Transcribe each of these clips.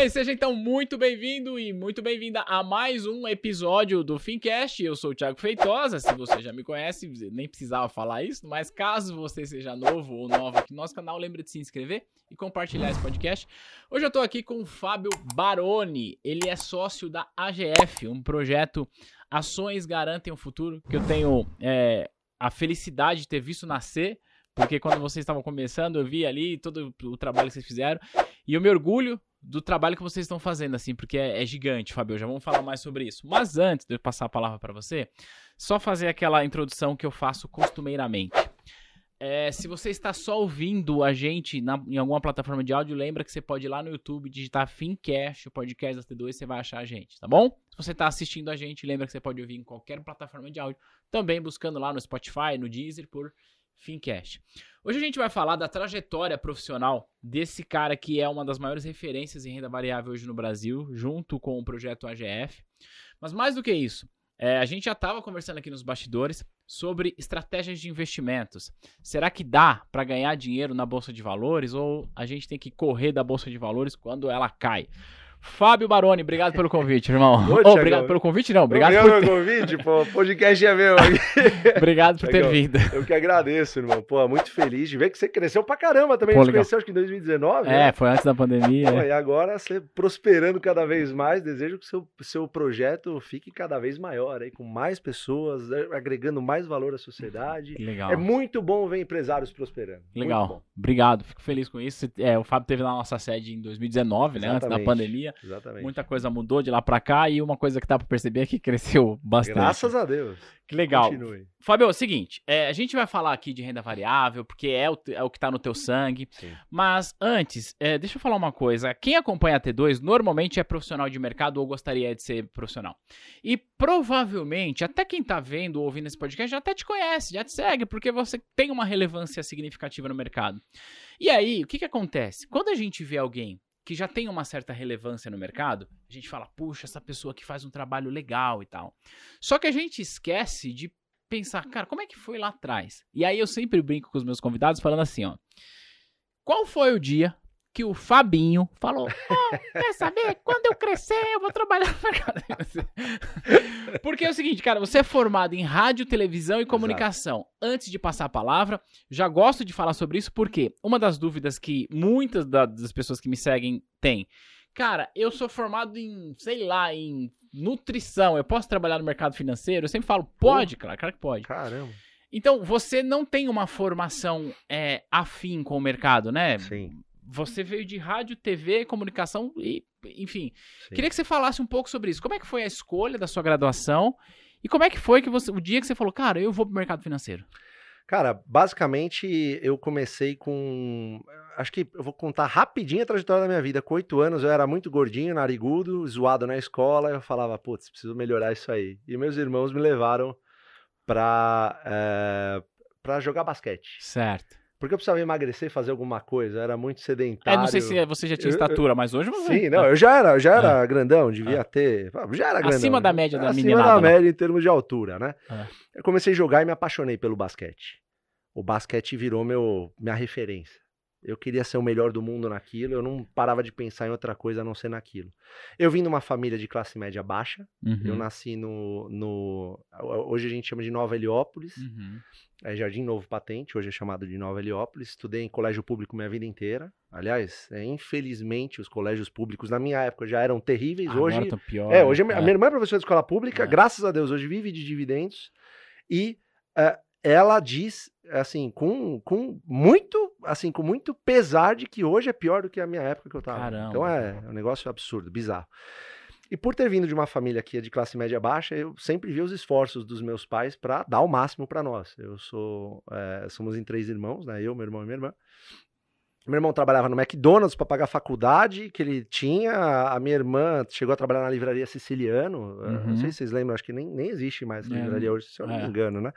bem, seja então muito bem-vindo e muito bem-vinda a mais um episódio do Fincast. Eu sou o Thiago Feitosa, se você já me conhece, nem precisava falar isso, mas caso você seja novo ou nova aqui no nosso canal, lembre de se inscrever e compartilhar esse podcast. Hoje eu tô aqui com o Fábio Baroni, ele é sócio da AGF, um projeto Ações Garantem o Futuro, que eu tenho é, a felicidade de ter visto nascer porque quando vocês estavam começando, eu vi ali todo o trabalho que vocês fizeram. E eu me orgulho do trabalho que vocês estão fazendo, assim, porque é, é gigante, Fabio. Já vamos falar mais sobre isso. Mas antes de eu passar a palavra para você, só fazer aquela introdução que eu faço costumeiramente. É, se você está só ouvindo a gente na, em alguma plataforma de áudio, lembra que você pode ir lá no YouTube digitar Fincast, o podcast da T2, você vai achar a gente, tá bom? Se você está assistindo a gente, lembra que você pode ouvir em qualquer plataforma de áudio, também buscando lá no Spotify, no Deezer, por Fincast. Hoje a gente vai falar da trajetória profissional desse cara que é uma das maiores referências em renda variável hoje no Brasil, junto com o projeto AGF. Mas mais do que isso, é, a gente já estava conversando aqui nos bastidores sobre estratégias de investimentos. Será que dá para ganhar dinheiro na bolsa de valores ou a gente tem que correr da bolsa de valores quando ela cai? Fábio Baroni, obrigado pelo convite, irmão. Ô, oh, obrigado pelo convite, não. Obrigado por ter... convite, pô. podcast é meu. obrigado por ter vindo. Eu que agradeço, irmão. Pô, muito feliz de ver que você cresceu pra caramba também. Pô, a gente conheceu acho que em 2019. É, né? foi antes da pandemia. Pô, é. E agora você prosperando cada vez mais. Desejo que o seu, seu projeto fique cada vez maior aí, com mais pessoas, é, agregando mais valor à sociedade. Legal. É muito bom ver empresários prosperando. Legal. Obrigado. Fico feliz com isso. É, o Fábio teve lá na nossa sede em 2019, Exatamente. né? Antes da pandemia. Exatamente. Muita coisa mudou de lá para cá e uma coisa que dá para perceber é que cresceu bastante. Graças a Deus. Que legal. Continue. Fábio, é o seguinte, é, a gente vai falar aqui de renda variável, porque é o, é o que tá no teu sangue. Sim. Mas antes, é, deixa eu falar uma coisa. Quem acompanha a T2 normalmente é profissional de mercado ou gostaria de ser profissional. E provavelmente, até quem tá vendo ou ouvindo esse podcast já até te conhece, já te segue, porque você tem uma relevância significativa no mercado. E aí, o que que acontece? Quando a gente vê alguém que já tem uma certa relevância no mercado, a gente fala, puxa, essa pessoa que faz um trabalho legal e tal. Só que a gente esquece de pensar, cara, como é que foi lá atrás? E aí eu sempre brinco com os meus convidados falando assim, ó. Qual foi o dia que o Fabinho falou: oh, quer saber? Quando eu crescer, eu vou trabalhar no mercado. Porque é o seguinte, cara, você é formado em rádio, televisão e comunicação. Exato. Antes de passar a palavra, já gosto de falar sobre isso porque uma das dúvidas que muitas das pessoas que me seguem têm. Cara, eu sou formado em, sei lá, em nutrição. Eu posso trabalhar no mercado financeiro? Eu sempre falo, pode, cara, claro que pode. Caramba. Então, você não tem uma formação é, afim com o mercado, né? Sim você veio de rádio, TV, comunicação e, enfim. Sim. Queria que você falasse um pouco sobre isso. Como é que foi a escolha da sua graduação e como é que foi que você, o dia que você falou, cara, eu vou pro mercado financeiro? Cara, basicamente eu comecei com. Acho que eu vou contar rapidinho a trajetória da minha vida. Com oito anos eu era muito gordinho, narigudo, zoado na escola. Eu falava, putz, preciso melhorar isso aí. E meus irmãos me levaram pra, é, pra jogar basquete. Certo. Porque eu precisava emagrecer e fazer alguma coisa, era muito sedentário. É, não sei se você já tinha estatura, mas hoje você... Sim, não, eu já era, eu já era é. grandão, devia é. ter, já era grandão. Acima da média da menina. Acima da média em termos de altura, né? É. Eu comecei a jogar e me apaixonei pelo basquete. O basquete virou meu, minha referência. Eu queria ser o melhor do mundo naquilo, eu não parava de pensar em outra coisa a não ser naquilo. Eu vim de uma família de classe média baixa, uhum. eu nasci no, no. Hoje a gente chama de Nova Heliópolis, uhum. é Jardim Novo Patente, hoje é chamado de Nova Heliópolis. Estudei em colégio público minha vida inteira. Aliás, é, infelizmente, os colégios públicos na minha época já eram terríveis. Agora hoje. Pior, é, hoje é. a minha irmã é professora de escola pública, é. graças a Deus, hoje vive de dividendos. E. Uh, ela diz assim com, com muito assim com muito pesar de que hoje é pior do que a minha época que eu tava. Caramba. Então é, é um negócio absurdo, bizarro. E por ter vindo de uma família que é de classe média baixa, eu sempre vi os esforços dos meus pais para dar o máximo para nós. Eu sou, é, somos em três irmãos, né? Eu, meu irmão e minha irmã. Meu irmão trabalhava no McDonald's para pagar a faculdade que ele tinha. A minha irmã chegou a trabalhar na livraria Siciliano. Uhum. Não sei se vocês lembram, acho que nem, nem existe mais é, livraria hoje, se eu não me é. engano, né?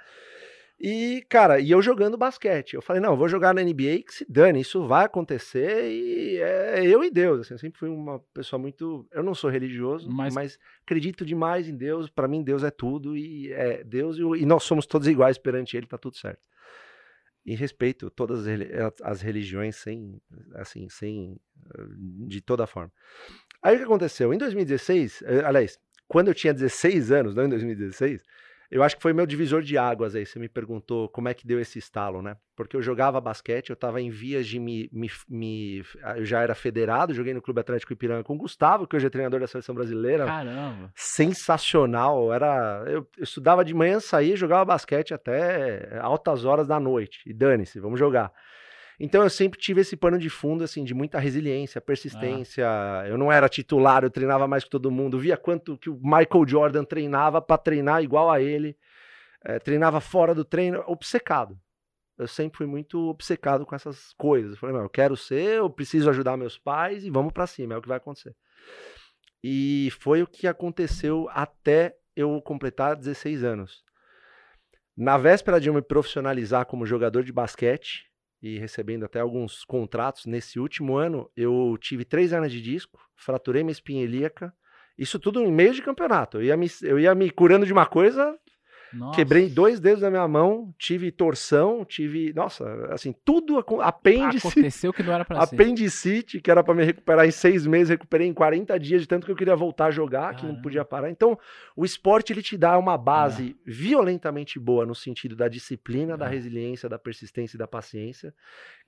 E, cara, e eu jogando basquete. Eu falei, não, eu vou jogar na NBA que se dane, isso vai acontecer e é eu e Deus. Assim, eu sempre fui uma pessoa muito. Eu não sou religioso, mas, mas acredito demais em Deus. Para mim, Deus é tudo e é Deus e, nós somos todos iguais perante Ele, tá tudo certo. E respeito todas as religiões sem, assim, sem, de toda forma. Aí o que aconteceu? Em 2016, eh, aliás, quando eu tinha 16 anos, não em 2016, eu acho que foi meu divisor de águas aí. Você me perguntou como é que deu esse estalo, né? Porque eu jogava basquete, eu estava em vias de me, me, me, Eu já era federado, joguei no Clube Atlético Ipiranga com o Gustavo, que hoje é treinador da seleção brasileira. Caramba! Sensacional. Era, eu, eu estudava de manhã, saía, jogava basquete até altas horas da noite. E dane-se, vamos jogar. Então eu sempre tive esse pano de fundo, assim, de muita resiliência, persistência. Ah. Eu não era titular, eu treinava mais que todo mundo. Via quanto que o Michael Jordan treinava para treinar igual a ele. É, treinava fora do treino, obcecado. Eu sempre fui muito obcecado com essas coisas. Eu falei, eu quero ser, eu preciso ajudar meus pais e vamos para cima, é o que vai acontecer. E foi o que aconteceu até eu completar 16 anos. Na véspera de eu me profissionalizar como jogador de basquete, e recebendo até alguns contratos. Nesse último ano, eu tive três anos de disco, fraturei minha espinha ilíaca. Isso tudo em meio de campeonato. Eu ia me, eu ia me curando de uma coisa nossa. Quebrei dois dedos da minha mão, tive torção, tive. Nossa, assim, tudo apêndice. Aconteceu que não era pra Apendicite, que era para me recuperar em seis meses, recuperei em 40 dias, de tanto que eu queria voltar a jogar, Caramba. que não podia parar. Então, o esporte ele te dá uma base é. violentamente boa no sentido da disciplina, é. da resiliência, da persistência e da paciência,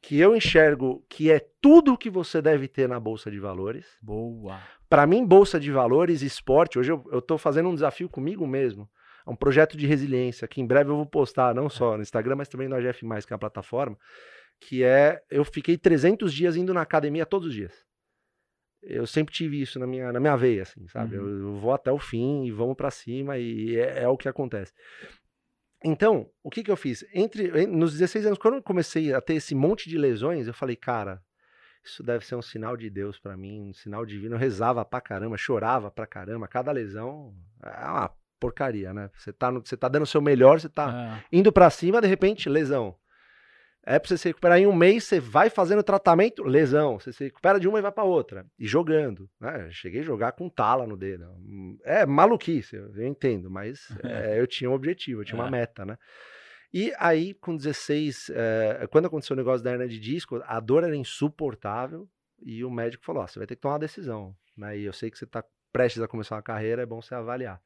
que eu enxergo que é tudo o que você deve ter na bolsa de valores. Boa. Para mim, bolsa de valores, esporte, hoje eu, eu tô fazendo um desafio comigo mesmo é um projeto de resiliência que em breve eu vou postar, não só no Instagram, mas também no AGF+, que é a plataforma, que é, eu fiquei 300 dias indo na academia todos os dias. Eu sempre tive isso na minha, na minha veia, assim, sabe? Uhum. Eu, eu, vou até o fim e vamos para cima e é, é, o que acontece. Então, o que que eu fiz? Entre, nos 16 anos, quando eu comecei a ter esse monte de lesões, eu falei, cara, isso deve ser um sinal de Deus para mim, um sinal divino. Eu rezava pra caramba, chorava pra caramba. Cada lesão é uma porcaria, né? Você tá, no, você tá dando o seu melhor, você tá é. indo para cima, de repente, lesão. É pra você se recuperar em um mês, você vai fazendo tratamento, lesão. Você se recupera de uma e vai para outra. E jogando. Né? Cheguei a jogar com tala no dedo. É maluquice, eu entendo, mas é, eu tinha um objetivo, eu tinha uma é. meta, né? E aí, com 16, é, quando aconteceu o negócio da hernia de disco, a dor era insuportável e o médico falou: oh, você vai ter que tomar uma decisão. Né? E eu sei que você tá prestes a começar uma carreira, é bom você avaliar.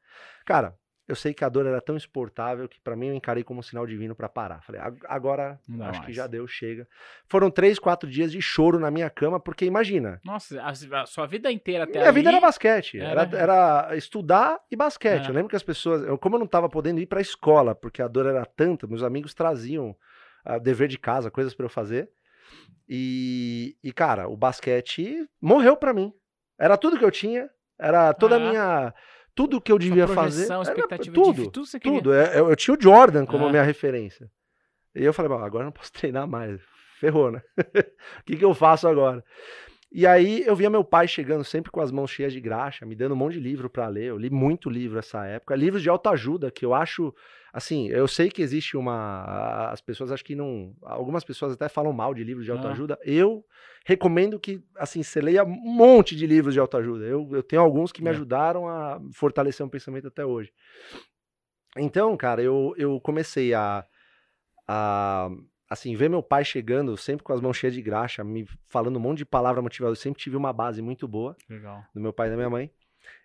Cara, eu sei que a dor era tão exportável que para mim eu encarei como um sinal divino para parar. Falei, agora Não acho mais. que já deu, chega. Foram três, quatro dias de choro na minha cama, porque imagina. Nossa, a, sua vida inteira até Minha ali... vida era basquete. Era... Era, era estudar e basquete. É. Eu lembro que as pessoas. Eu, como eu não tava podendo ir pra escola, porque a dor era tanta, meus amigos traziam uh, dever de casa, coisas para eu fazer. E, e, cara, o basquete morreu para mim. Era tudo que eu tinha, era toda a minha. Tudo que eu devia fazer. Expectativa tudo, de, tudo, você tudo. Eu, é, eu, tinha o Jordan como ah. minha referência. E eu falei, agora não posso treinar mais. Ferrou, né? o que, que eu faço agora? E aí eu via meu pai chegando sempre com as mãos cheias de graxa, me dando um monte de livro para ler. Eu li muito livro nessa época, livros de autoajuda que eu acho, assim, eu sei que existe uma, as pessoas acho que não, algumas pessoas até falam mal de livros de autoajuda. Ah. Eu recomendo que, assim, você leia um monte de livros de autoajuda. Eu, eu tenho alguns que me é. ajudaram a fortalecer um pensamento até hoje. Então, cara, eu, eu comecei a, a assim, ver meu pai chegando sempre com as mãos cheias de graxa, me falando um monte de palavra motivadora, eu sempre tive uma base muito boa Legal. do meu pai e da minha mãe.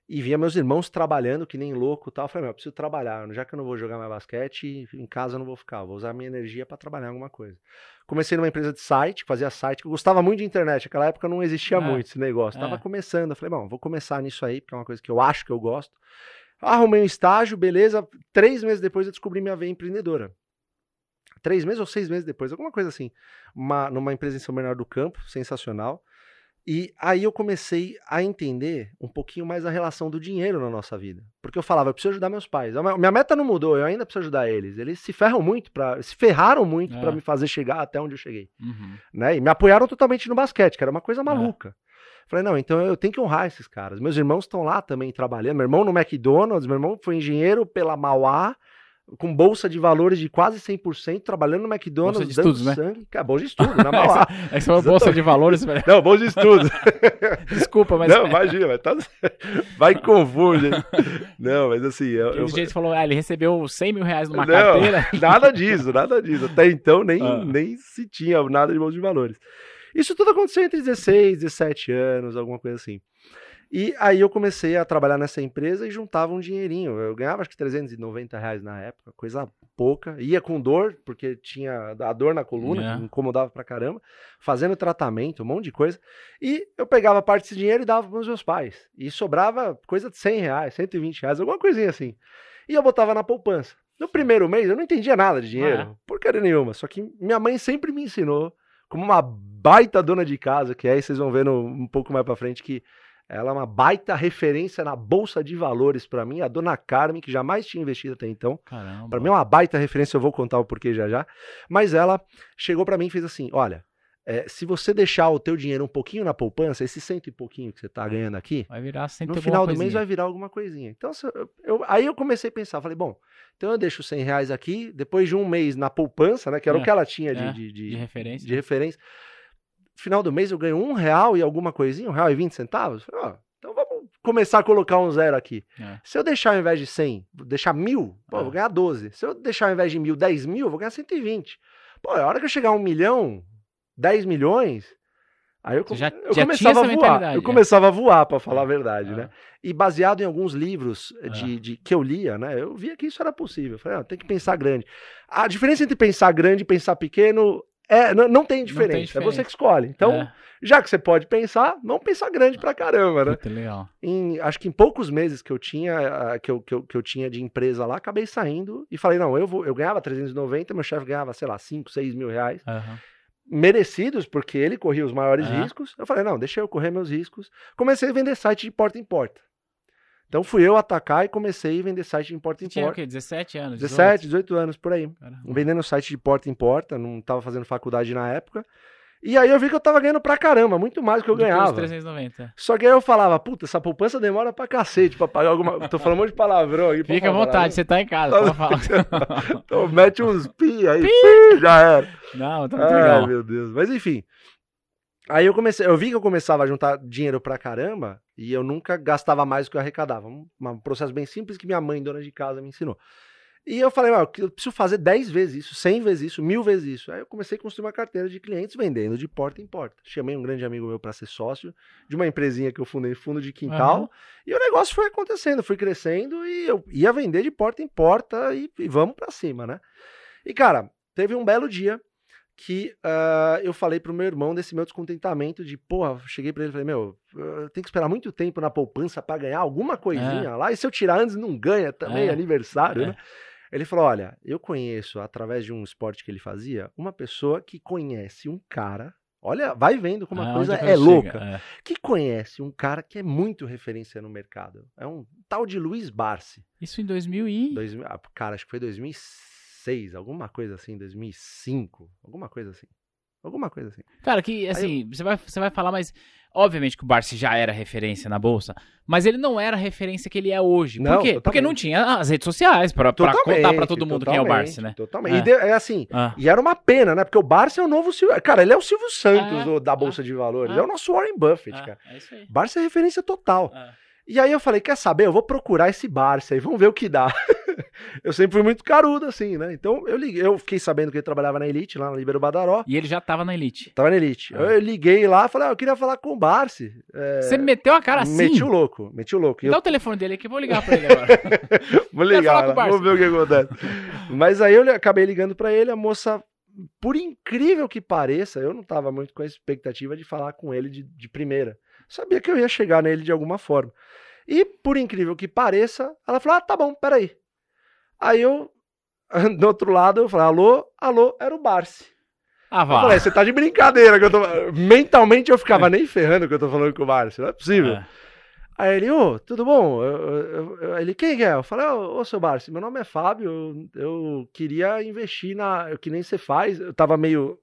E via meus irmãos trabalhando que nem louco tal. Eu falei, meu, eu preciso trabalhar. Já que eu não vou jogar mais basquete, em casa eu não vou ficar. Vou usar a minha energia para trabalhar alguma coisa. Comecei numa empresa de site, fazia site. Eu gostava muito de internet. Naquela época não existia é, muito esse negócio. É. Tava começando. Eu falei, bom, vou começar nisso aí, porque é uma coisa que eu acho que eu gosto. Arrumei um estágio, beleza. Três meses depois eu descobri minha veia empreendedora três meses ou seis meses depois, alguma coisa assim, uma, numa empresa em São Bernardo do Campo, sensacional. E aí eu comecei a entender um pouquinho mais a relação do dinheiro na nossa vida. Porque eu falava, eu preciso ajudar meus pais. Minha meta não mudou, eu ainda preciso ajudar eles. Eles se ferram muito para, se ferraram muito é. para me fazer chegar até onde eu cheguei. Uhum. Né? E me apoiaram totalmente no basquete, que era uma coisa é. maluca. É. Falei, não, então eu tenho que honrar esses caras. Meus irmãos estão lá também trabalhando. Meu irmão no McDonald's, meu irmão foi engenheiro pela Mauá com bolsa de valores de quase 100%, trabalhando no McDonald's, bolsa de dando estudos, né? sangue. Né? Cara, bolsa de estudo, na. Essa é uma bolsa de valores, velho. Não, bolsa de estudo. Desculpa, mas... Não, imagina, tá... vai confunde. Não, mas assim... Eu, eu... jeito falou, ah, ele recebeu 100 mil reais numa não, carteira. nada disso, nada disso. Até então nem, ah. nem se tinha nada de bolsa de valores. Isso tudo aconteceu entre 16, 17 anos, alguma coisa assim. E aí eu comecei a trabalhar nessa empresa e juntava um dinheirinho. Eu ganhava acho que 390 reais na época, coisa pouca. Ia com dor, porque tinha a dor na coluna, É. que me incomodava pra caramba. Fazendo tratamento, um monte de coisa. E eu pegava parte desse dinheiro e dava pros meus pais. E sobrava coisa de 100 reais, 120 reais, alguma coisinha assim. E eu botava na poupança. No primeiro mês eu não entendia nada de dinheiro, Ah, porcaria nenhuma. Só que minha mãe sempre me ensinou, como uma baita dona de casa, que aí vocês vão ver no- um pouco mais pra frente que ela é uma baita referência na bolsa de valores pra mim, a dona Carmen, que jamais tinha investido até então. Pra mim é uma baita referência, eu vou contar o porquê já já. Mas ela chegou pra mim e fez assim: olha, é, se você deixar o teu dinheiro um pouquinho na poupança, esse cento e pouquinho que você tá ganhando aqui, Vai virar no final do mês vai virar alguma coisinha. Então, eu- eu- aí eu comecei a pensar, falei, bom, então eu deixo 100 reais aqui, depois de um mês na poupança, né, que era É, o que ela tinha de, é, de, de- de referência. de referência. Final do mês eu ganho um real e alguma coisinha, um real e vinte centavos. Falei, ó, então vamos começar a colocar um zero aqui. É. Se eu deixar ao invés de 100, deixar mil, pô, eu vou É. ganhar 12. Se eu deixar ao invés de mil, 10 mil, eu vou ganhar 120. Pô, a hora que eu chegar a um milhão, 10 milhões, aí eu, já- eu já começava a voar. Eu é. começava a voar, pra falar a verdade, É. né? E baseado em alguns livros É. de, de- que eu lia, né? Eu via que isso era possível. Eu falei, ah, tem que pensar grande. A diferença entre pensar grande e pensar pequeno é, não, não tem diferença. É diferença. você que escolhe. Então, É. já que você pode pensar, vamos pensar grande pra caramba, né? Puta, legal. Em- acho que em poucos meses que eu tinha que eu, que, eu, que eu tinha de empresa lá, acabei saindo e falei, não, eu vou, eu ganhava 390, meu chefe ganhava, sei lá, 5, 6 mil reais, Aham. merecidos, porque ele corria os maiores Aham. riscos. Eu falei, não, deixa eu correr meus riscos. Comecei a vender site de porta em porta. Então fui eu atacar e comecei a vender site de porta em tinha o porta. quê? 17 anos? 17, 18 anos por aí. Caramba. Vendendo site de porta em porta, não tava fazendo faculdade na época. E aí eu vi que eu tava ganhando pra caramba, muito mais do que eu os ganhava. 390. Só que aí eu falava, puta, essa poupança demora pra cacete pra pagar alguma. Tô falando um monte de palavrão aqui. pode Fica à vontade, você tá em casa, pode falar. Então mete uns pi aí, pi, já era. Não, tá muito Ai, legal. meu Deus. Mas enfim. Aí eu comecei, eu vi que eu começava a juntar dinheiro pra caramba e eu nunca gastava mais do que eu arrecadava. Um, um processo bem simples que minha mãe, dona de casa, me ensinou. E eu falei, "Ah, eu preciso fazer 10 vezes isso, 100 vezes isso, mil vezes isso. Aí eu comecei a construir uma carteira de clientes vendendo de porta em porta. Chamei um grande amigo meu para ser sócio de uma empresinha que eu fundei, fundo de quintal. Aham. E o negócio foi acontecendo, fui crescendo e eu ia vender de porta em porta e, e vamos pra cima, né? E cara, teve um belo dia que ah, eu falei pro meu irmão desse meu descontentamento de, porra, cheguei pra ele e falei, meu, eu tenho que esperar muito tempo na poupança pra ganhar alguma coisinha lá, e se eu tirar antes não ganha também, É. aniversário, É. né? Ele falou, olha, eu conheço, através de um esporte que ele fazia, uma pessoa que conhece um cara, olha, vai vendo como a Ah, coisa é louca, é. que conhece um cara que é muito referência no mercado. É um tal de Luiz Barsi. Isso em 2000 e... 2000, ah, cara, acho que foi 2006, alguma coisa assim, 2005, alguma coisa assim. Alguma coisa assim. Cara, que assim, você, vai, você vai falar, mas obviamente que o Barsi já era referência na bolsa, mas ele não era a referência que ele é hoje. Por Não, quê? Porque totalmente. não tinha as redes sociais pra, pra contar pra todo mundo quem é o Barsi, né? Totalmente. É. E de- é assim, Ah, e era uma pena, né? Porque o Barsi é o novo Silvio. Cara, ele é o Silvio Santos É, do- da Bolsa de Valores. é. É o nosso Warren Buffett, cara. é, isso aí. Barsi é referência total. É. E aí eu falei, quer saber? Eu vou procurar esse Barça aí, vamos ver o que dá. eu sempre fui muito carudo, assim, né? Então eu liguei, eu fiquei sabendo que ele trabalhava na Elite, lá na Libero Badaró. E ele já tava na Elite. Tava na Elite. Ah. Eu liguei lá, falei, ah, eu queria falar com o Barsi. É, Você meteu a cara assim? Meti o louco, meti o louco. E Dá eu o telefone dele aqui, vou ligar pra ele agora. vou ligar, vamos ver o que acontece. Mas aí eu acabei ligando pra ele, a moça, por incrível que pareça, eu não tava muito com a expectativa de falar com ele de, de primeira. Sabia que eu ia chegar nele de alguma forma. E, por incrível que pareça, ela falou: Ah, tá bom, peraí. Aí eu, do outro lado, eu falei: Alô, alô, era o Barsi. Ah, Eu vá. falei: Você tá de brincadeira. Que eu tô... Mentalmente eu ficava nem ferrando que eu tô falando com o Barsi. Não é possível. É. Aí ele, ô, tudo bom? Eu- eu- eu- ele, quem que é? Eu falei, ô, ô seu Barsi, meu nome é Fábio, eu, eu queria investir na. Que nem você faz. Eu tava meio.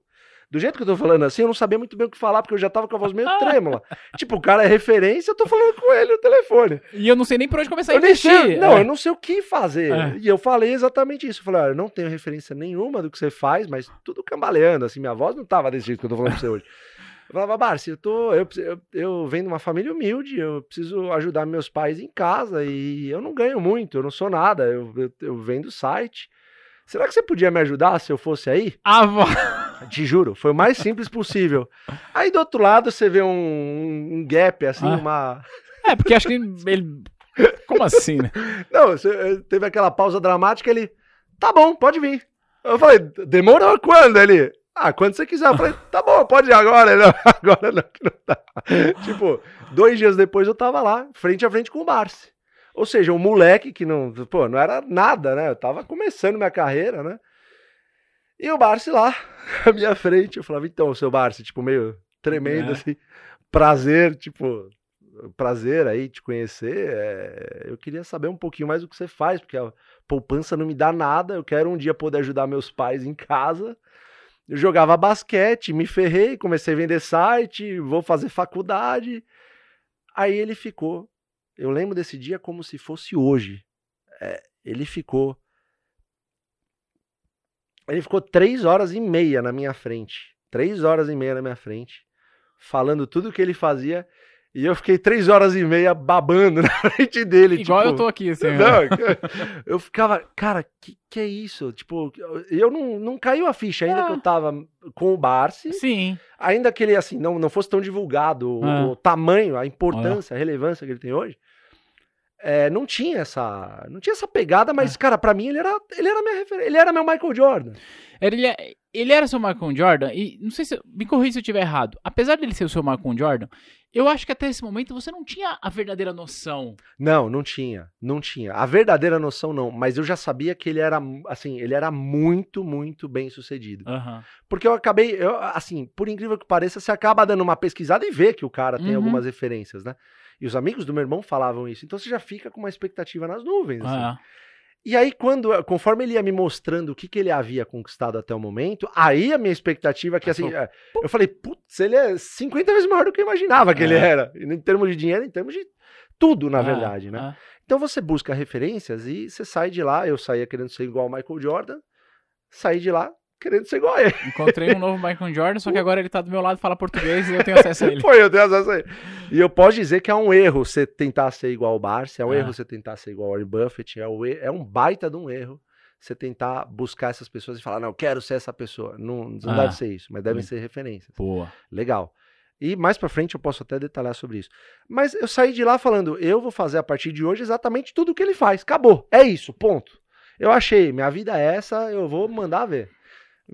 Do jeito que eu tô falando assim, eu não sabia muito bem o que falar, porque eu já tava com a voz meio trêmula. tipo, o cara é referência, eu tô falando com ele no telefone. E eu não sei nem por onde começar a Eu nem investir. sei, não, É. eu não sei o que fazer. É. E eu falei exatamente isso. Eu falei, olha, eu não tenho referência nenhuma do que você faz, mas tudo cambaleando, assim, minha voz não tava desse jeito que eu tô falando pra você hoje. Eu falava, Barsi, eu tô. Eu, eu, eu venho de uma família humilde, eu preciso ajudar meus pais em casa e eu não ganho muito, eu não sou nada, eu, eu, eu venho do site. Será que você podia me ajudar se eu fosse aí? Ah, vá. Te juro, foi o mais simples possível. Aí do outro lado você vê um, um gap, assim, Ah. uma. É, porque acho que ele. Como assim, né? Não, eh, teve aquela pausa dramática, ele. Tá bom, pode vir. Eu falei, demorou quando? Ele. Ah, quando você quiser. Eu falei, tá bom, pode ir agora. Ele, agora não, que não dá. Tipo, dois dias depois eu tava lá, frente a frente com o Barsi. Ou seja, um moleque que não, pô, não era nada, né? Eu tava começando minha carreira, né? E o Barsi lá, à minha frente. Eu falava, então, seu Barsi, tipo, meio tremendo, É. assim. Prazer, tipo, prazer aí te conhecer. é, eu queria saber um pouquinho mais do que você faz, porque a poupança não me dá nada. Eu quero um dia poder ajudar meus pais em casa. Eu jogava basquete, me ferrei, comecei a vender site, vou fazer faculdade. Aí ele ficou. Eu lembro desse dia como se fosse hoje. É, ele ficou. Ele ficou três horas e meia na minha frente. Três horas e meia na minha frente. Falando tudo o que ele fazia. E eu fiquei três horas e meia babando na frente dele. Igual tipo, eu tô aqui, assim. não, eu ficava, cara, que que é isso? Tipo, eu não, não caiu a ficha ainda Ah. que eu tava com o Barsi, Sim. ainda que ele, assim, não, não fosse tão divulgado o, Ah. o tamanho, a importância, a relevância que ele tem hoje. É, não tinha essa, não tinha essa pegada, Ah. mas, cara, pra mim ele era, ele era minha referência, ele era meu Michael Jordan. Ele, é- ele era seu Michael Jordan, e não sei se. Me corrija se eu estiver errado. Apesar dele ser o seu Michael Jordan, eu acho que até esse momento você não tinha a verdadeira noção. Não, não tinha, não tinha. A verdadeira noção não, mas eu já sabia que ele era, assim, ele era muito, muito bem sucedido. Aham. Porque eu acabei, eu, assim, por incrível que pareça, você acaba dando uma pesquisada e vê que o cara tem Uhum. algumas referências, né? E os amigos do meu irmão falavam isso. Então você já fica com uma expectativa nas nuvens. assim. Ah, E aí, quando, conforme ele ia me mostrando o que, que ele havia conquistado até o momento, aí a minha expectativa é que, assim, é, eu falei, putz, ele é 50 vezes maior do que eu imaginava que ele É. era. E Em termos de dinheiro, em termos de tudo, na ah, verdade, né? ah. Então você busca referências e você sai de lá. Eu saía querendo ser igual ao Michael Jordan, saí de lá querendo ser igual a ele. Encontrei um novo Michael Jordan, só que agora ele tá do meu lado, fala português e eu tenho acesso a ele. Foi, eu tenho acesso a ele. E eu posso dizer que é um erro você tentar ser igual ao Barça, é um Ah. erro você tentar ser igual ao Warren Buffett, é, é um baita de um erro você tentar buscar essas pessoas e falar, não, eu quero ser essa pessoa. Não, não Ah. deve ser isso, mas devem Hum. ser referências. Boa. Legal. E mais pra frente eu posso até detalhar sobre isso. Mas eu saí de lá falando, eu vou fazer a partir de hoje exatamente tudo o que ele faz. Acabou. É isso, ponto. Eu achei, minha vida é essa, eu vou mandar ver.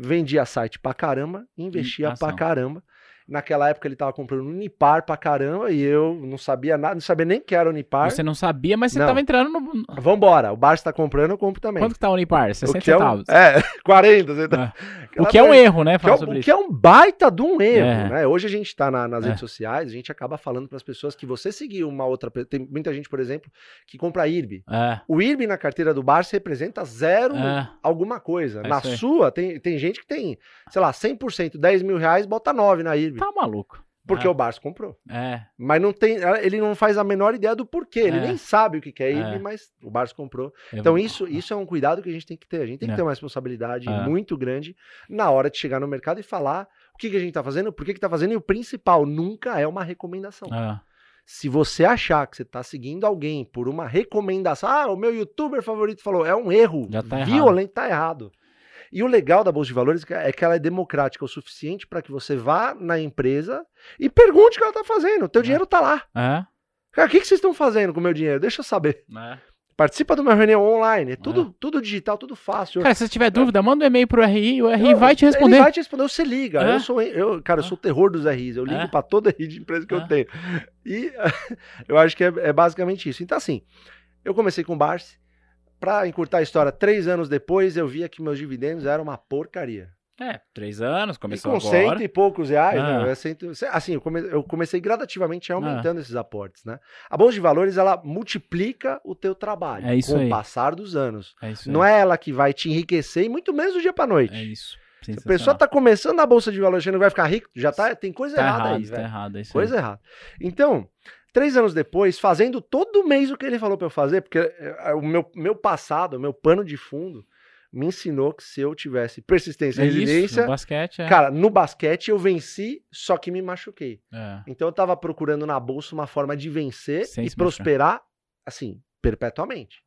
Vendia site pra caramba, investia ação. pra caramba. Naquela época ele tava comprando Unipar pra caramba e eu não sabia nada, não sabia nem que era Unipar. Você não sabia, mas você Não. tava entrando no. Vambora, o Barça tá comprando, eu compro também. Quanto que tá o Unipar? o 60 que é, um, centavos. é, 40 centavos. O que é um erro, né? Que é, Falar um- sobre o isso. que é um baita de um erro, É. né? Hoje a gente tá na- nas É. redes sociais, a gente acaba falando para as pessoas que você seguir uma outra. Tem muita gente, por exemplo, que compra IRB. É, O IRB na carteira do Barça representa zero é. alguma coisa. É na sua, tem, tem gente que tem, sei lá, 100%, 10 mil reais, bota 9 na IRB. Tá maluco. Porque é. o Barça comprou. É. Mas não tem, ele não faz a menor ideia do porquê. Ele É. nem sabe o que é IRB, É. mas o Barça comprou. Então isso, isso é um cuidado que a gente tem que ter. A gente tem que É. ter uma responsabilidade É. muito grande na hora de chegar no mercado e falar o que, que a gente está fazendo, por que está fazendo, e o principal, nunca é uma recomendação. É. Se você achar que você está seguindo alguém por uma recomendação, ah, o meu youtuber favorito falou, é um erro tá errado. violento, tá errado. E o legal da Bolsa de Valores é que ela é democrática o suficiente para que você vá na empresa e pergunte o que ela está fazendo. O teu É. dinheiro está lá. É. Cara, o que, que vocês estão fazendo com o meu dinheiro? Deixa eu saber. É. Participa de uma reunião online. É tudo, tudo digital, tudo fácil. Cara, se você tiver dúvida, manda um e-mail pro RI, o RI Eu- vai te responder. Ele vai te responder, você liga. É? Eu sou, eu, cara, eu sou o terror dos RIs. Eu ligo É? pra toda RI de empresa que É? eu tenho. E eu acho que é, é basicamente isso. Então, assim, eu comecei com o Barsi. Pra encurtar a história, três anos depois eu via que meus dividendos eram uma porcaria. É, três anos, E começou com agora. cento e poucos reais, Ah. né? Cento- assim, eu, come- eu comecei gradativamente aumentando esses aportes, né? A Bolsa de Valores, ela multiplica o teu trabalho É isso com aí. o passar dos anos. É isso Não é ela que vai te enriquecer, e muito menos do dia pra noite. É isso. Se a pessoa tá começando na bolsa de valores achando que vai ficar rico, já tá, tem coisa tá errada errado, aí, tá velho. errado, é isso Coisa aí. errada. Então, três anos depois, fazendo todo mês o que ele falou pra eu fazer, porque eh, o meu, meu passado, o meu pano de fundo, me ensinou que se eu tivesse persistência É e resiliência, no basquete é. cara, no basquete eu venci, só que me machuquei. É. Então eu tava procurando na bolsa uma forma de vencer Sem e prosperar, assim, perpetuamente.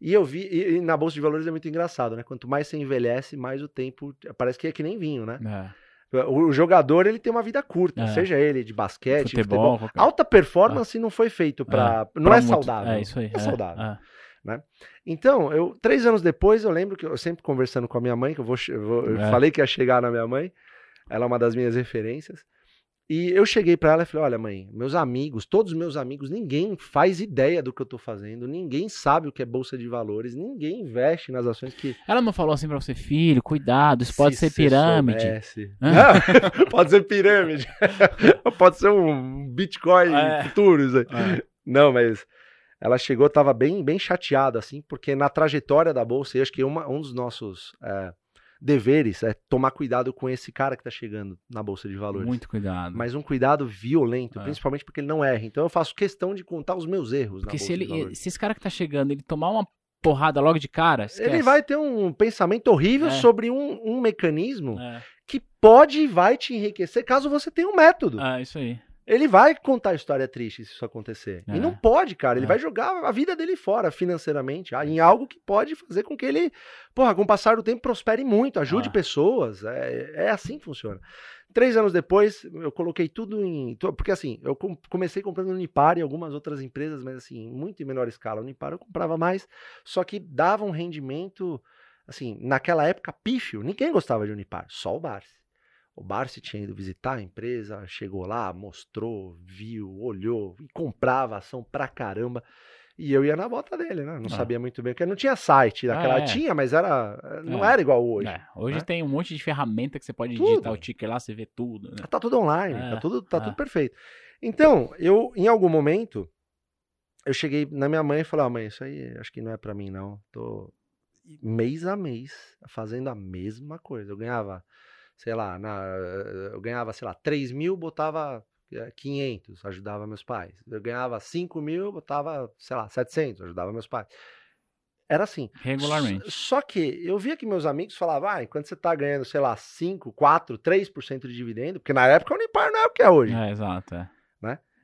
E eu vi, e, e na bolsa de valores é muito engraçado, né? Quanto mais você envelhece, mais o tempo, parece que é que nem vinho, né? É. O jogador, ele tem uma vida curta, É. seja ele de basquete, Futebol, futebol. Alta performance não foi feito pra. não Pra é muito- saudável. É isso aí. É saudável. é. Então, eu três anos depois, eu lembro que eu sempre conversando com a minha mãe, que eu, vou, eu vou- eu É. falei que ia chegar na minha mãe, ela é uma das minhas referências. E eu cheguei pra ela e falei: Olha, mãe, meus amigos, todos os meus amigos, ninguém faz ideia do que eu tô fazendo, ninguém sabe o que é bolsa de valores, ninguém investe nas ações que. Ela não falou assim pra você, filho, cuidado, isso pode Se ser pirâmide. Não, pode ser pirâmide. pode ser um Bitcoin É. futuro. Isso aí. É. Não, mas ela chegou, tava bem, bem chateada, assim, porque na trajetória da bolsa, eu acho que uma- um dos nossos é, deveres é tomar cuidado com esse cara que tá chegando na bolsa de valores. Muito cuidado. Mas um cuidado violento, É. principalmente porque ele não erra. Então eu faço questão de contar os meus erros Porque se, ele, se esse cara que tá chegando, ele tomar uma porrada logo de cara, esquece. Ele vai ter um pensamento horrível É. sobre um, um mecanismo É, que pode e vai te enriquecer caso você tenha um método. é, isso aí. Ele vai contar história triste se isso acontecer. É. E não pode, cara. Ele É. vai jogar a vida dele fora financeiramente ah, em algo que pode fazer com que ele, porra, com o passar do tempo, prospere muito, ajude Ah. pessoas. É, é assim que funciona. Três anos depois, eu coloquei tudo em. Porque assim, eu com- comecei comprando Unipar e algumas outras empresas, mas assim, muito em menor escala. Unipar eu comprava mais, só que dava um rendimento, assim, naquela época, pífio. Ninguém gostava de Unipar, só o Barsi. O Barsi tinha ido visitar a empresa, chegou lá, mostrou, viu, olhou e comprava ação pra caramba. E eu ia na bota dele, né? Não Ah. sabia muito bem, porque não tinha site naquela. Ah, é. Tinha, mas era. Não É. era igual hoje. É, hoje né? tem um monte de ferramenta que você pode Tudo. digitar o ticker lá, você vê tudo. Né? Tá tudo online, É, tá, tudo, tá é. tudo perfeito. Então, eu, em algum momento, eu cheguei na minha mãe e falei, ó, mãe, isso aí acho que não é pra mim, não. Tô mês a mês fazendo a mesma coisa. Eu ganhava, sei lá, na, eu ganhava, sei lá, 3 mil, botava eh, 500, ajudava meus pais. Eu ganhava 5 mil, botava, sei lá, 700, ajudava meus pais. Era assim. Regularmente. Só que eu via que meus amigos falavam, ah, enquanto você tá ganhando, sei lá, 5, 4, 3% de dividendo, porque na época o Unipar não é o que é hoje. É, exato. É.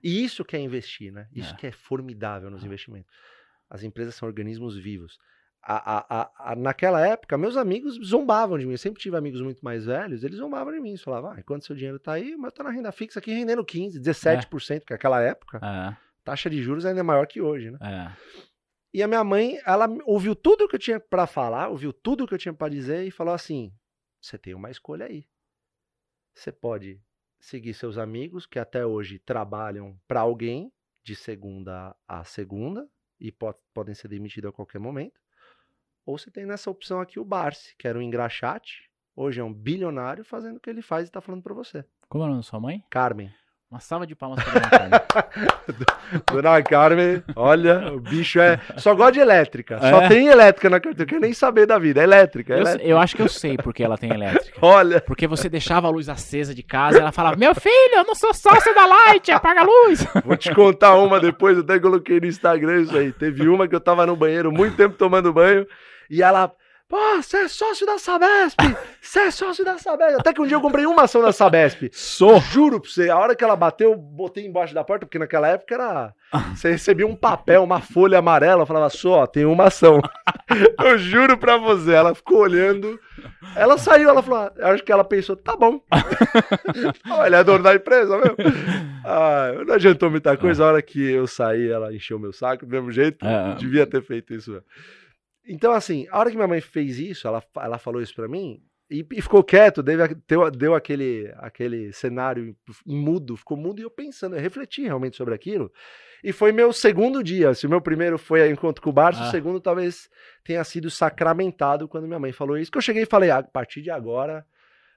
E isso que é investir, né? Isso É. que é formidável nos É. investimentos. As empresas são organismos vivos. A- a- a- naquela época, meus amigos zombavam de mim. Eu sempre tive amigos muito mais velhos, eles zombavam de mim. Eles falavam, ah, enquanto seu dinheiro tá aí, mas tá na renda fixa aqui rendendo 15, 17%, que naquela época, É, taxa de juros ainda é maior que hoje, né? é. E a minha mãe, ela ouviu tudo que eu tinha pra falar, ouviu tudo que eu tinha pra dizer e falou assim: você tem uma escolha aí. Você pode seguir seus amigos que até hoje trabalham pra alguém de segunda a segunda e po- podem ser demitidos a qualquer momento. Ou você tem nessa opção aqui o Barsi, que era um engraxate, hoje é um bilionário fazendo o que ele faz e tá falando pra você. Como é o nome da sua mãe? Carmen. Uma salva de palmas pra minha Carmen. Dona Carmen, olha, o bicho é. Só gosta de elétrica. Só É? tem elétrica na carteira. Quer nem saber da vida. É elétrica. é Eu, elétrica. eu acho que eu sei porque ela tem elétrica. Olha. Porque você deixava a luz acesa de casa e ela falava: Meu filho, eu não sou sócio da Light, apaga a luz. Vou te contar uma depois, eu até coloquei no Instagram isso aí. Teve uma que eu tava no banheiro muito tempo tomando banho e ela. Pô, você é sócio da Sabesp! Você é sócio da Sabesp! Até que um dia eu comprei uma ação da Sabesp. Sou. Juro pra você, a hora que ela bateu, eu botei embaixo da porta, porque naquela época era. Você recebia um papel, uma folha amarela, eu falava, só, tem uma ação. Eu juro pra você, ela ficou olhando. Ela saiu, ela falou, ah, eu acho que ela pensou, tá bom. Olha, é dono da empresa mesmo. Ah, não adiantou muita coisa. A hora que eu saí, ela encheu meu saco do mesmo jeito. É. Devia ter feito isso. mesmo. Então, assim, a hora que minha mãe fez isso, ela, ela falou isso pra mim, e, e ficou quieto, deu, deu, aquele, aquele cenário mudo, ficou mudo, e eu pensando, eu refleti realmente sobre aquilo. E foi meu segundo dia. Se o meu primeiro foi encontro com o Barça, Ah. o segundo talvez tenha sido sacramentado quando minha mãe falou isso. Que eu cheguei e falei, "Ah, a partir de agora,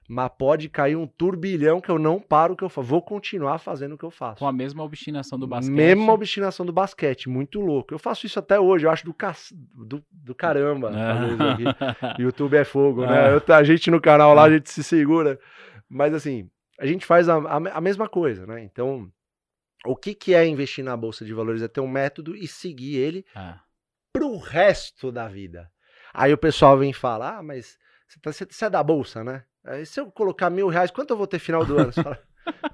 mas pode cair um turbilhão que eu não paro o que eu faço. Vou continuar fazendo o que eu faço. Com a mesma obstinação do basquete. Mesma obstinação do basquete, muito louco. Eu faço isso até hoje, eu acho do, ca... do, do caramba. aqui. YouTube é fogo, né? É. Eu- a gente no canal lá, a gente se segura. Mas assim, a gente faz a, a, a mesma coisa, né? Então, o que, que é investir na Bolsa de Valores? É ter um método e seguir ele Ah, pro resto da vida. Aí o pessoal vem falar, ah, mas você, tá- você é da Bolsa, né? Aí se eu colocar mil reais, quanto eu vou ter final do ano? Você fala,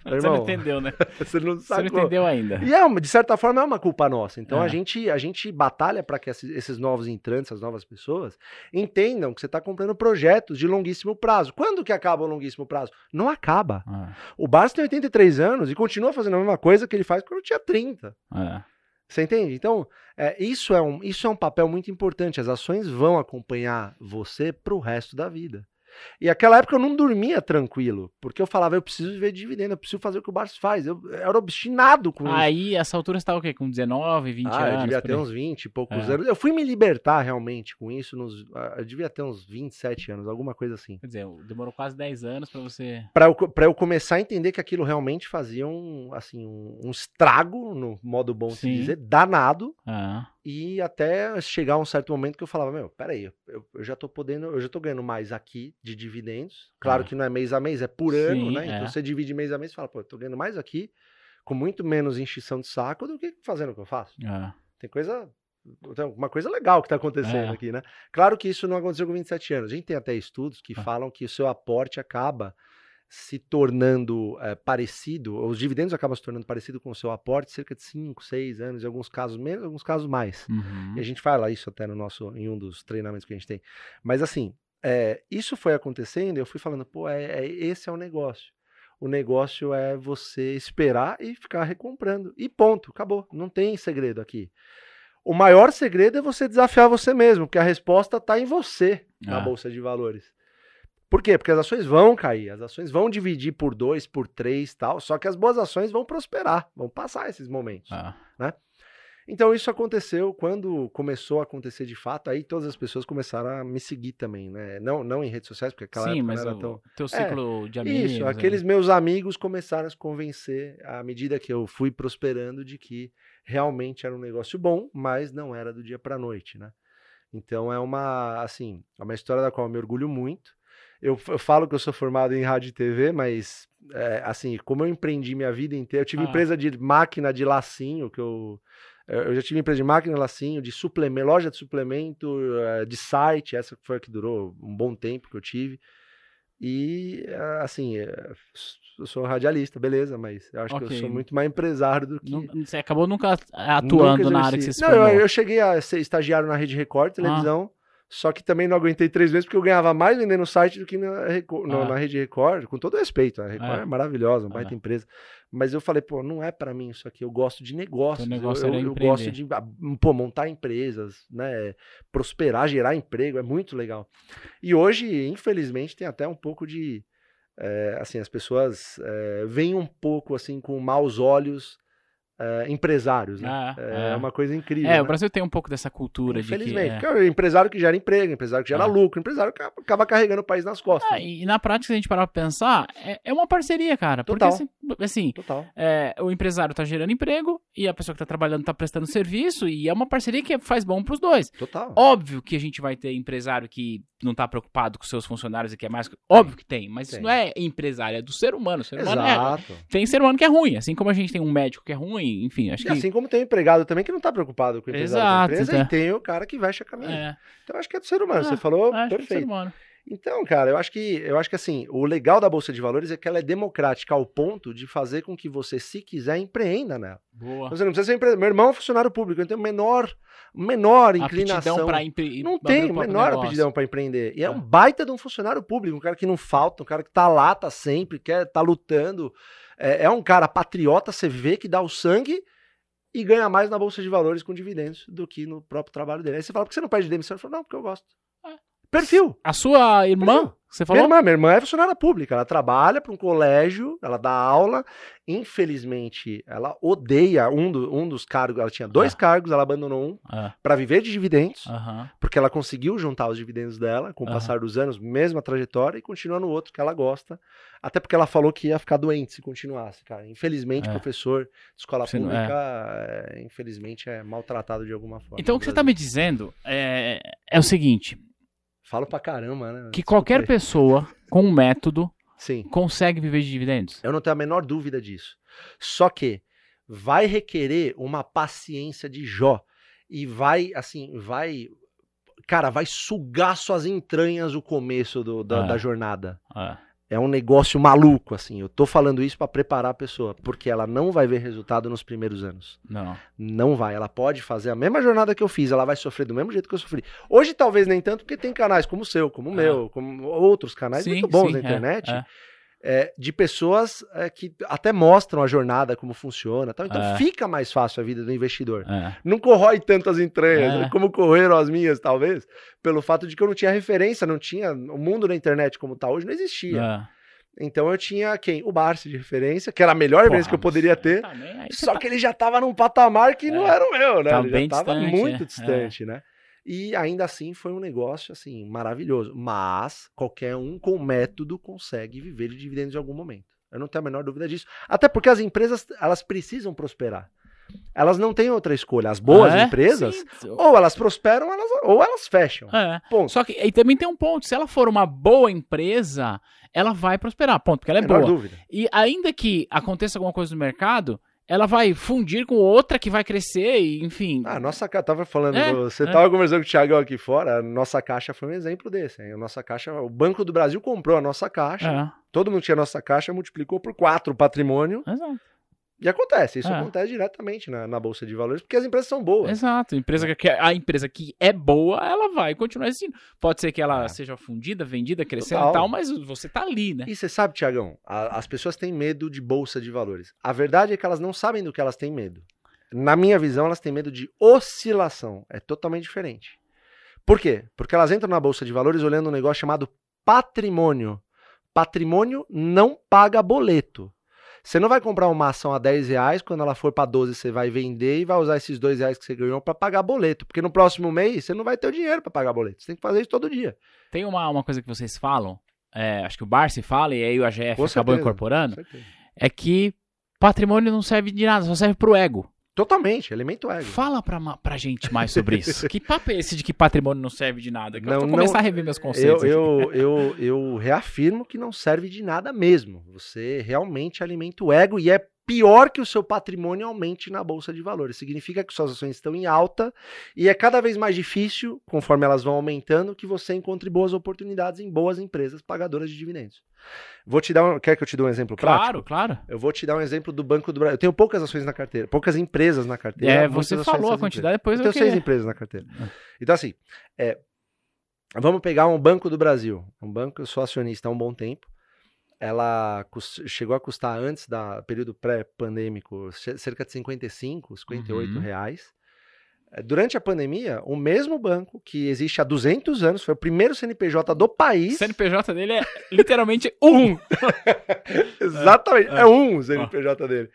Falei, Você não entendeu, né? você não Você não entendeu ainda. E é, uma- de certa forma é uma culpa nossa. Então É. a, gente, a gente batalha para que esses, novos entrantes, essas novas pessoas, entendam que você está comprando projetos de longuíssimo prazo. Quando que acaba o longuíssimo prazo? Não acaba. Ah, O Barça tem 83 anos e continua fazendo a mesma coisa que ele faz quando tinha 30. é. Você entende? Então, é, isso, é um, isso é um papel muito importante. As ações vão acompanhar você pro resto da vida. E aquela época eu não dormia tranquilo, porque eu falava, eu preciso viver de dividendo, eu preciso fazer o que o Barça faz. Eu, eu era obstinado com isso. Aí, essa altura você tava o quê? Com 19, 20 Ah, eu anos? devia por ter aí? uns 20 e poucos É. anos. Eu fui me libertar realmente com isso nos. ah, Eu devia ter uns 27 anos, alguma coisa assim. Quer dizer, demorou quase 10 anos pra você. Pra eu, pra eu começar a entender que aquilo realmente fazia um, assim, um, um estrago, no modo bom de dizer, danado. Ah, E até chegar um certo momento que eu falava, meu, peraí, eu, eu já tô podendo, eu já tô ganhando mais aqui de dividendos. Claro Ah. que não é mês a mês, é por ano, Sim, né? é. Então você divide mês a mês e fala, pô, eu tô ganhando mais aqui, com muito menos enchição de saco do que fazendo o que eu faço. ah, Tem coisa. Tem uma coisa legal que tá acontecendo É. aqui, né? Claro que isso não aconteceu com 27 anos. A gente tem até estudos que Ah. falam que o seu aporte acaba se tornando eh, parecido, os dividendos acabam se tornando parecido com o seu aporte cerca de 5, 6 anos, em alguns casos menos, em alguns casos mais. uhum. E a gente fala isso até no nosso, em um dos treinamentos que a gente tem. Mas assim, é, isso foi acontecendo e eu fui falando, pô, é, é- esse é o negócio. O negócio é você esperar e ficar recomprando. E ponto, acabou. Não tem segredo aqui. O maior segredo é você desafiar você mesmo, porque a resposta está em você na Ah. Bolsa de Valores. Por quê? Porque as ações vão cair, as ações vão dividir por dois, por três tal, só que as boas ações vão prosperar, vão passar esses momentos. Ah, Então isso aconteceu quando começou a acontecer de fato, aí todas as pessoas começaram a me seguir também, né? Não, não em redes sociais, porque aquela Sim, época mas não era o tão... teu ciclo de amigos. Isso, né? aqueles meus amigos começaram a se convencer, à medida que eu fui prosperando, de que realmente era um negócio bom, mas não era do dia para noite, né? Então é uma, assim, é uma história da qual eu me orgulho muito. Eu, falo que eu sou formado em rádio e TV, mas, é, assim, como eu empreendi minha vida inteira, eu tive Ah. empresa de máquina de lacinho, que eu... Eu já tive empresa de máquina de lacinho, de suplemento, loja de suplemento, eh, de site, essa foi a que durou um bom tempo que eu tive. E, eh, assim, eu sou radialista, beleza, mas eu acho que eu sou muito mais empresário do que. Você acabou nunca atuando nunca na área que você se Não, eu, eu cheguei a ser estagiário na Rede Record, Ah. Só que também não aguentei três meses porque eu ganhava mais vendendo no site do que na, Ah. na Rede Record, com todo respeito. A Record É. é, maravilhosa, uma baita Ah. empresa. Mas eu falei, pô, não é pra mim isso aqui, eu gosto de negócios. Negócio eu, eu, eu gosto de pô, montar empresas, né? Prosperar, gerar emprego, é muito legal. E hoje, infelizmente, tem até um pouco de. é, assim, as pessoas é, veem um pouco assim com maus olhos é, empresários, né? Ah, É, é. uma coisa incrível. É, né? o Brasil tem um pouco dessa cultura de que... Infelizmente. é. Porque é empresário que gera emprego, empresário que gera Ah. lucro, empresário que acaba- carregando o país nas costas. Ah, e na prática, se a gente parar pra pensar, é, é uma parceria, cara. Porque, Total. assim, assim, Total. é, o empresário tá gerando emprego e a pessoa que tá trabalhando tá prestando serviço e é uma parceria que faz bom pros dois. Total. Óbvio que a gente vai ter empresário que não tá preocupado com seus funcionários e que é mais... Óbvio que tem, mas isso Tem. não é empresário, é do ser humano. O ser humano. Exato. Tem ser humano que é ruim, assim como a gente tem um médico que é ruim, enfim, acho E que... assim como tem o empregado também que não tá preocupado com o empresário Exato, da empresa, é. e tem o cara que veste a camisa. É, Então eu acho que é do ser humano. Ah, Você falou acho que é do ser perfeito. humano. Então, cara, eu acho que eu acho que assim, o legal da bolsa de valores é que ela é democrática ao ponto de fazer com que você, se quiser, empreenda nela. Boa. Você não precisa ser empreendedor. Meu irmão é funcionário público, ele tem menor menor inclinação. pra empre... Não tem menor negócio. aptidão para empreender. E é Ah. um baita de um funcionário público, um cara que não falta, um cara que tá lá, tá sempre, quer, tá lutando. É, é um cara patriota, você vê que dá o sangue e ganha mais na bolsa de valores com dividendos do que no próprio trabalho dele. Aí você fala, por que você não pede demissão? Ele falou, não, porque eu gosto. Perfil. A sua irmã, Perfil. você Minha falou? irmã, minha irmã é funcionária pública, ela trabalha para um colégio, ela dá aula. Infelizmente, ela odeia um, do- um dos cargos. Ela tinha dois Ah. cargos, ela abandonou um Ah, para viver de dividendos Aham. porque ela conseguiu juntar os dividendos dela com o Aham. passar dos anos, mesma trajetória, e continua no outro que ela gosta. Até porque ela falou que ia ficar doente se continuasse, cara. Infelizmente, É. professor de escola Você pública, é, infelizmente, é maltratado de alguma forma. Então o que você tá Brasil. me dizendo é, é o seguinte: Falo pra caramba, né? que Desculpa qualquer aí. pessoa com um método Sim, consegue viver de dividendos. eu não tenho a menor dúvida disso. Só que vai requerer uma paciência de Jó. E vai, assim, vai. Cara, vai sugar suas entranhas o começo do- da, É. da jornada. Ah, é um negócio maluco, assim. Eu tô falando isso para preparar a pessoa, porque ela não vai ver resultado nos primeiros anos. Não. Não vai. Ela pode fazer a mesma jornada que eu fiz, ela vai sofrer do mesmo jeito que eu sofri. Hoje talvez nem tanto, porque tem canais como o seu, como o Ah. meu, como outros canais Sim, muito bons sim, na é, internet. é. é, de pessoas é, que até mostram a jornada, como funciona. Tal. Então É. fica mais fácil a vida do investidor. É. Não corrói tanto as entranhas, É. como correram as minhas, talvez, pelo fato de que eu não tinha referência, não tinha. O mundo da internet como tá hoje não existia. É. Então eu tinha quem? O Barsi de referência, que era a melhor referência que eu poderia ter. tá Só tá- que ele já tava num patamar que não É. era o meu, né? Tava ele já tava distante, muito é. distante, né? E ainda assim foi um negócio assim maravilhoso. Mas qualquer um com método consegue viver de dividendos em algum momento. Eu não tenho a menor dúvida disso. Até porque as empresas elas precisam prosperar. Elas não têm outra escolha. As boas É? empresas, Sim. ou elas prosperam, elas- ou elas fecham. É. Ponto. Só que aí também tem um ponto. Se ela for uma boa empresa, ela vai prosperar. Ponto, porque ela é menor boa. dúvida. E ainda que aconteça alguma coisa no mercado, ela vai fundir com outra que vai crescer e, enfim. Ah, a nossa caixa, tava falando, É, você é. tava conversando com o Thiagão aqui fora, a nossa caixa foi um exemplo desse. hein? A nossa caixa, o Banco do Brasil comprou a nossa caixa, É, todo mundo tinha a nossa caixa, multiplicou por quatro o patrimônio, exato. E acontece, isso É. acontece diretamente na, na Bolsa de Valores, porque as empresas são boas. Exato. Empresa que, a empresa que é boa, ela vai continuar existindo. Pode ser que ela É. seja fundida, vendida, crescendo Total. e tal, mas você tá ali, né? E você sabe, Tiagão, as pessoas têm medo de Bolsa de Valores. A verdade é que elas não sabem do que elas têm medo. Na minha visão, elas têm medo de oscilação. É totalmente diferente. Por quê? Porque elas entram na Bolsa de Valores olhando um negócio chamado patrimônio. Patrimônio não paga boleto. Você não vai comprar uma ação a 10 reais, quando ela for para 12 você vai vender e vai usar esses dois reais que você ganhou para pagar boleto. Porque no próximo mês você não vai ter o dinheiro para pagar boleto. Você tem que fazer isso todo dia. Tem uma, uma coisa que vocês falam, é, acho que o Barsi fala, e aí o AGF Com acabou certeza. incorporando, é que patrimônio não serve de nada, só serve pro ego. Totalmente, elemento ego. Fala pra, pra gente mais sobre isso. que papo é esse de que patrimônio não serve de nada? Que eu Não, tô não- começar a rever meus Eu, conceitos. aqui. eu, eu, eu reafirmo que não serve de nada mesmo. Você realmente alimenta o ego e é pior que o seu patrimônio aumente na bolsa de valores. Significa que suas ações estão em alta e é cada vez mais difícil, conforme elas vão aumentando, que você encontre boas oportunidades em boas empresas pagadoras de dividendos. Vou te dar um, quer que eu te dê um exemplo Claro, prático? claro. Eu vou te dar um exemplo do Banco do Brasil. Eu tenho poucas ações na carteira, poucas empresas na carteira. É, você falou a quantidade, empresas. depois Eu eu tenho seis queria... empresas na carteira. Ah. Então, assim, é, vamos pegar um Banco do Brasil. Um banco, eu sou acionista há um bom tempo. Ela chegou a custar, antes da período pré-pandêmico, ce- cerca de 55, 58 Uhum. reais. É, Durante a pandemia, o mesmo banco, que existe há 200 anos, foi o primeiro CNPJ do O país. CNPJ dele é literalmente um. Exatamente, É. é um o CNPJ dele.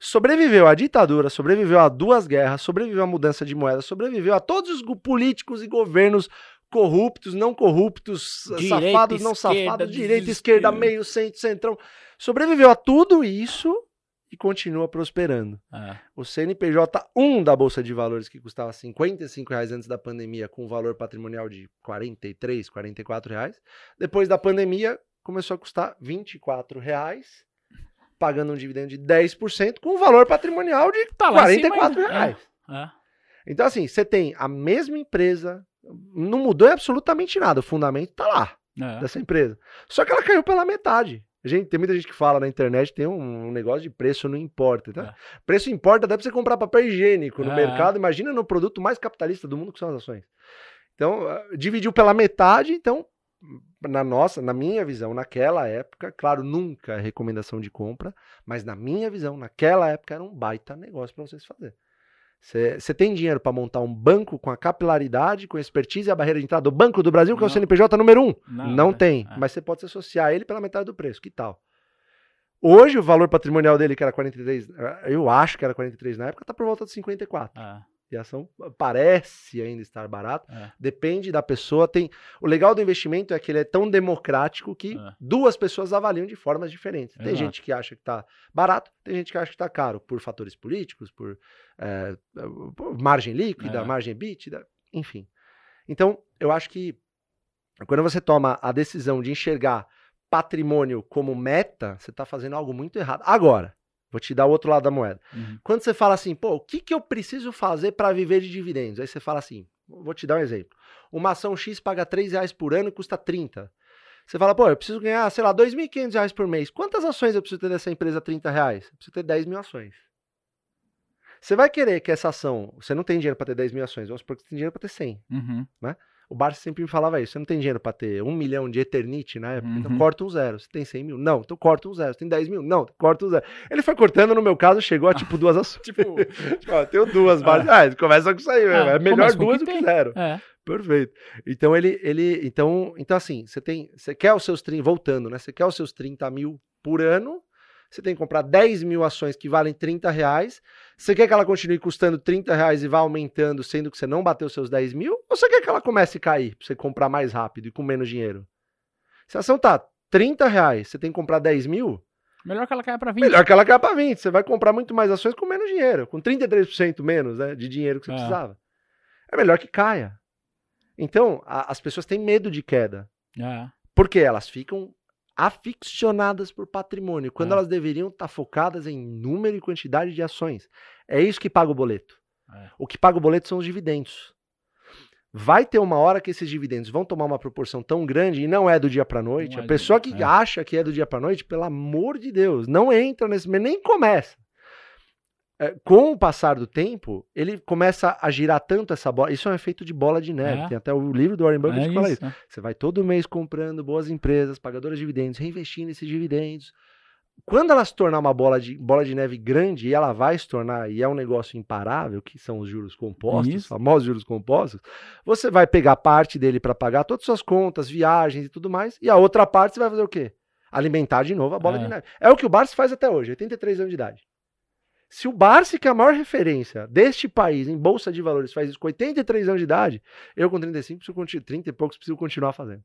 Sobreviveu à ditadura, sobreviveu a duas guerras, sobreviveu à mudança de moeda, sobreviveu a todos os políticos e governos corruptos, não corruptos, Direita, safados, não safados, direita, esquerda, meio, centro, centrão. Sobreviveu a tudo isso e continua prosperando. Ah, O CNPJ 1 da Bolsa de Valores, que custava 55 reais antes da pandemia, com um valor patrimonial de 43, 44 reais. Depois da pandemia, começou a custar 24 reais, pagando um dividendo de 10%, com um valor patrimonial de tá lá em 44 cima reais. É, Então, assim, você tem a mesma empresa, não mudou absolutamente nada, o fundamento tá lá é, é. dessa empresa. Só que ela caiu pela metade. Gente, tem muita gente que fala na internet, tem um, um negócio de preço não importa. Tá? Preço importa até pra você comprar papel higiênico no É. mercado. Imagina no produto mais capitalista do mundo que são as ações. Então, ah, dividiu pela metade, então, na nossa, na minha visão, naquela época, claro, nunca é recomendação de compra, mas na minha visão, naquela época era um baita negócio para vocês fazer. Você tem dinheiro para montar um banco com a capilaridade, com a expertise e a barreira de entrada do Banco do Brasil, que é o Não. CNPJ número um? Não, Não né? tem, É. mas você pode se associar a ele pela metade do preço. Que tal? Hoje, o valor patrimonial dele, que era 43, eu acho que era 43 na época, tá por volta de 54. É, E a ação parece ainda estar barata. é. Depende da pessoa. Tem O legal do investimento é que ele é tão democrático que É. duas pessoas avaliam de formas diferentes. Tem Exato. gente que acha que tá barato, tem gente que acha que tá caro, por fatores políticos, por, é, por margem líquida, É. margem bítida, enfim. Então, eu acho que quando você toma a decisão de enxergar patrimônio como meta, você está fazendo algo muito errado. Agora, vou te dar o outro lado da moeda. Uhum. Quando você fala assim, pô, o que, que eu preciso fazer para viver de dividendos? Aí você fala assim, vou te dar um exemplo. Uma ação X paga 3 reais por ano e custa 30. Você fala, pô, eu preciso ganhar, sei lá, 2.500 reais por mês. Quantas ações eu preciso ter dessa empresa 30 reais? Eu preciso ter 10 mil ações. Você vai querer que essa ação. Você não tem dinheiro para ter 10 mil ações, vamos supor que você tem dinheiro para ter 100. Uhum. O Barça sempre me falava isso. Você não tem dinheiro para ter um milhão de Eternite na época, então Uhum. corta um zero. Você tem 100 mil? Não, então corta um zero. Você tem 10 mil? Não, corta um zero. Ele foi cortando, no meu caso, chegou a tipo duas ações. Tipo, Tipo, ó, tenho duas Barça. Ah, começa com isso aí. Ah, é melhor duas que do que zero. é. Perfeito. Então ele, ele, então, então assim, você tem, você quer os seus 30, voltando, né? Você quer os seus 30 mil por ano, você tem que comprar 10 mil ações que valem 30 reais. Você quer que ela continue custando 30 reais e vá aumentando, sendo que você não bateu seus 10 mil? Ou você quer que ela comece a cair pra você comprar mais rápido e com menos dinheiro? Se a ação tá 30 reais, você tem que comprar 10 mil, Melhor que ela caia pra 20. melhor que ela caia para 20. Você vai comprar muito mais ações com menos dinheiro, com 33% menos né, de dinheiro que você É. precisava. É melhor que caia. Então, a- as pessoas têm medo de queda. É. Porque elas ficam aficionadas por patrimônio, quando É. elas deveriam estar focadas em número e quantidade de ações. É isso que paga o boleto. É. O que paga o boleto são os dividendos. Vai ter uma hora que esses dividendos vão tomar uma proporção tão grande e não é do dia para noite. É a do pessoa que é. acha que é do dia para noite, pelo amor de Deus, não entra nesse, nem começa. É, com o passar do tempo, ele começa a girar tanto essa bola. Isso é um efeito de bola de neve. É. Tem até o livro do Warren Buffett É que fala isso. isso. Você vai todo mês comprando boas empresas, pagadoras de dividendos, reinvestindo esses dividendos. Quando ela se tornar uma bola de, bola de neve grande, e ela vai se tornar, e é um negócio imparável, que são os juros compostos, os famosos juros compostos, você vai pegar parte dele para pagar todas as suas contas, viagens e tudo mais, e a outra parte você vai fazer o quê? Alimentar de novo a bola É. de neve. É o que o Barça faz até hoje, 83 anos de idade. Se o Barça, que é a maior referência deste país em bolsa de valores, faz isso com 83 anos de idade, eu com 35, preciso continuar, 30 e poucos, preciso continuar fazendo.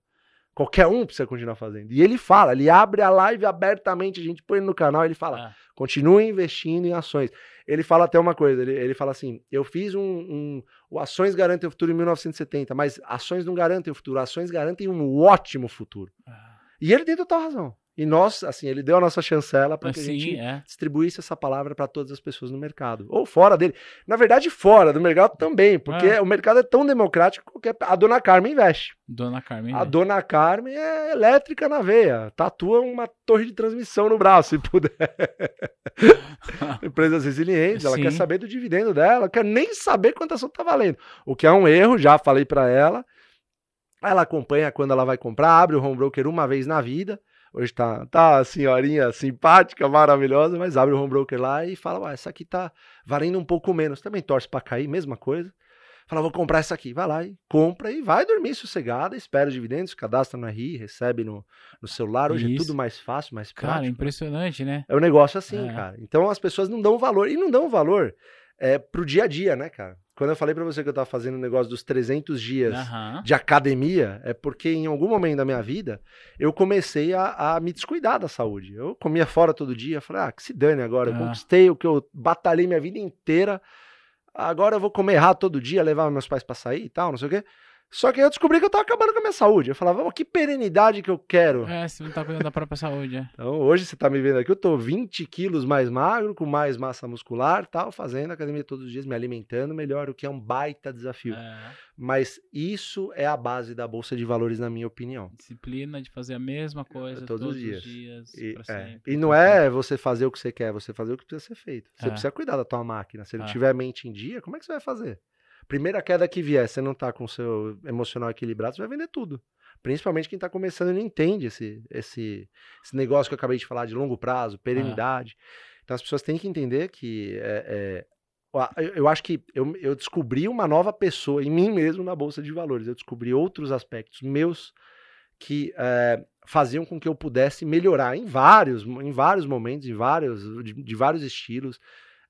Qualquer um precisa continuar fazendo. E ele fala, ele abre a live abertamente, a gente põe ele no canal, ele fala, É. continue investindo em ações. Ele fala até uma coisa, ele, ele fala assim, eu fiz um, um- o Ações Garantem o Futuro em 1970, mas ações não garantem o futuro, ações garantem um ótimo futuro. E ele tem total razão. E nós, assim, ele deu a nossa chancela para que a Sim, gente é. distribuísse essa palavra para todas as pessoas no mercado. Ou fora dele. Na verdade, fora do mercado também, porque É. o mercado é tão democrático que qualquer- a dona Carmen investe. Dona Carmen. A né? dona Carmen é elétrica na veia. Tatua uma torre de transmissão no braço, se puder. Empresas resilientes, ela Sim. quer saber do dividendo dela, quer nem saber quanto a ação tá valendo. O que é um erro, já falei para ela. Ela acompanha quando ela vai comprar, abre o home broker uma vez na vida. Hoje tá, tá a senhorinha simpática, maravilhosa, mas abre o home broker lá e fala: Ué, essa aqui tá valendo um pouco menos. Também torce para cair, mesma coisa. Fala, vou comprar essa aqui. Vai lá e compra e vai dormir sossegada, espera os dividendos, cadastra no RI, recebe no, no celular. Hoje é Isso. tudo mais fácil, mais Cara, prático. impressionante, né? É um negócio assim, É. cara. Então as pessoas não dão valor. E não dão valor é, pro dia a dia, né, cara? Quando eu falei pra você que eu tava fazendo o negócio dos 300 dias Aham. de academia, é porque em algum momento da minha vida eu comecei a, a me descuidar da saúde. Eu comia fora todo dia, falei, ah, que se dane agora. Eu Ah. conquistei o que eu batalhei minha vida inteira. Agora eu vou comer errado todo dia, levar meus pais pra sair e tal, não sei o quê. Só que eu descobri que eu tava acabando com a minha saúde. Eu falava, "Ô, que perenidade que eu quero. É, você não tá cuidando da própria saúde, é. Então, hoje você tá me vendo aqui, eu tô 20 quilos mais magro, com mais massa muscular, tal, fazendo academia todos os dias, me alimentando melhor, o que é um baita desafio. É. Mas isso é a base da Bolsa de Valores, na minha opinião. Disciplina de fazer a mesma coisa Todos todos, os dias. dias. E, pra é, sempre. e não é você fazer o que você quer, você fazer o que precisa ser feito. Você É. precisa cuidar da tua máquina. Se não É. tiver mente em dia, como é que você vai fazer? Primeira queda que vier, você não tá com o seu emocional equilibrado, você vai vender tudo. Principalmente quem tá começando e não entende esse, esse, esse negócio que eu acabei de falar de longo prazo, perenidade. Então as pessoas têm que entender que é, é, eu, acho que eu, eu descobri uma nova pessoa em mim mesmo na Bolsa de Valores. Eu descobri outros aspectos meus que é, faziam com que eu pudesse melhorar em vários, em vários momentos, em vários, de, de vários estilos.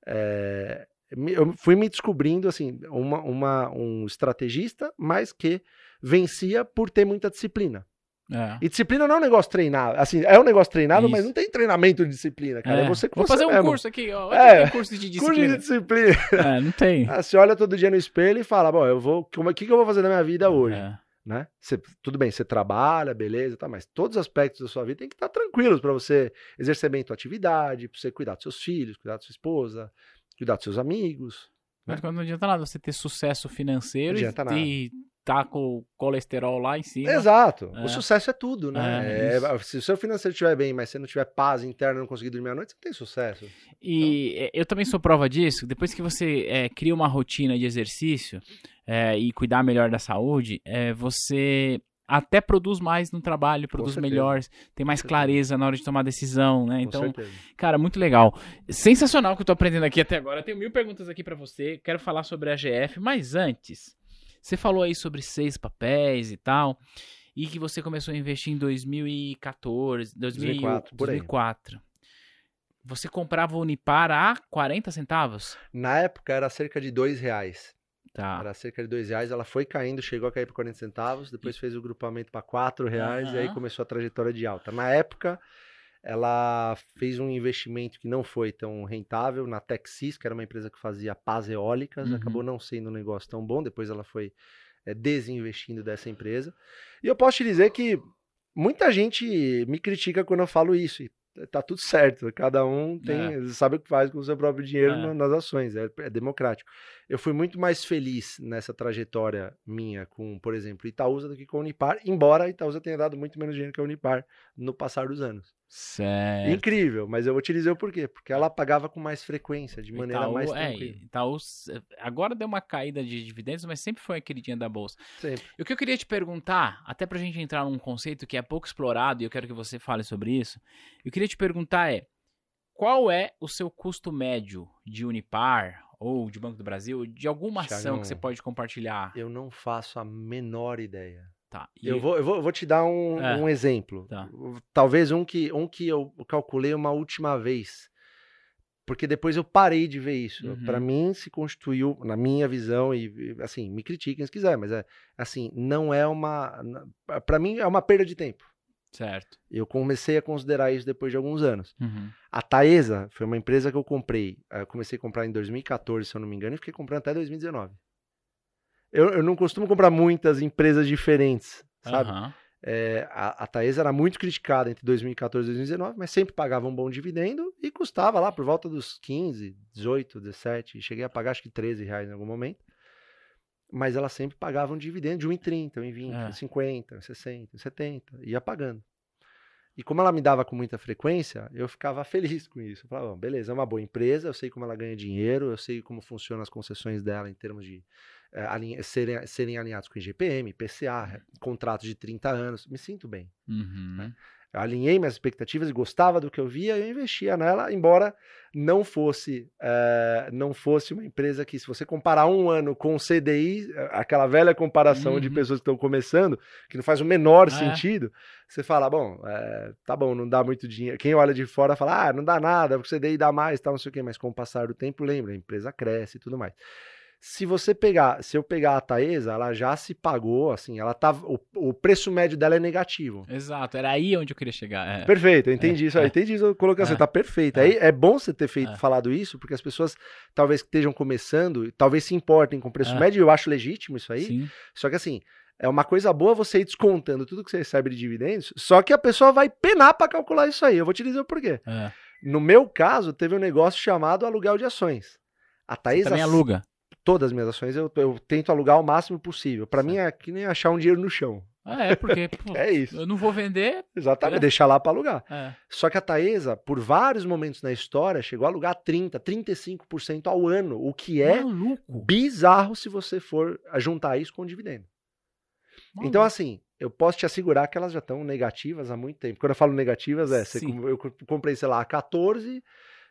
É, eu fui me descobrindo assim, uma, uma- um estrategista, mas que vencia por ter muita disciplina. É. E disciplina não é um negócio treinado. Assim, é um negócio treinado, mas Isso. não tem treinamento de disciplina, cara. É, É. você com Vou você fazer um mesmo. curso aqui, ó. É. É. curso de Curso de disciplina. disciplina. É, não tem. Ah, Você olha todo dia no espelho e fala, bom, eu vou, como, o que, que eu vou fazer na minha vida hoje? É. né? Você- tudo bem, você trabalha, beleza, tá, mas todos os aspectos da sua vida tem que estar tranquilos para você exercer bem a tua atividade, para você cuidar dos seus filhos, cuidar da sua esposa, cuidar dos seus amigos. Mas quando não adianta nada você ter sucesso financeiro e, e tá com o colesterol lá em cima. Exato. É. O sucesso é tudo, né? É, É, se o seu financeiro estiver bem, mas você não tiver paz interna, não conseguir dormir à noite, você não tem sucesso. E é, eu também sou prova disso. Depois que você é, cria uma rotina de exercício é, e cuidar melhor da saúde, é, você até produz mais no trabalho, produz melhor, tem mais clareza na hora de tomar decisão, né? Com Então, certeza. Cara, muito legal. Sensacional o que eu tô aprendendo aqui até agora. Eu tenho mil perguntas aqui pra você. Quero falar sobre a GF, mas antes, você falou aí sobre seis papéis e tal, e que você começou a investir em 2014, 2000, 2004, por aí. 2004. Você comprava o Unipar a 40 centavos? Na época era cerca de dois reais. Tá. Era cerca de dois reais. Ela foi caindo, chegou a cair para 40 centavos. Depois fez o grupamento para quatro reais e aí começou a trajetória de alta. Na época, ela fez um investimento que não foi tão rentável na Texis, que era uma empresa que fazia pás eólicas. Uhum. Acabou não sendo um negócio tão bom. Depois ela foi é, desinvestindo dessa empresa. E eu posso te dizer que muita gente me critica quando eu falo isso. E tá tudo certo. Cada um tem, sabe o que faz com o seu próprio dinheiro É. na- nas ações. É, é democrático. Eu fui muito mais feliz nessa trajetória minha com, por exemplo, Itaúsa do que com a Unipar, embora a Itaúsa tenha dado muito menos dinheiro que a Unipar no passar dos anos. Certo. Incrível, mas eu vou te dizer o porquê. Porque ela pagava com mais frequência, de maneira Itaú, mais é, tranquila. Itaú é, agora deu uma caída de dividendos, mas sempre foi a queridinha da bolsa. Sempre. E O que eu queria te perguntar, até pra gente entrar num conceito que é pouco explorado e eu quero que você fale sobre isso, eu queria te perguntar é, qual é o seu custo médio de Unipar ou de Banco do Brasil, de alguma ação que você pode compartilhar? Eu não faço a menor ideia. Tá. E- Eu vou, eu vou, eu vou te dar um, É. um exemplo. Tá. Talvez um que, um que eu calculei uma última vez. Porque depois eu parei de ver isso. Uhum. Pra mim se constituiu, na minha visão, e assim, me critiquem se quiser, mas é assim, não é uma. Pra mim é uma perda de tempo. Certo. Eu comecei a considerar isso depois de alguns anos. Uhum. A Taesa foi uma empresa que eu comprei. eh, Eu comecei a comprar em 2014, se eu não me engano, e fiquei comprando até 2019. Eu, eu não costumo comprar muitas empresas diferentes, sabe? Aham. É, a, a Taesa era muito criticada entre 2014 e 2019, mas sempre pagava um bom dividendo e custava lá por volta dos 15, 18, 17. Cheguei a pagar acho que 13 reais em algum momento. Mas ela sempre pagava um dividendo de 1,30, 1,20, É. 1,50, 1,60, 1,70. Ia pagando. E como ela me dava com muita frequência, eu ficava feliz com isso. Eu falava, "Bom, beleza, é uma boa empresa, eu sei como ela ganha dinheiro, eu sei como funcionam as concessões dela em termos de alinha- serem, serem alinhados com IGPM, PCA, contratos de 30 anos. Me sinto bem. Uhum. Eu alinhei minhas expectativas, gostava do que eu via, eu investia nela, embora não fosse eh, não fosse uma empresa que, se você comparar um ano com o CDI, eh, aquela velha comparação de Uhum. pessoas que estão começando, que não faz o menor É. sentido, você fala, bom, eh, tá bom, não dá muito dinheiro. Quem olha de fora fala, ah, não dá nada, porque o CDI dá mais, tal, não sei o quê, mas com o passar do tempo, lembra, a empresa cresce e tudo mais. Se você pegar, se eu pegar a Taesa, ela já se pagou, assim, ela tá, o, o preço médio dela é negativo. Exato, era aí onde eu queria chegar. é. Perfeito, eu entendi isso aí, é. entendi isso, colocação, É. tá perfeito. É. Aí é bom você ter feito, É. falado isso, porque as pessoas, talvez que estejam começando, talvez se importem com o preço É. médio, eu acho legítimo isso aí, Sim. só que assim, é uma coisa boa você ir descontando tudo que você recebe de dividendos, só que a pessoa vai penar pra calcular isso aí, eu vou te dizer o porquê. É. No meu caso, teve um negócio chamado aluguel de ações. A Você Thaís, também aluga. Todas as minhas ações, eu, eu tento alugar o máximo possível. Pra mim é que nem achar um dinheiro no chão. Ah, é, porque pô, É isso. eu não vou vender. Exatamente, É. deixar lá pra alugar. É. Só que a Taesa, por vários momentos na história, chegou a alugar 30%, 35% ao ano, o que é Maluco. bizarro se você for juntar isso com dividendo. maluco. Então, assim, eu posso te assegurar que elas já estão negativas há muito tempo. Quando eu falo negativas, é, você eu comprei, sei lá, a 14,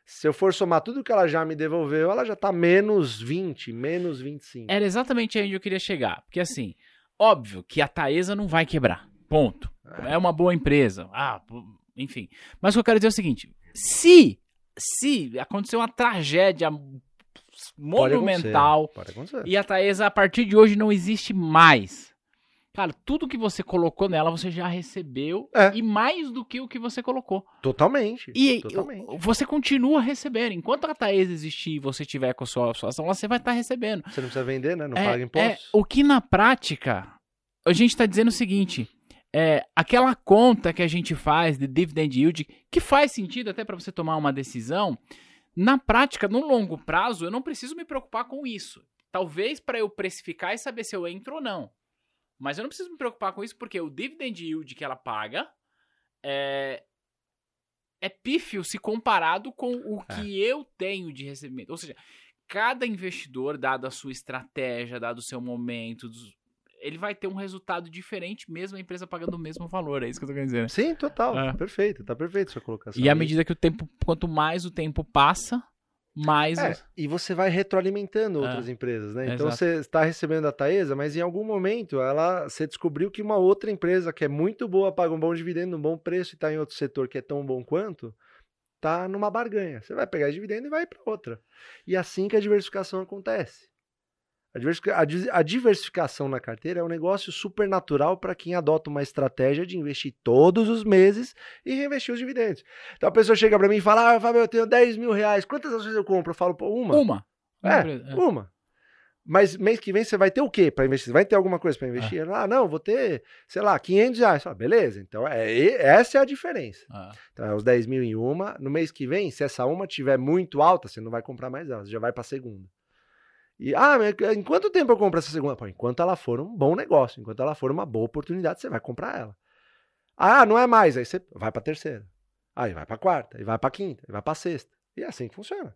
se eu for somar tudo que ela já me devolveu, ela já tá menos 20, menos 25. Era exatamente aí onde eu queria chegar. Porque assim, óbvio que a Taesa não vai quebrar. Ponto. É uma boa empresa. Ah, enfim. Mas o que eu quero dizer é o seguinte: se, se acontecer uma tragédia Pode monumental acontecer, Pode acontecer. e a Taesa a partir de hoje não existe mais. Cara, tudo que você colocou nela você já recebeu É. e mais do que o que você colocou. Totalmente. E totalmente. você continua recebendo. Enquanto a Taesa existir e você tiver com a sua, sua ação, lá, você vai estar recebendo. Você não precisa vender, né? Não É, paga é, impostos. o que na prática, a gente está dizendo o seguinte: é, aquela conta que a gente faz de dividend yield, que faz sentido até para você tomar uma decisão, na prática, no longo prazo, eu não preciso me preocupar com isso. Talvez para eu precificar e saber se eu entro ou não. Mas eu não preciso me preocupar com isso porque o dividend yield que ela paga é, é pífio se comparado com o É. que eu tenho de recebimento. Ou seja, cada investidor, dado a sua estratégia, dado o seu momento, ele vai ter um resultado diferente, mesmo a empresa pagando o mesmo valor. É isso que eu tô querendo dizer. né? Sim, total. É. Perfeito, tá perfeito sua colocação. E à medida que o tempo, quanto mais o tempo passa, mais. É, e você vai retroalimentando É. outras empresas, né? Então Exato. você está recebendo a Taesa, mas em algum momento ela você descobriu que uma outra empresa que é muito boa, paga um bom dividendo, um bom preço e está em outro setor que é tão bom quanto, tá numa barganha. Você vai pegar esse dividendo e vai para outra. E é assim que a diversificação acontece. A, diversifica- a di- a diversificação na carteira é um negócio super natural para quem adota uma estratégia de investir todos os meses e reinvestir os dividendos. Então a pessoa chega para mim e fala: Ah, Fábio, eu tenho 10 mil reais, quantas ações eu compro? Eu falo, pô, uma. Uma. É, é. uma. Mas mês que vem você vai ter o quê para investir? Você vai ter alguma coisa para investir? Ah, não, vou ter, sei lá, 500 reais. Ah, beleza, então é, essa é a diferença. Ah, Então é os 10 mil em uma. No mês que vem, se essa uma tiver muito alta, você não vai comprar mais ela, você já vai para a segunda. E, ah, mas em quanto tempo eu compro essa segunda? Pô, enquanto ela for um bom negócio, enquanto ela for uma boa oportunidade, você vai comprar ela. Ah, não é mais, aí você vai para terceira. Aí vai para quarta, aí vai para quinta, aí vai para sexta. E é assim que funciona.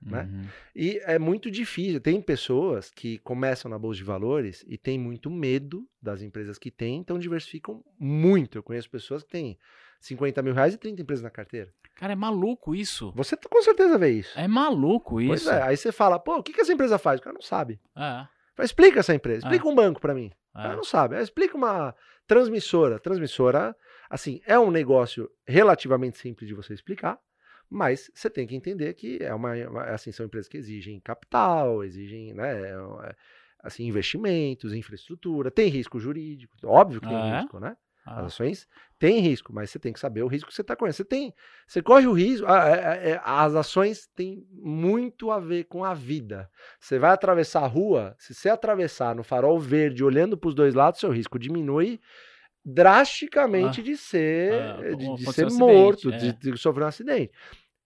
Né? uhum. E é muito difícil. Tem pessoas que começam na bolsa de valores e têm muito medo das empresas que têm, então diversificam muito. Eu conheço pessoas que têm 50 mil reais e 30 empresas na carteira. Cara, é maluco isso. Você com certeza vê isso. É maluco Pois isso. é. Aí você fala, pô, o que, que essa empresa faz? O cara não sabe. É, Fala, explica essa empresa, explica Ah. um banco pra mim. O é. cara não sabe. Aí Explica uma transmissora. Transmissora, assim, é um negócio relativamente simples de você explicar, mas você tem que entender que é uma, assim, são empresas que exigem capital, exigem, né, é, assim, investimentos, infraestrutura, tem risco jurídico, óbvio que tem é? risco, né? As Ah, ações têm risco, mas você tem que saber o risco que você está correndo. Você tem, você corre o risco. a- a- a- As ações têm muito a ver com a vida. Você vai atravessar a rua, se você atravessar no farol verde, olhando para os dois lados, seu risco diminui drasticamente Ah. de ser, Ah, de, de ser um acidente, morto, é. de, de sofrer um acidente.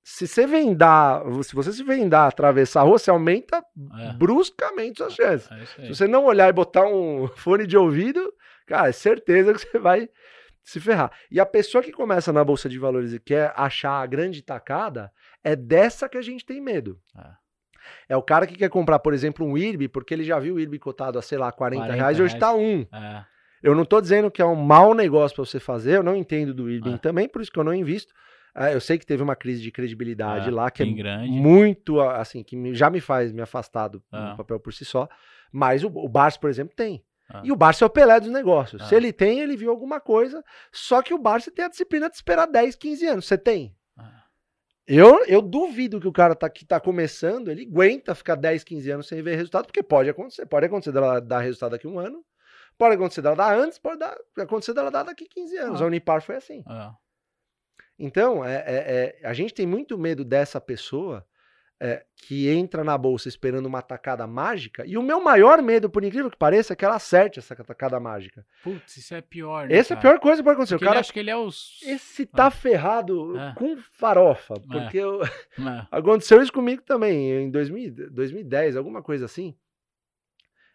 Se você vendar, se você se vendar, atravessar a rua, você aumenta é. bruscamente suas chances. É. Se você não olhar e botar um fone de ouvido, cara, é certeza que você vai se ferrar. E a pessoa que começa na bolsa de valores e quer achar a grande tacada, é dessa que a gente tem medo. É o cara que quer comprar, por exemplo, um IRB, porque ele já viu o IRB cotado a, sei lá, 40, 40 reais e hoje reais. tá um. É. Eu não tô dizendo que é um mau negócio para você fazer, eu não entendo do IRB É. também, por isso que eu não invisto. Ah, eu sei que teve uma crise de credibilidade É, lá, que é grande. muito, assim, que já me faz me afastar do, Ah. papel por si só. Mas o, o Barça, por exemplo, tem. Ah. E o Barça é o Pelé dos negócios. Ah. Se ele tem, ele viu alguma coisa. Só que o Barça tem a disciplina de esperar 10, 15 anos. Você tem? Ah. Eu, eu duvido que o cara tá, que tá começando, ele aguenta ficar 10, 15 anos sem ver resultado, porque pode acontecer. Pode acontecer dela dar resultado daqui a um ano, pode acontecer dela dar antes, pode dar, acontecer dela dar daqui 15 anos. Ah. A Unipar foi assim. É. Então, é, é- é- a gente tem muito medo dessa pessoa é, que entra na bolsa esperando uma tacada mágica. E o meu maior medo, por incrível que pareça, é que ela acerte essa tacada mágica. Putz, isso é pior, né? Essa é a pior coisa que pode acontecer. Porque o cara, acha que ele é os. esse tá ferrado É. com farofa. Porque eu- É. aconteceu isso comigo também, em 2000, 2010, alguma coisa assim.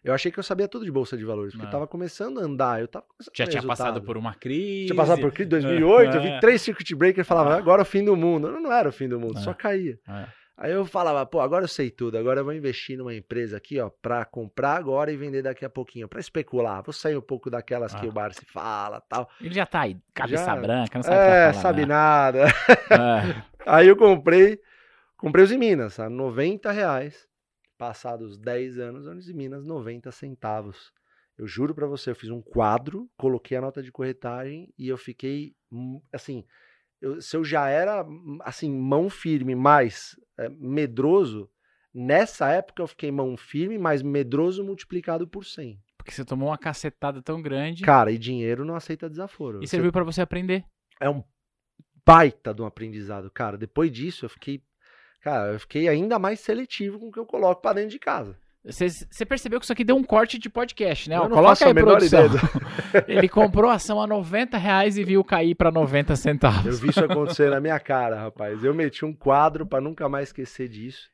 Eu achei que eu sabia tudo de bolsa de valores, porque É. eu tava começando a andar, eu tava começando a Já tinha passado por uma crise. Tinha passado por crise em 2008, eu É. vi três circuit breakers e falava, agora é o fim do mundo. Não, não era o fim do mundo, É. só caía. Aí eu falava, pô, agora eu sei tudo, agora eu vou investir numa empresa aqui, ó, pra comprar agora e vender daqui a pouquinho, pra especular. Vou sair um pouco daquelas que Ah. o bar se fala tal. Ele já tá aí, cabeça Já- branca, não sabe o É, que falar, sabe né? nada. É. Aí eu comprei, comprei os em Minas, a 90 reais. Passados 10 anos, os em Minas, 90 centavos. Eu juro pra você, eu fiz um quadro, coloquei a nota de corretagem e eu fiquei, hum, assim, eu- se eu já era, assim, mão firme, mais é, medroso, nessa época eu fiquei mão firme, mas medroso multiplicado por 100. Porque você tomou uma cacetada tão grande Cara, e dinheiro não aceita desaforo. e Você- serviu pra você aprender. é um baita de um aprendizado, cara. Depois disso, eu fiquei, cara, eu fiquei ainda mais seletivo com o que eu coloco pra dentro de casa. Você, percebeu que isso aqui deu um corte de podcast, né? Eu Ó, não Coloca a aí, menor produção. ideia Ele comprou a ação a 90 reais e viu cair pra 90 Eu centavos. vi isso acontecer na minha cara, rapaz. Eu meti um quadro pra nunca mais esquecer disso.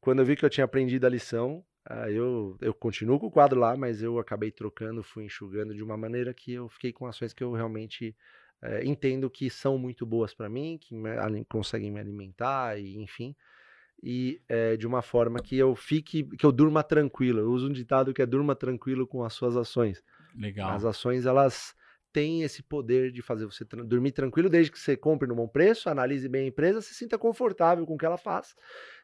Quando eu vi que eu tinha aprendido a lição, Ah, eu, eu continuo com o quadro lá, mas eu acabei trocando, fui enxugando de uma maneira que eu fiquei com ações que eu realmente é, entendo que são muito boas para mim, que me, conseguem me alimentar e enfim, e é, de uma forma que eu fique, que eu durma tranquilo. Eu uso um ditado que é durma tranquilo com as suas ações. Legal. As ações elas têm esse poder de fazer você tra dormir tranquilo desde que você compre no bom preço, analise bem a empresa, se sinta confortável com o que ela faz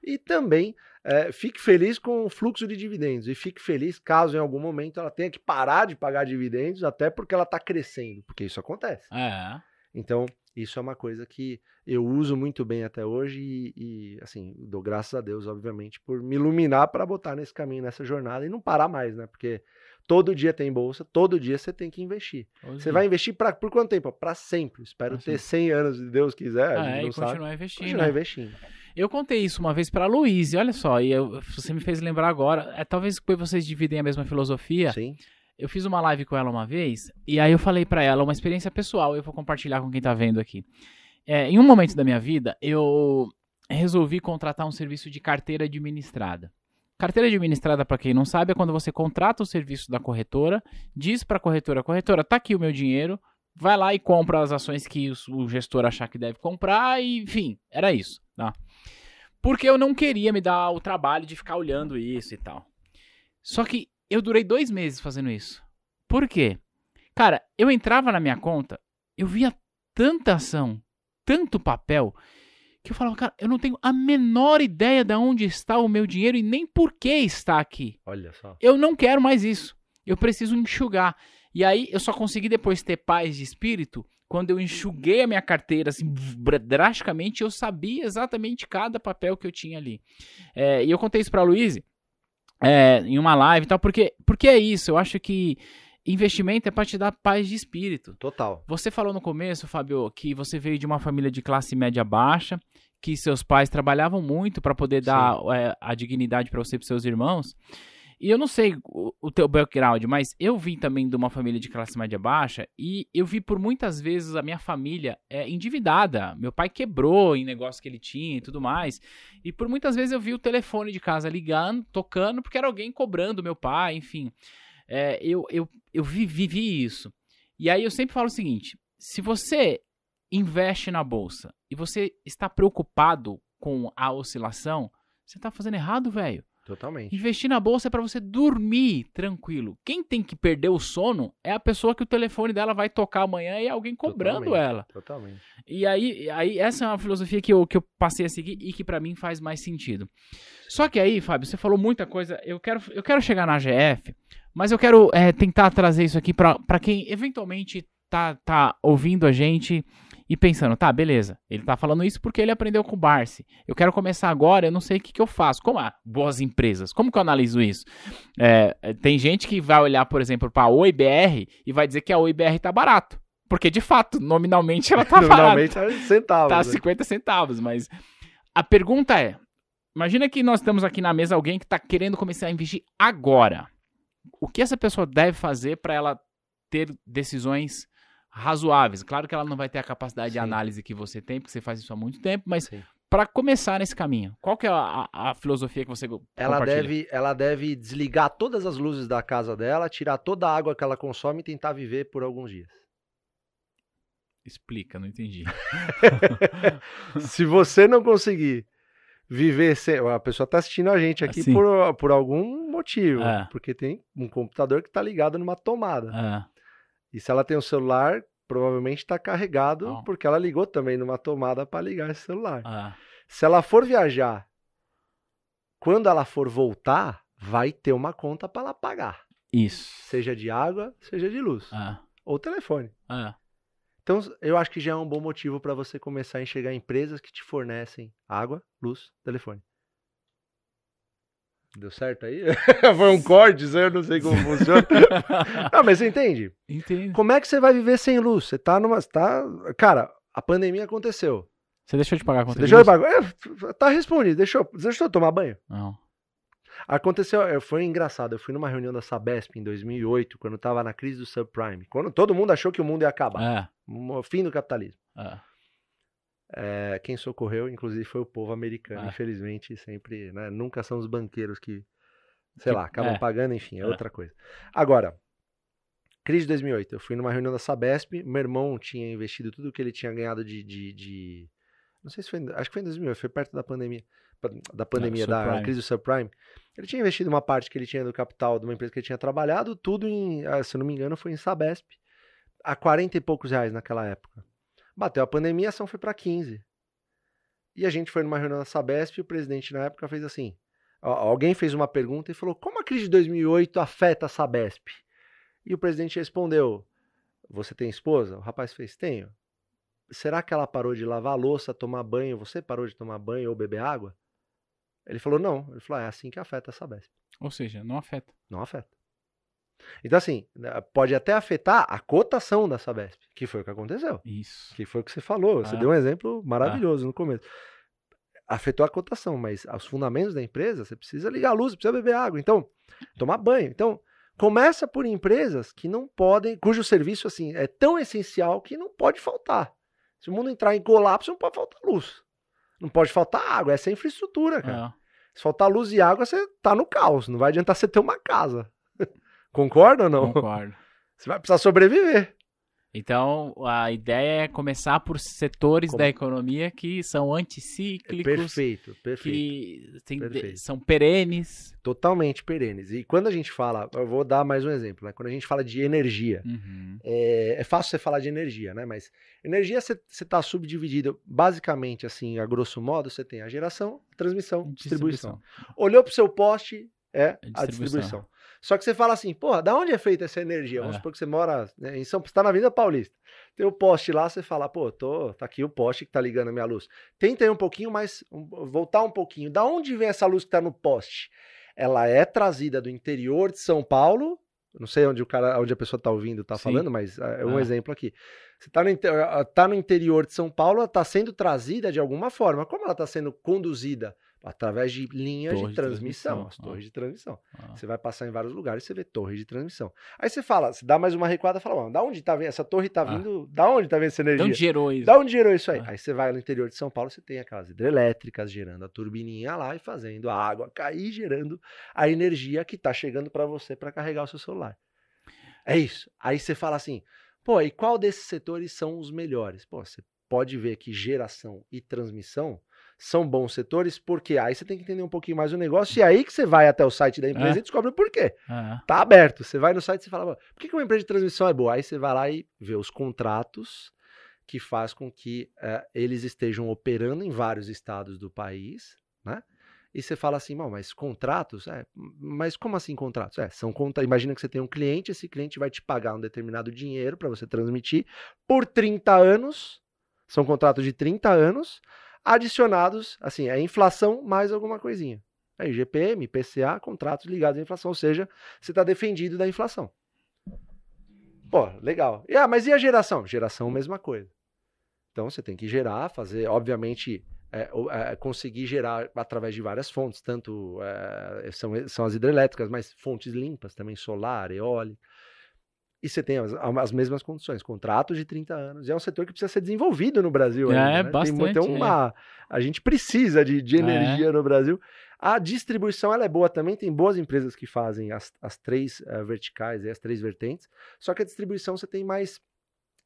e também é, fique feliz com o fluxo de dividendos e fique feliz caso em algum momento ela tenha que parar de pagar dividendos, até porque ela está crescendo, porque isso acontece. É. Então, isso é uma coisa que eu uso muito bem até hoje e, e assim, dou graças a Deus, obviamente, por me iluminar para botar nesse caminho, nessa jornada e não parar mais, né? Porque todo dia tem bolsa, todo dia você tem que investir. Hoje. Você vai investir pra, por quanto tempo? Para sempre. Espero ter 100 anos, se Deus quiser. Ah, é, e continuar investindo. Continuar né? investindo. Eu contei isso uma vez para Luiz, e olha só, e eu, você me fez lembrar agora, é talvez vocês dividem a mesma filosofia. Sim. Eu fiz uma live com ela uma vez, e aí eu falei para ela uma experiência pessoal, eu vou compartilhar com quem tá vendo aqui. É, em um momento da minha vida, eu resolvi contratar um serviço de carteira administrada. Carteira administrada, para quem não sabe, é quando você contrata o serviço da corretora, diz para a corretora, corretora, tá aqui o meu dinheiro, vai lá e compra as ações que o gestor achar que deve comprar, e, enfim, era isso, tá? Porque eu não queria me dar o trabalho de ficar olhando isso e tal. Só que eu durei dois meses fazendo isso. Por quê? Cara, eu entrava na minha conta, eu via tanta ação, tanto papel, que eu falava, cara, eu não tenho a menor ideia de onde está o meu dinheiro e nem por que está aqui. Olha só. Eu não quero mais isso. Eu preciso enxugar. E aí eu só consegui depois ter paz de espírito quando eu enxuguei a minha carteira assim, drasticamente, eu sabia exatamente cada papel que eu tinha ali. É, e eu contei isso para a Luísa é, em uma live e tal, porque, porque é isso, eu acho que investimento é para te dar paz de espírito. Total. Você falou no começo, Fábio, que você veio de uma família de classe média baixa, que seus pais trabalhavam muito para poder dar é, a dignidade para você e para seus irmãos. E eu não sei o, o teu background, mas eu vim também de uma família de classe média baixa e eu vi por muitas vezes a minha família é, endividada. Meu pai quebrou em negócio que ele tinha e tudo mais. E por muitas vezes eu vi o telefone de casa ligando, tocando, porque era alguém cobrando meu pai, enfim. É, eu, eu, eu vivi, vivi isso. E aí eu sempre falo o seguinte: se você investe na bolsa e você está preocupado com a oscilação, você está fazendo errado, velho. Totalmente. Investir na bolsa é para você dormir tranquilo. Quem tem que perder o sono é a pessoa que o telefone dela vai tocar amanhã e alguém cobrando Totalmente. ela. Totalmente. E aí, aí essa é uma filosofia que eu, que eu passei a seguir e que para mim faz mais sentido. Só que aí, Fábio, você falou muita coisa. Eu quero, eu quero chegar na GF, mas eu quero é, tentar trazer isso aqui para quem eventualmente tá, tá ouvindo a gente e pensando, tá, beleza, ele tá falando isso porque ele aprendeu com o Barsi. Eu quero começar agora, eu não sei o que, que eu faço. Como ah, boas empresas, como que eu analiso isso? É, tem gente que vai olhar, por exemplo, para a OIBR e vai dizer que a OIBR tá barato. Porque, de fato, nominalmente ela tá nominalmente barata. Nominalmente é centavos. Tá né? 50 centavos, mas a pergunta é, imagina que nós temos aqui na mesa alguém que está querendo começar a investir agora. O que essa pessoa deve fazer para ela ter decisões razoáveis. Claro que ela não vai ter a capacidade Sim. de análise que você tem, porque você faz isso há muito tempo, mas para começar nesse caminho, qual que é a, a, a filosofia que você ela deve Ela deve desligar todas as luzes da casa dela, tirar toda a água que ela consome e tentar viver por alguns dias. Explica, não entendi. Se você não conseguir viver sem. A pessoa está assistindo a gente aqui por, por algum motivo. É. Porque tem um computador que está ligado numa tomada. É. E se ela tem um celular, provavelmente está carregado, porque ela ligou também numa tomada para ligar esse celular. Ah. Se ela for viajar, quando ela for voltar, vai ter uma conta para ela pagar. Isso. Seja de água, seja de luz. Ah. Ou telefone. Ah. Então, eu acho que já é um bom motivo para você começar a enxergar empresas que te fornecem água, luz, telefone. Deu certo aí? Foi um corte, eu não sei como funciona. não, mas você entende? Entendo. Como é que você vai viver sem luz? Você tá numa. Tá... Cara, a pandemia aconteceu. Você deixou de pagar a conta Deixou de pagar? É, tá respondido. Deixa eu tomar banho? Não. Aconteceu, é, foi engraçado. Eu fui numa reunião da Sabesp em 2008, quando tava na crise do subprime. Quando todo mundo achou que o mundo ia acabar. É. O fim do capitalismo. É. É, quem socorreu, inclusive, foi o povo americano. Ah. Infelizmente, sempre, né, nunca são os banqueiros que sei lá, acabam é. pagando, enfim, é, É. outra coisa. Agora, crise de 2008, eu fui numa reunião da Sabesp, meu irmão tinha investido tudo que ele tinha ganhado de, de, de- não sei se foi, acho que foi em 2008, foi perto da pandemia, pa- da pandemia, da crise do subprime. Ele tinha investido uma parte que ele tinha do capital de uma empresa que ele tinha trabalhado, tudo em, ah, se eu não me engano, foi em Sabesp, a 40 e poucos reais naquela época. Bateu a pandemia, a ação foi para 15. E a gente foi numa reunião da Sabesp e o presidente na época fez assim, Alguém fez uma pergunta e falou: Como a crise de 2008 afeta a Sabesp? E o presidente respondeu: Você tem esposa? O rapaz fez: Tenho. Será que ela parou de lavar a louça, tomar banho? Você parou de tomar banho ou beber água? Ele falou: Não. Ele falou: É assim que afeta a Sabesp. Ou seja, não afeta. Não afeta. Então, assim, né, pode até afetar a cotação da Sabesp, que foi o que aconteceu. Isso. Que foi o que você falou. Você Ah. deu um exemplo maravilhoso no começo. Afetou a cotação, mas os fundamentos da empresa, você precisa ligar a luz, precisa beber água. Então, tomar banho. Então, começa por empresas que não podem, cujo serviço assim é tão essencial que não pode faltar. Se o mundo entrar em colapso, não pode faltar luz. Não pode faltar água, essa é a infraestrutura, cara. É. Se faltar luz e água, você tá no caos. Não vai adiantar você ter uma casa. Concorda ou não? Concordo. Você vai precisar sobreviver. Então, a ideia é começar por setores Com- da economia que são anticíclicos, Perfeito, perfeito. que tem de- Perfeito. são perenes. Totalmente perenes. E quando a gente fala, eu vou dar mais um exemplo, né? Quando a gente fala de energia, Uhum. é, é fácil você falar de energia, né? Mas energia você está subdividido basicamente assim, a grosso modo, você tem a geração, a transmissão, distribuição. Olhou para o seu poste, é a distribuição. distribuição. Só que você fala assim, porra, da onde é feita essa energia? Vamos É. supor que você mora né, em São Paulo, você tá na Avenida Paulista. Tem o poste lá, você fala, pô, tô, tá aqui o poste que tá ligando a minha luz. Tenta ir um pouquinho mais, um- voltar um pouquinho. Da onde vem essa luz que tá no poste? Ela é trazida do interior de São Paulo. Não sei onde o cara, onde a pessoa tá ouvindo, tá Sim. falando, mas é um Ah. exemplo aqui. Você tá no, ah, tá no interior de São Paulo, ela tá sendo trazida de alguma forma. Como ela tá sendo conduzida? Através de linhas de de transmissão, transmissão, as ah. torres de transmissão. Ah. Você vai passar em vários lugares, você vê torre de transmissão. Aí você fala, você dá mais uma recuada e fala, "Ó, da onde tá vindo? Essa torre tá Ah. vindo. Da onde tá vindo essa De energia? onde gerou isso? Da onde gerou isso aí? Ah. Aí você vai no interior de São Paulo, você tem aquelas hidrelétricas gerando a turbininha lá e fazendo a água cair, gerando a energia que tá chegando para você para carregar o seu celular. É isso. Aí você fala assim, pô, e qual desses setores são os melhores? Pô, você pode ver que geração e transmissão são bons setores, porque aí você tem que entender um pouquinho mais o negócio, e aí que você vai até o site da empresa É. e descobre o porquê. Ah, Tá aberto. Você vai no site e você fala, "Pô, por que uma empresa de transmissão é boa? Aí você vai lá e vê os contratos que faz com que eh, eles estejam operando em vários estados do país, né? E você fala assim, "Bom, mas contratos? É, mas como assim contratos? É, são contra... Imagina que você tem um cliente, esse cliente vai te pagar um determinado dinheiro para você transmitir por 30 anos. São contratos de 30 anos, adicionados, assim, é inflação mais alguma coisinha. É IGPM, IPCA, contratos ligados à inflação, ou seja, você está defendido da inflação. Pô, legal. E, ah, mas e a geração? Geração, mesma coisa. Então você tem que gerar, fazer, obviamente, é, é, conseguir gerar através de várias fontes, tanto é, são, são as hidrelétricas, mas fontes limpas também, solar, eólica. E você tem as, as mesmas condições, contratos de 30 anos. E é um setor que precisa ser desenvolvido no Brasil. É, ainda, né? Tem bastante, tem uma, A gente precisa de, de É. energia no Brasil. A distribuição ela é boa também, tem boas empresas que fazem as, as três eh, verticais, e as três vertentes. Só que a distribuição você tem mais.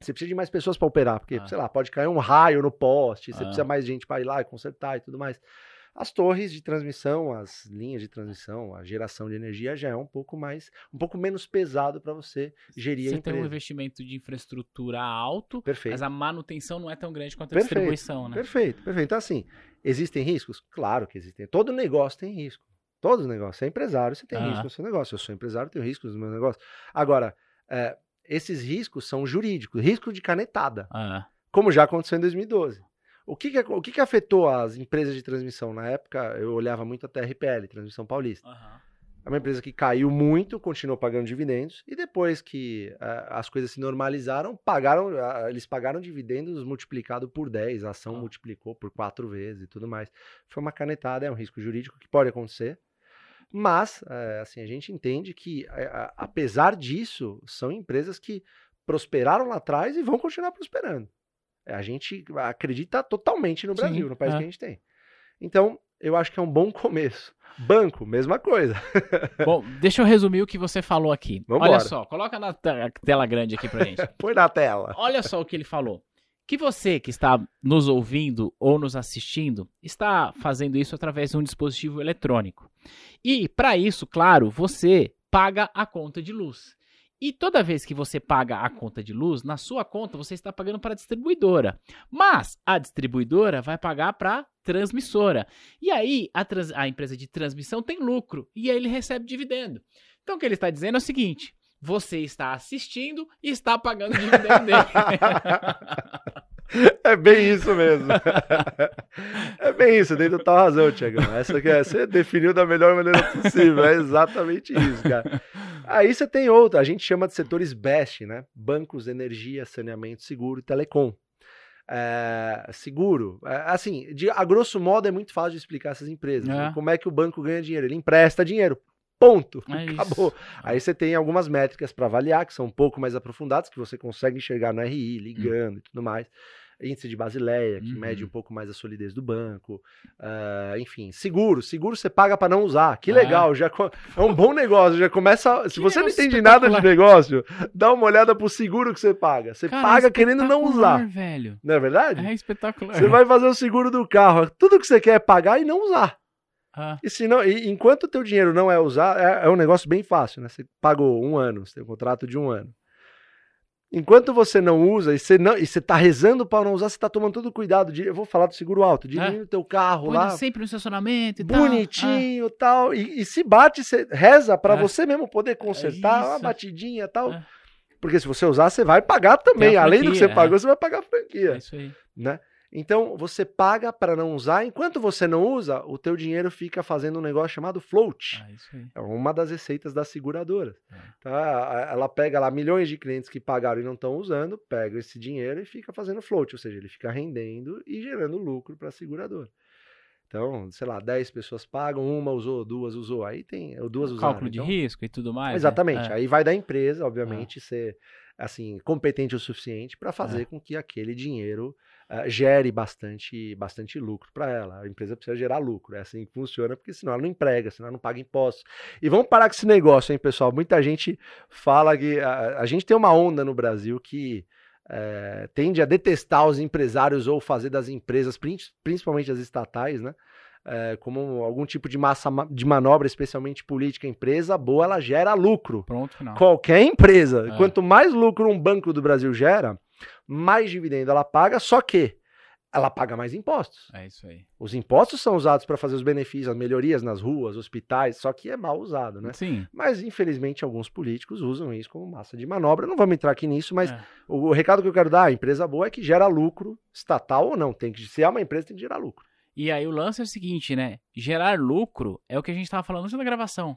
Você precisa de mais pessoas para operar, porque, Ah. sei lá, pode cair um raio no poste, você Ah. precisa mais gente para ir lá e consertar e tudo mais. As torres de transmissão, as linhas de transmissão, a geração de energia já é um pouco mais, um pouco menos pesado para você gerir a Você tem um empresa. investimento de infraestrutura alto, Perfeito. mas a manutenção não é tão grande quanto a Perfeito, distribuição, né? Perfeito, perfeito. Então, assim, existem riscos? Claro que existem. Todo negócio tem risco. Todos os negócios. Você é empresário, você tem Ah. risco no seu negócio. Eu sou empresário, tenho riscos no meu negócio. Agora, é, esses riscos são jurídicos, risco de canetada, Ah, como já aconteceu em 2012. O que, que, o que, que afetou as empresas de transmissão? Na época, eu olhava muito a TRPL, Transmissão Paulista. aham. É uma empresa que caiu muito, continuou pagando dividendos, e depois que eh, as coisas se normalizaram, pagaram, ah, eles pagaram dividendos multiplicado por 10, a ação Ah. multiplicou por quatro vezes e tudo mais. Foi uma canetada, é um risco jurídico que pode acontecer. Mas, eh, assim, a gente entende que, eh, a- apesar disso, são empresas que prosperaram lá atrás e vão continuar prosperando. A gente acredita totalmente no Sim, Brasil, no país é. que a gente tem. Então, eu acho que é um bom começo. Banco, mesma coisa. Bom, deixa eu resumir o que você falou aqui. Vambora. Olha só, coloca na te- tela grande aqui pra gente. Põe na tela. Olha só o que ele falou. Que você que está nos ouvindo ou nos assistindo está fazendo isso através de um dispositivo eletrônico. E para isso, claro, você paga a conta de luz. E toda vez que você paga a conta de luz, na sua conta você está pagando para a distribuidora. Mas a distribuidora vai pagar para a transmissora. E aí a, trans- a empresa de transmissão tem lucro e aí ele recebe dividendo. Então o que ele está dizendo é o seguinte: você está assistindo e está pagando dividendo dele. É bem isso mesmo. É bem isso, tem total razão, Tiagão. Essa que é, você definiu da melhor maneira possível. É exatamente isso, cara. Aí você tem outra, a gente chama de setores BEST, né? Bancos, energia, saneamento, seguro e telecom. É, seguro, é, assim, de, a grosso modo é muito fácil de explicar essas empresas. É. né? Como é que o banco ganha dinheiro? Ele empresta dinheiro. Ponto. É isso. Acabou. Aí você tem algumas métricas para avaliar, que são um pouco mais aprofundadas, que você consegue enxergar no RI, ligando e tudo mais. Índice de Basileia, que Uhum. mede um pouco mais a solidez do banco. Ah, enfim, seguro. Seguro você paga para não usar. Que legal. Já co- é um bom negócio. Já começa. Se Que você não entende nada de negócio, dá uma olhada pro seguro que você paga. Você Cara, paga querendo não usar. velho. Não é verdade? É espetacular. Você vai fazer o seguro do carro. Tudo que você quer é pagar e não usar. Ah, E se não, e enquanto o teu dinheiro não é usar, é, é um negócio bem fácil, né? Você pagou um ano, você tem um contrato de um ano. Enquanto você não usa e você não e você tá rezando para não usar, você tá tomando todo cuidado. De, eu vou falar do seguro alto, dirigindo o teu carro põe lá, sempre no estacionamento e tal. bonitinho e tal. E, e se bate, você reza para É. você mesmo poder consertar, uma isso. batidinha e tal. É. Porque se você usar, você vai pagar também. Além do que você pagou, é. você vai pagar a franquia é isso aí. né? Então, você paga para não usar. Enquanto você não usa, o teu dinheiro fica fazendo um negócio chamado float. Ah, isso aí. É uma das receitas das seguradoras. É. Tá? Ela pega lá milhões de clientes que pagaram e não estão usando, pega esse dinheiro e fica fazendo float, ou seja, ele fica rendendo e gerando lucro para a seguradora. Então, sei lá, 10 pessoas pagam, uma usou, duas usou, aí tem, duas usaram. Cálculo de então- risco e tudo mais. né? Exatamente. É. Aí vai da empresa, obviamente, ser assim competente o suficiente para fazer É. com que aquele dinheiro ah, gere bastante, bastante lucro para ela. A empresa precisa gerar lucro, é assim que funciona, porque senão ela não emprega, senão ela não paga impostos. E vamos parar com esse negócio, hein, pessoal? Muita gente fala que a, a gente tem uma onda no Brasil que eh, tende a detestar os empresários ou fazer das empresas, prin- principalmente as estatais, né? eh, como algum tipo de massa ma- de manobra, especialmente política. Empresa boa, ela gera lucro. Pronto, final. Qualquer empresa. É. Quanto mais lucro um banco do Brasil gera, mais dividendo ela paga, só que ela paga mais impostos. É isso aí. Os impostos são usados para fazer os benefícios, as melhorias nas ruas, hospitais, só que é mal usado, né? Sim. Mas, infelizmente, alguns políticos usam isso como massa de manobra. Não vamos entrar aqui nisso, mas É. o, o recado que eu quero dar, a empresa boa é que gera lucro, estatal ou não. Tem que, se é uma empresa, tem que gerar lucro. E aí o lance é o seguinte, né? Gerar lucro é o que a gente tava falando antes da gravação.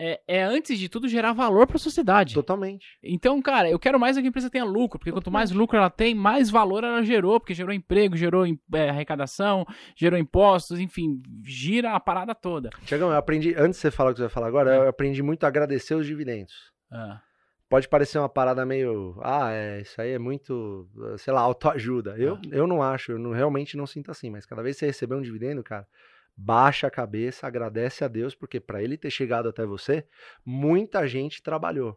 É, é antes de tudo gerar valor para a sociedade. Totalmente. Então, cara, eu quero mais é que a empresa tenha lucro, porque quanto mais lucro ela tem, mais valor ela gerou, porque gerou emprego, gerou é, arrecadação, gerou impostos, enfim, gira a parada toda. Tiagão, eu aprendi, antes de você falar o que você vai falar agora, eu aprendi muito a agradecer os dividendos. Ah, pode parecer uma parada meio, ah, é, isso aí é muito, sei lá, autoajuda. Eu, Ah. eu não acho, eu não- realmente não sinto assim, mas cada vez que você receber um dividendo, cara, baixa a cabeça, agradece a Deus, porque para ele ter chegado até você, muita gente trabalhou.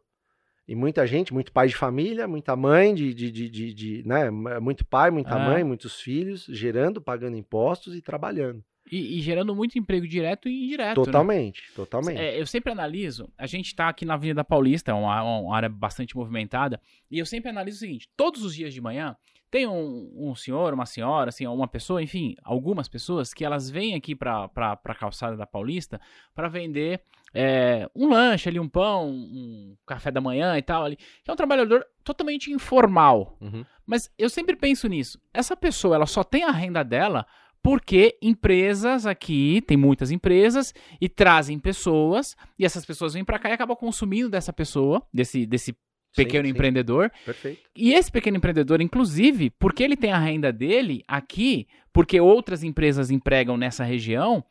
E muita gente, muito pai de família, muita mãe de, de, de, de, de, né, muito pai, muita Ah. mãe, muitos filhos, gerando, pagando impostos e trabalhando. E, e gerando muito emprego direto e indireto. né? Totalmente, totalmente. É, eu sempre analiso, a gente tá aqui na Avenida Paulista, é uma, uma área bastante movimentada, e eu sempre analiso o seguinte: todos os dias de manhã tem um, um senhor, uma senhora, assim, uma pessoa, enfim, algumas pessoas que elas vêm aqui pra, pra, pra calçada da Paulista para vender é, um lanche ali, um pão, um café da manhã e tal ali. É um trabalhador totalmente informal. Uhum. Mas eu sempre penso nisso. Essa pessoa, ela só tem a renda dela porque empresas aqui, tem muitas empresas, e trazem pessoas, e essas pessoas vêm pra cá e acabam consumindo dessa pessoa, desse, desse pequeno Sim, sim, empreendedor. Perfeito. E esse pequeno empreendedor, inclusive, porque ele tem a renda dele aqui, porque outras empresas empregam nessa região,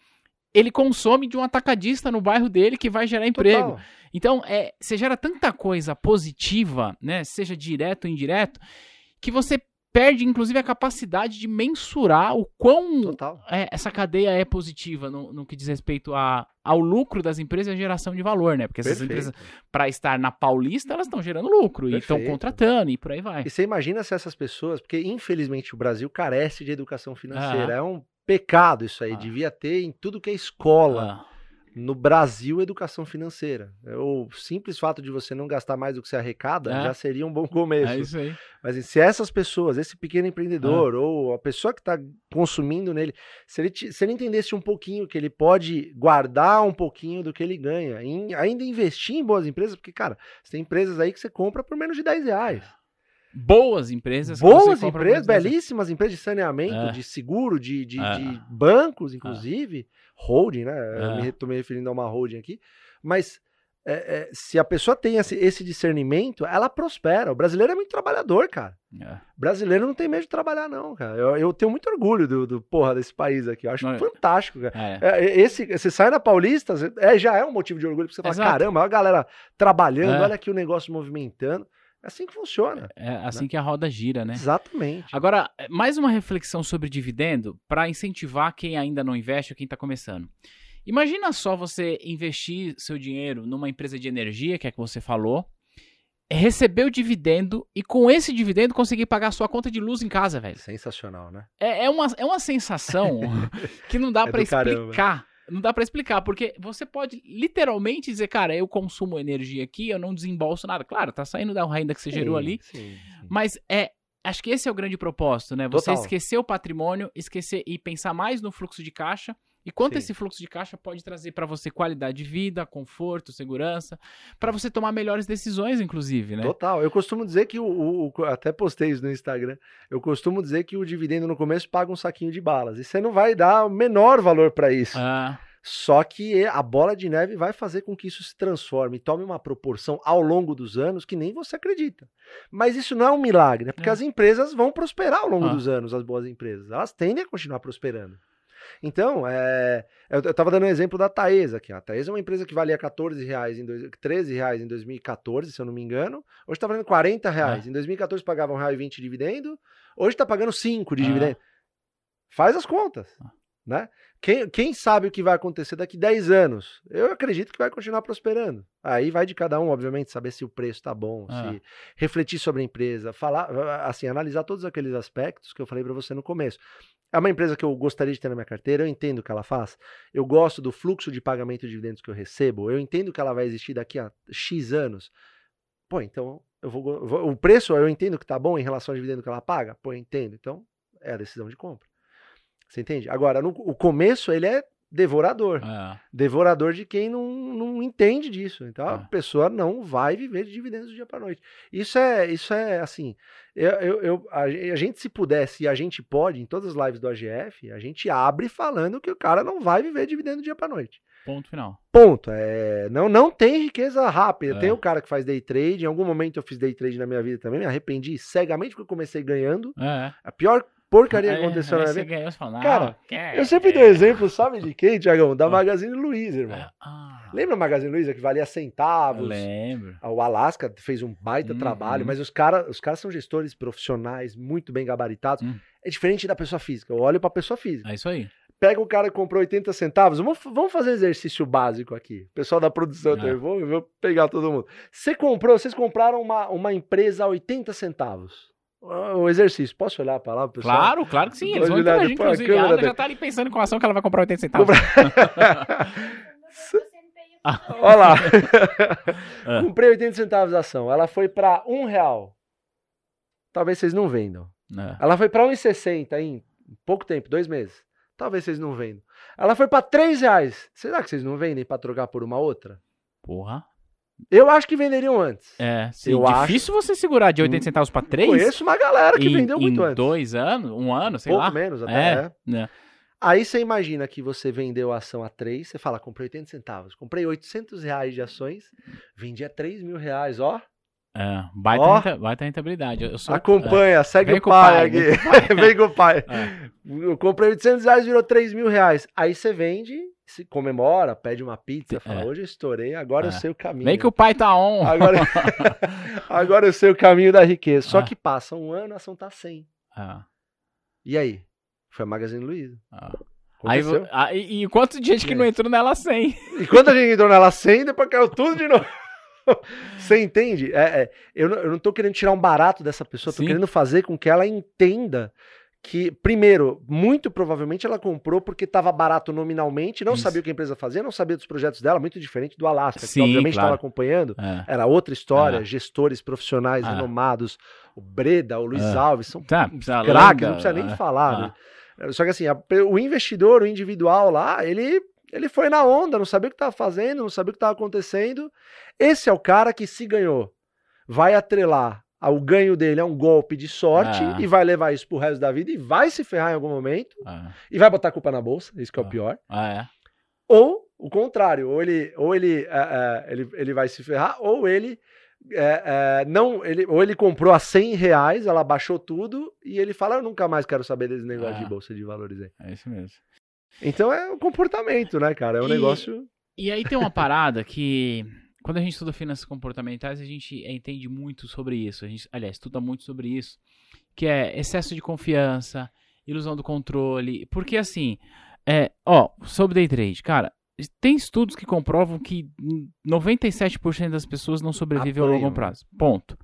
ele consome de um atacadista no bairro dele que vai gerar emprego. Total. Então, é, você gera tanta coisa positiva, né? Seja direto ou indireto, que você perde, inclusive, a capacidade de mensurar o quão é, essa cadeia é positiva no, no que diz respeito a, ao lucro das empresas e a geração de valor, né? Porque essas Perfeito. empresas, para estar na Paulista, elas estão gerando lucro e estão Perfeito. contratando e por aí vai. E você imagina se essas pessoas, porque infelizmente o Brasil carece de educação financeira. Ah. É um pecado isso aí. Ah. Devia ter em tudo que é escola. Ah, No Brasil, educação financeira. O simples fato de você não gastar mais do que você arrecada É. já seria um bom começo. é isso aí. Mas se essas pessoas, esse pequeno empreendedor Ah. ou a pessoa que está consumindo nele, se ele, se ele entendesse um pouquinho que ele pode guardar um pouquinho do que ele ganha, em- ainda investir em boas empresas, porque, cara, você tem empresas aí que você compra por menos de 10 reais. Boas empresas. Boas empresas, belíssimas empresas de saneamento, É. de seguro, de, de, É. de bancos, inclusive, holding, né? É. estou me referindo a uma holding aqui. Mas é, é, se a pessoa tem esse, esse discernimento, ela prospera. O brasileiro é muito trabalhador, cara. É. Brasileiro não tem medo de trabalhar, não, cara. Eu, eu tenho muito orgulho do, do porra desse país aqui. Eu acho Não é? fantástico, cara. É. É, esse, você sai na Paulista, é, já é um motivo de orgulho, porque você fala, Exato. caramba, olha a galera trabalhando, É. olha aqui o negócio movimentando. É assim que funciona. É assim que a roda gira, né? Exatamente. Agora, mais uma reflexão sobre dividendo para incentivar quem ainda não investe ou quem está começando. Imagina só você investir seu dinheiro numa empresa de energia, que é que você falou, receber o dividendo e com esse dividendo conseguir pagar a sua conta de luz em casa, velho. Sensacional, né? É, é uma, é uma sensação que não dá É pra do caramba. Não dá pra explicar, porque você pode literalmente dizer, cara, eu consumo energia aqui, eu não desembolso nada. Claro, tá saindo da renda que você gerou Sim, ali, sim, sim. mas é. Acho que esse é o grande propósito, né? Você Total. esquecer o patrimônio, esquecer e pensar mais no fluxo de caixa. E quanto Sim. esse fluxo de caixa pode trazer pra você qualidade de vida, conforto, segurança, pra você tomar melhores decisões, inclusive, né? Total. Eu costumo dizer que o, o- o- Até postei isso no Instagram. Eu costumo dizer que o dividendo no começo paga um saquinho de balas. E você não vai dar o menor valor para isso. Ah, Só que a bola de neve vai fazer com que isso se transforme tome uma proporção ao longo dos anos que nem você acredita. Mas isso não é um milagre, né? Porque É. as empresas vão prosperar ao longo Ah. dos anos, as boas empresas. Elas tendem a continuar prosperando. Então, é, eu, eu tava dando um exemplo da Taesa aqui. A Taesa é uma empresa que valia 14 reais em dois, 13 reais em 2014, se eu não me engano. Hoje está valendo 40 reais. Em 2014 pagava um real e 20 de dividendo. Hoje está pagando 5 de Ah. dividendo. Faz as contas, né? Quem, quem sabe o que vai acontecer daqui 10 anos? Eu acredito que vai continuar prosperando. Aí vai de cada um, obviamente, saber se o preço tá bom, Ah. se refletir sobre a empresa, falar, assim, analisar todos aqueles aspectos que eu falei para você no começo. É uma empresa que eu gostaria de ter na minha carteira, eu entendo o que ela faz, eu gosto do fluxo de pagamento de dividendos que eu recebo, eu entendo que ela vai existir daqui a X anos. Pô, então eu vou, vou- o preço eu entendo que tá bom em relação ao dividendo que ela paga? Pô, eu entendo. Então é a decisão de compra. Você entende? Agora, no, o começo ele é devorador. ah, Devorador de quem não, não entende disso. Então a Ah. pessoa não vai viver de dividendos do dia para noite. Isso é, isso é assim. Eu, eu, eu- a, a gente, se pudesse, e a gente pode, em todas as lives do AGF, a gente abre falando que o cara não vai viver de dividendo do dia para noite. ponto final. Ponto. É, não, não tem riqueza rápida. É. Tem o cara que faz day trade. Em algum momento eu fiz day trade na minha vida também. Me arrependi cegamente porque eu comecei ganhando. É. A pior porcaria que Aí- aconteceu na minha você vida. Cara, Eu sempre dou exemplo, sabe de quem, Tiagão? Da Ah. Magazine Luiza, irmão. É, ah, Lembra a Magazine Luiza que valia eu centavos? lembro. O Alasca fez um baita Uhum. trabalho, mas os caras os caras são gestores profissionais, muito bem gabaritados. Hum. É diferente da pessoa física. Eu olho pra pessoa física. É isso aí. Pega o cara que comprou 80 centavos. Vamos, vamos fazer exercício básico aqui. Pessoal da produção, Ah. também, vou, eu vou pegar todo mundo. Você comprou, vocês compraram uma, uma empresa a 80 centavos. O exercício, posso olhar pra lá, pessoal? Claro, claro que sim. Eles vão olhar depois a inclusive. A câmera dele. já tá ali pensando com a ação que ela vai comprar 80 centavos. Olha lá. Ah. Comprei 80 centavos a ação. Ela foi pra um real. Talvez vocês não vendam. É. Ela foi pra 1,60 em pouco tempo, dois meses. Talvez vocês não vendam. Ela foi pra 3 reais. Será que vocês não vendem pra trocar por uma outra? Porra. Eu acho que venderiam antes. É, sim. Eu difícil você segurar de 80 centavos pra 3 Conheço uma galera que em, vendeu muito em antes. dois anos, um ano, sei pouco lá. menos até. É, é. né? Aí você imagina que você vendeu a ação a 3, você fala, comprei 80 centavos. Comprei 800 reais de ações, vendi a 3 mil reais, ó. É, baita, Ó. renta- baita rentabilidade. Sou, Acompanha, segue Vem o pai, pai, aqui. vem com o Vem com o pai. É. Eu comprei 800 reais, virou 3 mil reais. Aí você vende, se comemora, pede uma pizza, fala, É. hoje eu estourei, agora eu É. sei o caminho. Vem que o pai tá on. Agora, agora eu sei o caminho da riqueza. Só Ah. que passa um ano, a ação tá 100. Ah, E aí? Foi a Magazine Luiza. ah. Aí, vo- ah, e, quanto de gente que não aí? entrou nela sem? E quando a gente entrou nela 100, depois caiu tudo de novo. Você entende? É, é, eu, não, eu não tô querendo tirar um barato dessa pessoa, tô Sim. querendo fazer com que ela entenda que, primeiro, muito provavelmente ela comprou porque estava barato nominalmente, não Isso. sabia o que a empresa fazia, não sabia dos projetos dela, muito diferente do Alasca, que obviamente claro. estava acompanhando. É. Era outra história, Ah. gestores profissionais Ah. renomados, o Breda, o Luiz Ah. Alves, são Tá, craques, não precisa nem ah, falar. ah. né? Só que assim, a- o investidor, o individual lá, ele, ele foi na onda, não sabia o que estava fazendo, não sabia o que estava acontecendo. Esse é o cara que se ganhou, vai atrelar ao ganho dele a um golpe de sorte Ah. e vai levar isso pro resto da vida e vai se ferrar em algum momento Ah, e vai botar a culpa na bolsa, isso que é o Ah. pior. ah, é. Ou o contrário, ou ele, ou ele, é, é, ele, ele vai se ferrar, ou ele é, é, não, ele, ou ele comprou a 100 reais, ela baixou tudo e ele fala, eu nunca mais quero saber desse negócio Ah. de bolsa de valores aí. É isso mesmo. Então é o comportamento, né, cara? É um E- negócio. E aí tem uma parada que, quando a gente estuda finanças comportamentais, a gente entende muito sobre isso. A gente, aliás, estuda muito sobre isso. Que é excesso de confiança, ilusão do controle. Porque assim, é, ó, sobre day trade, cara, tem estudos que comprovam que 97% das pessoas não sobrevivem ao longo Apanham. prazo. Ponto.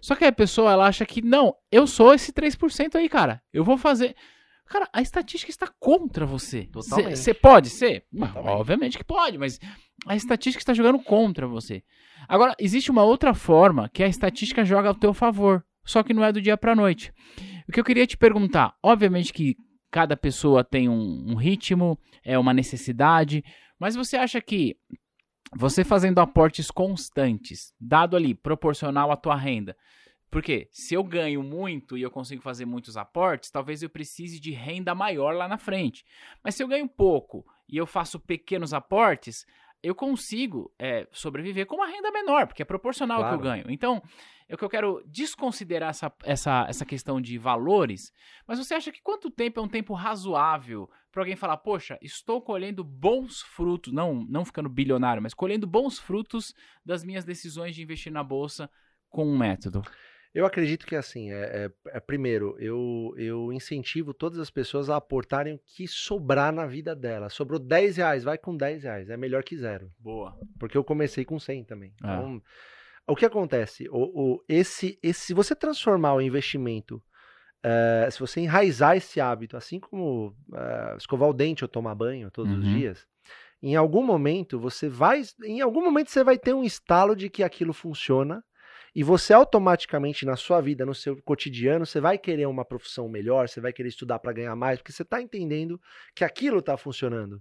Só que a pessoa, ela acha que, não, eu sou esse 3% aí, cara. Eu vou fazer. Cara, a estatística está contra você. Totalmente. Você pode ser? Totalmente. Obviamente que pode, mas a estatística está jogando contra você. Agora, existe uma outra forma que a estatística joga ao teu favor, só que não é do dia para noite. O que eu queria te perguntar, obviamente que cada pessoa tem um, um ritmo, é uma necessidade, mas você acha que você fazendo aportes constantes, dado ali proporcional à tua renda, porque se eu ganho muito e eu consigo fazer muitos aportes, talvez eu precise de renda maior lá na frente. Mas se eu ganho pouco e eu faço pequenos aportes, eu consigo é, sobreviver com uma renda menor, porque é proporcional ao que eu Claro. ganho. Então, é que eu quero desconsiderar essa, essa, essa questão de valores, mas você acha que quanto tempo é um tempo razoável para alguém falar, poxa, estou colhendo bons frutos, não, não ficando bilionário, mas colhendo bons frutos das minhas decisões de investir na bolsa com um método? Eu acredito que assim, é, é- é- primeiro, eu, eu incentivo todas as pessoas a aportarem o que sobrar na vida delas. Sobrou 10 reais, vai com 10 reais, é melhor que zero. Boa. Porque eu comecei com 100 também. Ah. Então, o que acontece? O, o- esse, esse, se você transformar o investimento, eh, se você enraizar esse hábito, assim como eh, escovar o dente ou tomar banho todos os Uhum. dias, em algum momento você vai, em algum momento você vai ter um estalo de que aquilo funciona e você automaticamente na sua vida, no seu cotidiano, você vai querer uma profissão melhor, você vai querer estudar para ganhar mais, porque você está entendendo que aquilo está funcionando.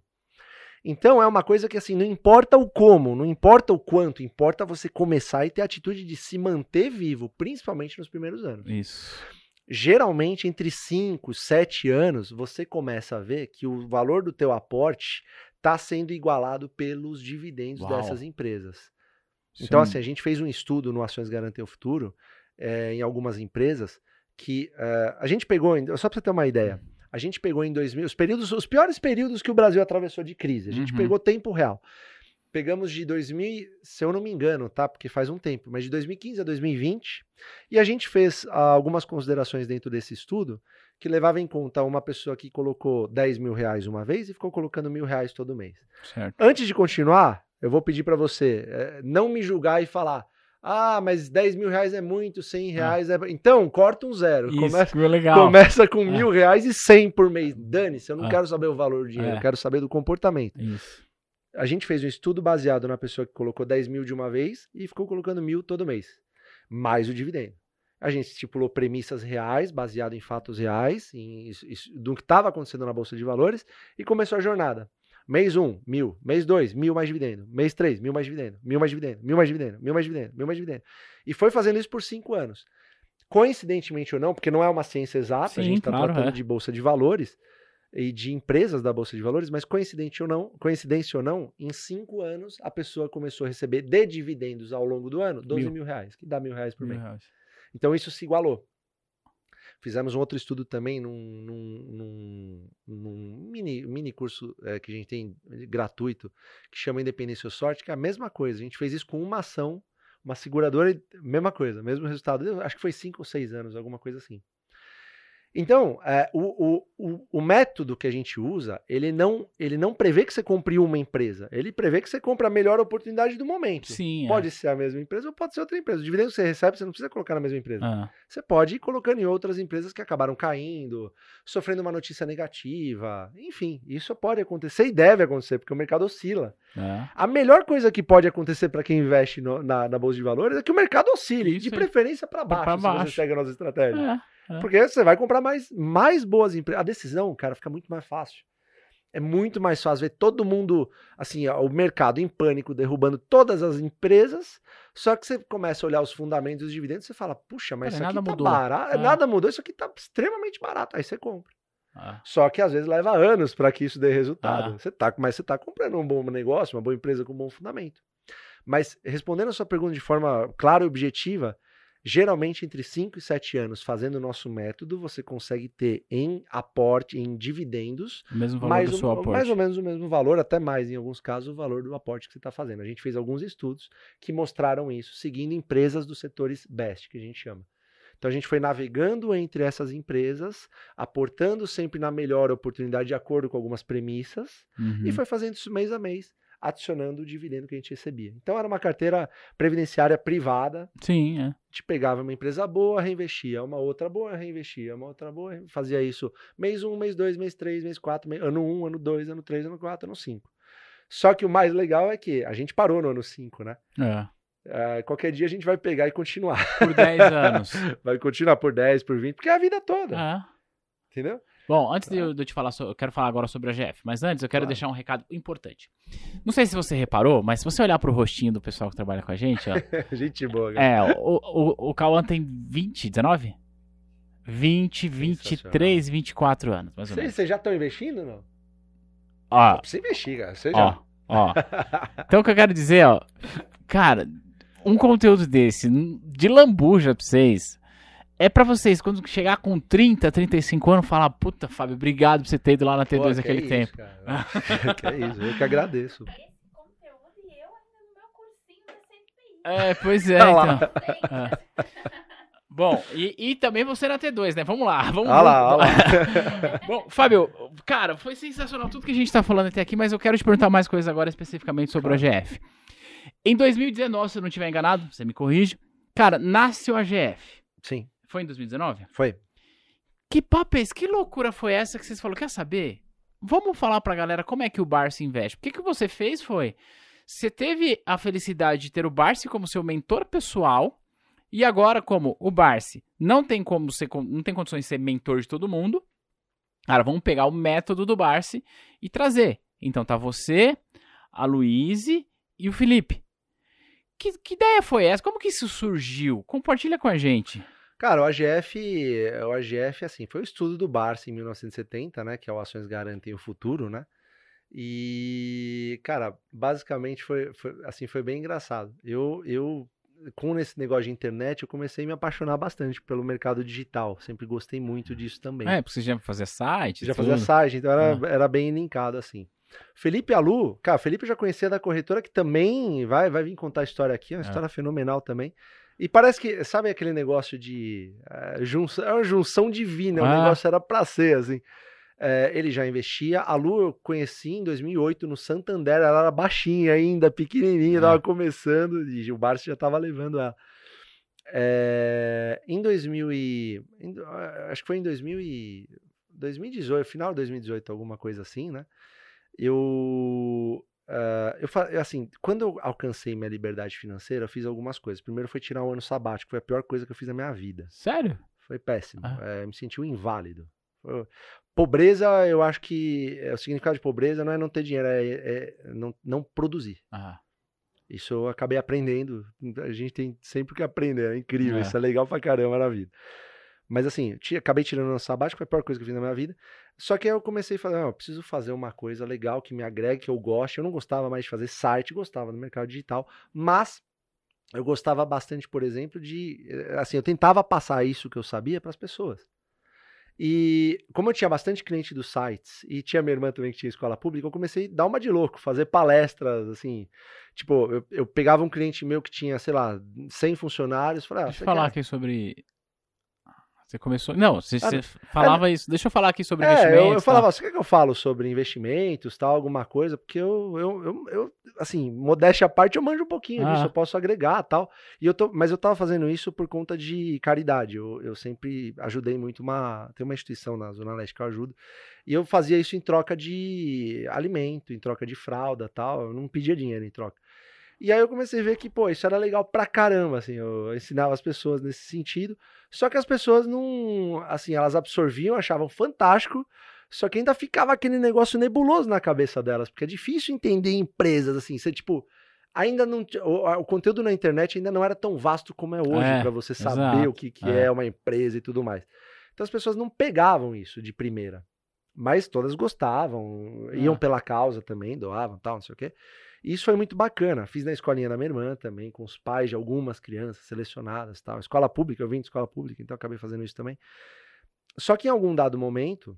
Então é uma coisa que assim, não importa o como, não importa o quanto, importa você começar e ter a atitude de se manter vivo, principalmente nos primeiros anos. Isso. Geralmente entre 5, 7 anos, você começa a ver que o valor do teu aporte está sendo igualado pelos dividendos Uau. dessas empresas. Então, é assim, a gente fez um estudo no Ações Garantem o Futuro, eh, em algumas empresas, que eh, a gente pegou, só para você ter uma ideia, a gente pegou em 2000, os períodos, os piores períodos que o Brasil atravessou de crise, a gente Uhum. pegou tempo real. Pegamos de 2000, se eu não me engano, tá? Porque faz um tempo, mas de 2015 a 2020, e a gente fez ah, algumas considerações dentro desse estudo que levava em conta uma pessoa que colocou 10 mil reais uma vez e ficou colocando mil reais todo mês. Certo. Antes de continuar, eu vou pedir para você eh, não me julgar e falar: ah, mas 10 mil reais é muito, 100 reais é. Então, corta um zero. Isso, Começa, legal. começa com É. mil reais e 100 por mês. Dane-se, eu não É. quero saber o valor do dinheiro, É. eu quero saber do comportamento. Isso. A gente fez um estudo baseado na pessoa que colocou 10 mil de uma vez e ficou colocando mil todo mês, mais o dividendo. A gente estipulou premissas reais, baseado em fatos reais, em, isso- do que estava acontecendo na Bolsa de Valores, e começou a jornada. Mês 1, um, mil. Mês 2, mil mais dividendo. Mês 3, mil mais dividendo. Mil mais dividendo. Mil mais dividendo. Mil mais dividendo. Mil mais dividendo. E foi fazendo isso por cinco anos. Coincidentemente ou não, porque não é uma ciência exata, Sim, a gente está claro, tratando é. de Bolsa de Valores e de empresas da Bolsa de Valores, mas coincidente ou não, coincidência ou não, em cinco anos a pessoa começou a receber de dividendos ao longo do ano 12 Mil. mil, reais, que dá mil reais por Mil mês. reais. Então isso se igualou. Fizemos um outro estudo também num, num- num- mini, mini curso eh, que a gente tem gratuito, que chama Independência ou Sorte, que é a mesma coisa. A gente fez isso com uma ação, uma seguradora, mesma coisa, mesmo resultado. Eu acho que foi cinco ou seis anos, alguma coisa assim. Então, é, o, o, o, método que a gente usa, ele não, ele não prevê que você compre uma empresa. Ele prevê que você compre a melhor oportunidade do momento. Sim. é. Pode ser a mesma empresa ou pode ser outra empresa. O dividendo que você recebe, você não precisa colocar na mesma empresa. Ah, Você pode ir colocando em outras empresas que acabaram caindo, sofrendo uma notícia negativa. Enfim, isso pode acontecer e deve acontecer, porque o mercado oscila. é. A melhor coisa que pode acontecer para quem investe no- na, na Bolsa de Valores é que o mercado oscile, Isso de aí. preferência para baixo, Pra se baixo. você segue a nossa estratégia. É. É. Porque você vai comprar mais, mais boas empresas. A decisão, cara, fica muito mais fácil. É muito mais fácil ver todo mundo, assim, ó, o mercado em pânico, derrubando todas as empresas. Só que você começa a olhar os fundamentos dos dividendos e você fala, puxa, mas Cara, isso aqui nada tá mudou. barato. É. Nada mudou, isso aqui tá extremamente barato. Aí você compra. Ah, Só que às vezes leva anos para que isso dê resultado. Ah. Você tá, mas você tá comprando um bom negócio, uma boa empresa com um bom fundamento. Mas respondendo a sua pergunta de forma clara e objetiva, geralmente entre 5 e 7 anos fazendo o nosso método, você consegue ter em aporte, em dividendos, o mesmo valor mais, aporte. mais ou menos o mesmo valor, até mais em alguns casos, o valor do aporte que você está fazendo. A gente fez alguns estudos que mostraram isso, seguindo empresas dos setores BEST, que a gente chama. Então a gente foi navegando entre essas empresas, aportando sempre na melhor oportunidade de acordo com algumas premissas, Uhum. e foi fazendo isso mês a mês, adicionando o dividendo que a gente recebia. Então era uma carteira previdenciária privada, Sim, é. a gente pegava uma empresa boa, reinvestia, uma outra boa, reinvestia, uma outra boa, fazia isso mês 1, mês 2, mês 3, mês 4, mês, ano 1, ano 2, ano 3, ano 4, ano 5. Só que o mais legal é que a gente parou no ano 5, né? É. Ah, qualquer dia a gente vai pegar e continuar. Por 10 anos. Vai continuar por 10, por 20, porque é a vida toda, É. entendeu? Bom, antes de eu, de eu te falar, so- eu quero falar agora sobre a GF, mas antes eu quero Claro. deixar um recado importante. Não sei se você reparou, mas se você olhar pro rostinho do pessoal que trabalha com a gente, ó, gente boa, cara. é, o, o, o Cauã tem 20, 19? 20, 23, 24 anos, mais ou menos. vocês já estão investindo, não? Ó, Pra você investir, cara. Você ó, já. ó. Então o que eu quero dizer, ó, cara, um conteúdo desse, de lambuja pra vocês, é pra vocês, quando chegar com 30, 35 anos, falar, puta, Fábio, obrigado por você ter ido lá na T2 Pô, que naquele é tempo. Isso, cara. que é isso, eu que agradeço. esse conteúdo e eu ainda no meu cursinho da CNPI. É, pois é, Olha lá. então. Bom, e, e também você na T2, né? Vamos lá, vamos Olha lá, vamos- olha lá. Bom, Fábio, cara, foi sensacional tudo que a gente tá falando até aqui, mas eu quero te perguntar mais coisas agora especificamente sobre o AGF. Em 2019, se eu não estiver enganado, você me corrige. Cara, nasce o AGF. Sim, Foi em 2019? foi. Que papo é esse? Que loucura foi essa que vocês falaram? Quer saber? Vamos falar pra galera como é que o Barça investe. Porque o que você fez foi. Você teve a felicidade de ter o Barça como seu mentor pessoal. E agora, como o Barça não tem como ser, não tem condições de ser mentor de todo mundo. Cara, vamos pegar o método do Barça e trazer. Então tá você, a Luíse e o Felipe. Que, que ideia foi essa? Como que isso surgiu? Compartilha com a gente. Cara, o AGF, o AGF, assim, foi o estudo do Barça em 1970, né? Que é o Ações Garantem o Futuro, né? E, cara, basicamente foi, foi assim, foi bem engraçado. Eu, eu, com esse negócio de internet, eu comecei a me apaixonar bastante pelo mercado digital. Sempre gostei muito disso também. É, porque você já fazia site. Já tudo. fazia site, então era, era bem linkado assim. Felipe Alu, cara, Felipe já conhecia da corretora que também vai, vai vir contar a história aqui, é uma É. história fenomenal também. E parece que, sabe aquele negócio de eh, junção, é uma junção divina, o Ah. negócio era pra ser, assim. Eh, ele já investia, a Lu eu conheci em 2008 no Santander, ela era baixinha ainda, pequenininha, Ah. tava começando, e o Barça já tava levando ela. Eh, em 2000 e, em- acho que foi em 2000 e, 2018, final de 2018, alguma coisa assim, né? Eu, ah, eu, assim, quando eu alcancei minha liberdade financeira, eu fiz algumas coisas. Primeiro foi tirar um ano sabático, foi a pior coisa que eu fiz na minha vida. Sério? Foi péssimo. Ah. Eh, me senti um inválido. Foi- Pobreza, eu acho que é, o significado de pobreza não é não ter dinheiro, é, é não, não produzir. Ah, Isso eu acabei aprendendo. A gente tem sempre que aprender, é incrível. É. Isso é legal pra caramba na vida. Mas assim, acabei tirando um sabático, foi a pior coisa que eu fiz na minha vida. Só que aí eu comecei a falar, não, eu preciso fazer uma coisa legal que me agregue, que eu goste. Eu não gostava mais de fazer site, gostava do mercado digital, mas eu gostava bastante, por exemplo, de eh, assim, eu tentava passar isso que eu sabia para as pessoas. E como eu tinha bastante cliente dos sites e tinha minha irmã também que tinha escola pública, eu comecei a dar uma de louco, fazer palestras, assim. Tipo, eu, eu pegava um cliente meu que tinha, sei lá, 100 funcionários, falei, ah, deixa eu falar quer- aqui sobre Você começou. Não, você, Ah, você falava isso. Deixa eu falar aqui sobre É, investimentos. eu, eu tá? falava, você quer que eu falo sobre investimentos, tal, alguma coisa? Porque eu, eu, eu, eu, assim, modéstia à parte, eu manjo um pouquinho Ah. disso, eu posso agregar, tal. E eu tô, mas eu tava fazendo isso por conta de caridade. Eu, eu sempre ajudei muito uma, tem uma instituição na Zona Leste que eu ajudo, e eu fazia isso em troca de alimento, em troca de fralda, tal. Eu não pedia dinheiro em troca. E aí eu comecei a ver que, pô, isso era legal pra caramba, assim, eu ensinava as pessoas nesse sentido. Só que as pessoas não, assim, elas absorviam, achavam fantástico, só que ainda ficava aquele negócio nebuloso na cabeça delas, porque é difícil entender empresas, assim, você, tipo, ainda não, o, o conteúdo na internet ainda não era tão vasto como é hoje, É, pra você saber exato, o que, que é. é uma empresa e tudo mais. Então as pessoas não pegavam isso de primeira. Mas todas gostavam, iam É. pela causa também, doavam, tal, não sei o quê. E isso foi muito bacana. Fiz na escolinha da minha irmã também, com os pais de algumas crianças selecionadas, tal. Escola pública, eu vim de escola pública, então acabei fazendo isso também. Só que em algum dado momento,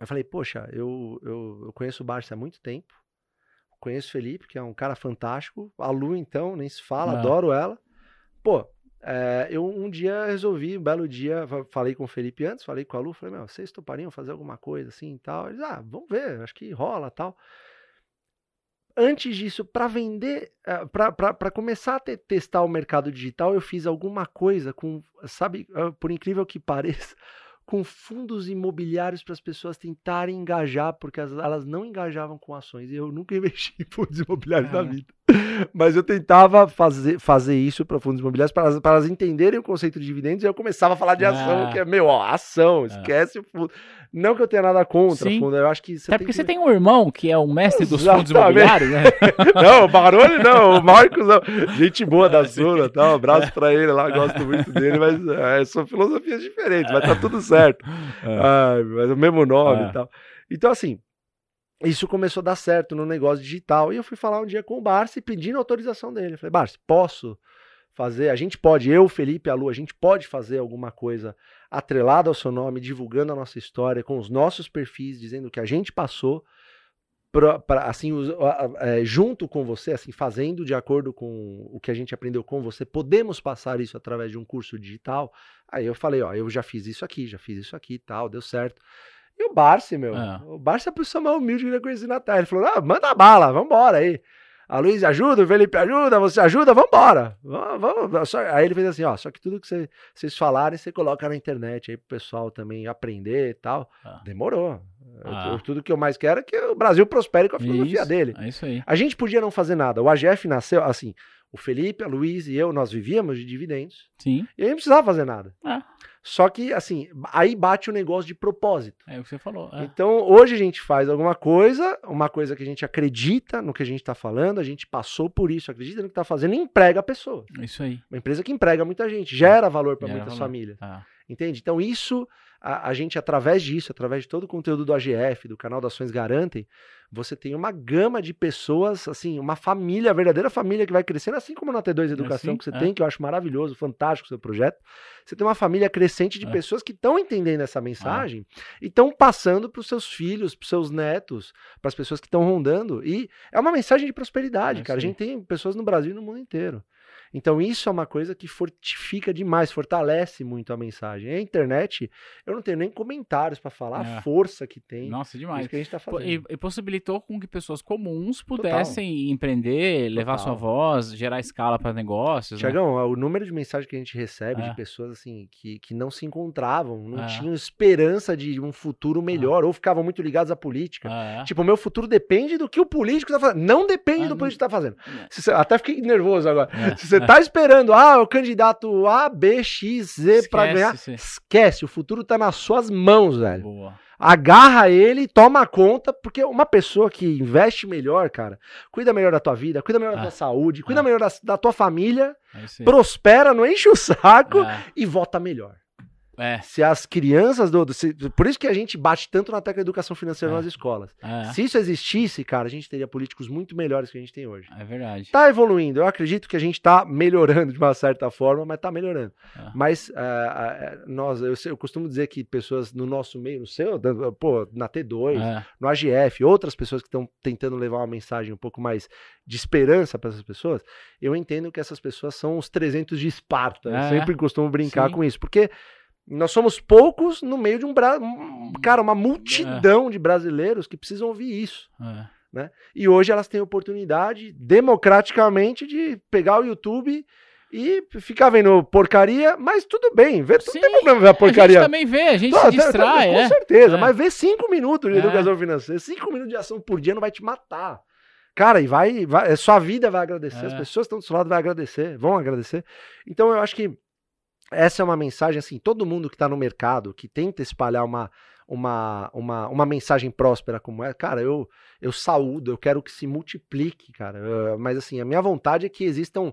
eu falei, poxa, eu, eu, eu conheço o Barça há muito tempo. Conheço o Felipe, que é um cara fantástico. A Lu, então, nem se fala, Ah. adoro ela. Pô, é, eu um dia resolvi, um belo dia, fa- falei com o Felipe antes, falei com a Lu, falei, meu, vocês topariam fazer alguma coisa assim e tal? Eles, ah, vamos ver, acho que rola tal. Antes disso, para vender, para começar a te- testar o mercado digital, eu fiz alguma coisa com, sabe, ah, por incrível que pareça, com fundos imobiliários para as pessoas tentarem engajar, porque as- elas não engajavam com ações. E eu nunca investi em fundos imobiliários na Cara. vida. Mas eu tentava fazer, fazer isso para fundos imobiliários, para elas, para elas entenderem o conceito de dividendos, e eu começava a falar de ação, Ah. que é, meu, ó, ação, esquece o fundo. Não que eu tenha nada contra Sim. fundo, eu acho que Até porque que... você tem um irmão que é um mestre dos fundos Exatamente. imobiliários, né? Não, o Baroni não, o Marcos não. Gente boa da Sula, tá? Um abraço pra ele lá, gosto muito dele, mas é, são filosofias diferentes, mas tá tudo certo. Ai, mas é o mesmo nome É. e tal. Então, assim, isso começou a dar certo no negócio digital. E eu fui falar um dia com o Barça e pedindo autorização dele. Eu falei, Barça, posso fazer? A gente pode, eu, Felipe a Lu, a gente pode fazer alguma coisa atrelada ao seu nome, divulgando a nossa história, com os nossos perfis, dizendo que a gente passou. Pra, pra, assim, os- é, junto com você, assim, fazendo de acordo com o que a gente aprendeu com você, podemos passar isso através de um curso digital. Aí eu falei, ó, eu já fiz isso aqui, já fiz isso aqui tal, deu certo. E o Barça, meu, Ah. o Barça é a pessoa mais humilde que eu conheci na terra. Ele falou, ah, manda bala, vambora aí. A Luiz ajuda, o Felipe ajuda, você ajuda, vambora. Vamos, vamos. Só- Aí ele fez assim, ó, só que tudo que você- vocês falarem, você coloca na internet aí pro pessoal também aprender e tal. Ah. Demorou. Ah. Eu- tudo que eu mais quero é que o Brasil prospere com a filosofia Isso, dele. É isso aí. A gente podia não fazer nada. O AGF nasceu, assim, o Felipe, a Luiz e eu, nós vivíamos de dividendos. Sim. E aí não precisava fazer nada. Ah. Só que, assim, aí bate o negócio de propósito. É o que você falou. é. Então, hoje a gente faz alguma coisa, uma coisa que a gente acredita no que a gente está falando, a gente passou por isso, acredita no que está fazendo e emprega pessoas. Isso aí. Uma empresa que emprega muita gente, gera valor para muitas valor. famílias. Ah. Entende? Então, isso, a, a gente, através disso, através de todo o conteúdo do AGF, do canal das Ações Garantem, você tem uma gama de pessoas, assim, uma família, a verdadeira família que vai crescendo, assim como na T2 Educação Assim, que você é. tem, que eu acho maravilhoso, fantástico o seu projeto. Você tem uma família crescente de É. pessoas que estão entendendo essa mensagem e estão passando para os seus filhos, para os seus netos, para as pessoas que estão rondando. E é uma mensagem de prosperidade, É cara. A gente tem pessoas no Brasil e no mundo inteiro. Então isso é uma coisa que fortifica demais, fortalece muito a mensagem. E a internet, eu não tenho nem comentários para falar É. a força que tem. Nossa, demais. Que a gente tá fazendo. E, e possibilitou com que pessoas comuns pudessem empreender, levar Total. sua voz, gerar escala para negócios. né? Tiagão, o número de mensagens que a gente recebe É. de pessoas assim que, que não se encontravam, não É. tinham esperança de um futuro melhor, ou ficavam muito ligados à política. É? Tipo, o meu futuro depende do que o político tá fazendo. Não depende Ah, do político tá fazendo. É. Até fiquei nervoso agora. É. Se você tá esperando, ah, o candidato A, B, X, Z pra Esquece, ganhar, sim. esquece. O futuro tá nas suas mãos, velho. Boa. Agarra ele, toma conta, porque uma pessoa que investe melhor, cara, cuida melhor da tua vida, cuida melhor da Ah. tua saúde, cuida Ah. melhor da, da tua família, prospera, não enche o saco É. e vota melhor. É, Se as crianças do, se- por isso que a gente bate tanto na tecla educação financeira É. nas escolas. é, Se isso existisse, cara, a gente teria políticos muito melhores que a gente tem hoje. é verdade. Tá evoluindo, eu acredito que a gente tá melhorando de uma certa forma, mas tá melhorando. Ah. Mas ah, nós, eu, eu costumo dizer que pessoas no nosso meio, no seu, pô, na T2, É, no AGF, outras pessoas que estão tentando levar uma mensagem um pouco mais de esperança para essas pessoas, eu entendo que essas pessoas são os 300 de Esparta. Eu É. sempre costumo brincar Sim. com isso, porque Nós somos poucos no meio de um, bra... cara, uma multidão de brasileiros que precisam ouvir isso. É. E hoje elas têm a oportunidade, democraticamente, de pegar o YouTube e ficar vendo porcaria, mas tudo bem, Sim, não tem problema ver a A porcaria. gente também vê, a gente se distrai, com é. certeza, É. mas vê cinco minutos de É. educação financeira, cinco minutos de ação por dia não vai te matar. Cara, e vai, vai a sua vida vai agradecer, É. as pessoas que estão do seu lado vão agradecer, vão agradecer. Então eu acho que essa é uma mensagem, assim, todo mundo que está no mercado, que tenta espalhar uma, uma, uma, uma mensagem próspera como é, cara, eu, eu saúdo, eu quero que se multiplique, cara. Eh, mas assim, a minha vontade é que existam,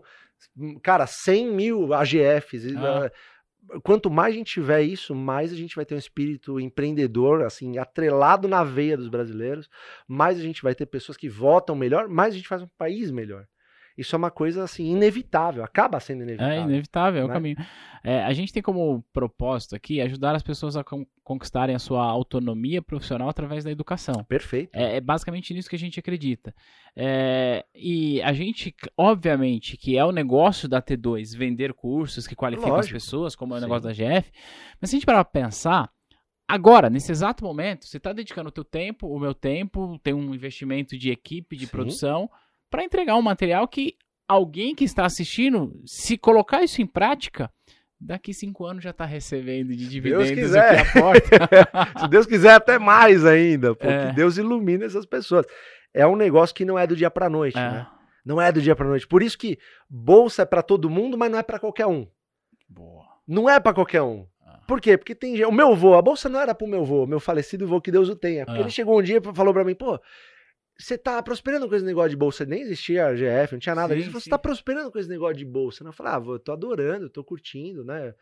cara, 100 mil AGFs. Ah. eh, Quanto mais a gente tiver isso, mais a gente vai ter um espírito empreendedor, assim, atrelado na veia dos brasileiros, mais a gente vai ter pessoas que votam melhor, mais a gente faz um país melhor. Isso é uma coisa, assim, inevitável, acaba sendo inevitável. É inevitável, é o né? caminho. É, a gente tem como propósito aqui ajudar as pessoas a con- conquistarem a sua autonomia profissional através da educação. Perfeito. É, é basicamente nisso que a gente acredita. É, e a gente, obviamente, que é o negócio da T2, vender cursos que qualificam Lógico. as pessoas, como é o Sim. negócio da GF. Mas se a gente parar pra pensar, agora, nesse exato momento, você está dedicando o teu tempo, o meu tempo, tem um investimento de equipe, de Sim. produção, para entregar um material que alguém que está assistindo, se colocar isso em prática, daqui cinco anos já está recebendo de dividendos o que quiser. Se Deus quiser, até mais ainda, porque É. Deus ilumina essas pessoas. É um negócio que não é do dia pra noite, É. né? Não é do dia pra noite. Por isso que bolsa é pra todo mundo, mas não é pra qualquer um. Boa. Não é pra qualquer um. Ah. Por quê? Porque tem gente. O meu vô, a bolsa não era pro meu vô, meu falecido vô, que Deus o tenha. Porque Ah. ele chegou um dia e falou pra mim, pô. Você tá prosperando com esse negócio de bolsa. Nem existia a GF, não tinha nada disso. Você tá prosperando com esse negócio de bolsa. Eu falei, ah, eu tô adorando, eu tô curtindo, né?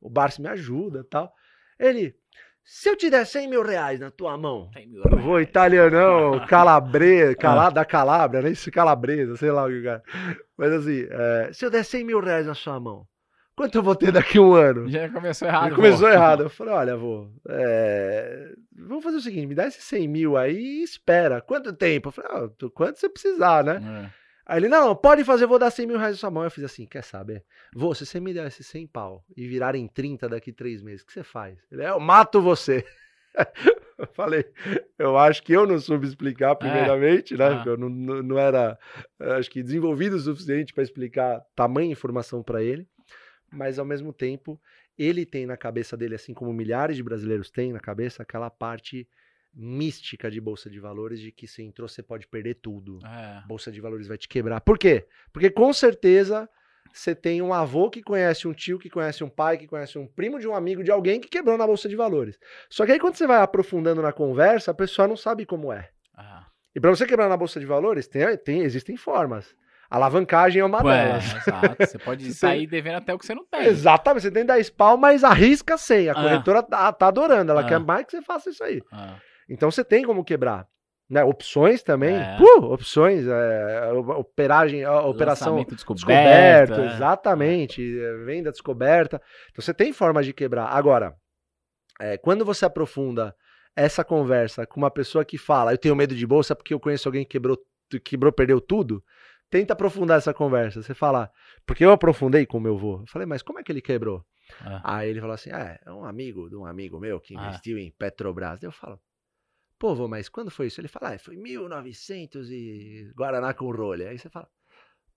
O Barça me ajuda e tal. Ele, se eu te der 100 mil reais na tua mão, eu vou italianão, calabre, cala, da Calabria, nem se calabresa, sei lá o que cara. Mas assim, é, se eu der 100 mil reais na sua mão, quanto eu vou ter daqui a um ano? Já começou errado. Ele começou vô. errado. Eu falei, olha, vô, é, vamos fazer o seguinte, me dá esses 100 mil aí e espera. Quanto tempo? Eu falei, ah, quanto você precisar, né? É. Aí ele, não, pode fazer, eu vou dar 100 mil reais na sua mão. Eu fiz assim, quer saber? Vô, se você me der esses 100 pau e virarem 30 daqui três meses, o que você faz? Ele, é, eu mato você. eu falei, eu acho que eu não soube explicar primeiramente, né? Ah. Eu não, não, não era, eh, acho que desenvolvido o suficiente para explicar tamanha informação para ele. Mas ao mesmo tempo, ele tem na cabeça dele, assim como milhares de brasileiros têm na cabeça, aquela parte mística de bolsa de valores de que se entrou você pode perder tudo. É. Bolsa de valores vai te quebrar. Por quê? Porque com certeza você tem um avô que conhece um tio, que conhece um pai, que conhece um primo de um amigo de alguém que quebrou na bolsa de valores. Só que aí quando você vai aprofundando na conversa, a pessoa não sabe como é. Ah. E para você quebrar na bolsa de valores, tem, tem- existem formas. Alavancagem é uma Ué, delas. exato. Você pode sair devendo até o que você não tem. Exatamente, você tem 10 pau, mas arrisca 100. A Ah. corretora tá, tá adorando, ela Ah. quer mais que você faça isso aí. Ah. Então você tem como quebrar. Né? Opções também. É. Uh, opções, é, operagem, operação Lançamento descoberto, descoberto. é. exatamente, é, venda descoberta. Então você tem formas de quebrar. Agora, é, quando você aprofunda essa conversa com uma pessoa que fala, eu tenho medo de bolsa porque eu conheço alguém que quebrou, quebrou, perdeu tudo, tenta aprofundar essa conversa. Você fala, porque eu aprofundei com o meu avô. Eu falei, mas como é que ele quebrou? Ah. Aí ele falou assim: ah, é um amigo de um amigo meu que Ah. investiu em Petrobras. Daí eu falo, pô, vô, mas quando foi isso? Ele fala, ah, foi 1900 e Guaraná com rolha. Aí você fala,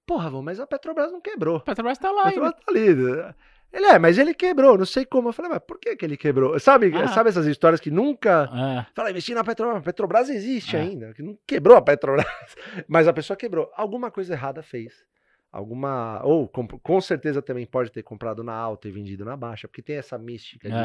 porra, vô, mas a Petrobras não quebrou. A Petrobras tá lá. Petrobras tá ali. Ele é, mas ele quebrou, não sei como. Eu falei, mas por que, que ele quebrou? Sabe, Ah. sabe essas histórias que nunca. É. Fala, investir na Petrobras. A Petrobras existe É. ainda, que não quebrou a Petrobras. Mas a pessoa quebrou. Alguma coisa errada fez. Alguma. Ou com, com certeza também pode ter comprado na alta e vendido na baixa, porque tem essa mística de.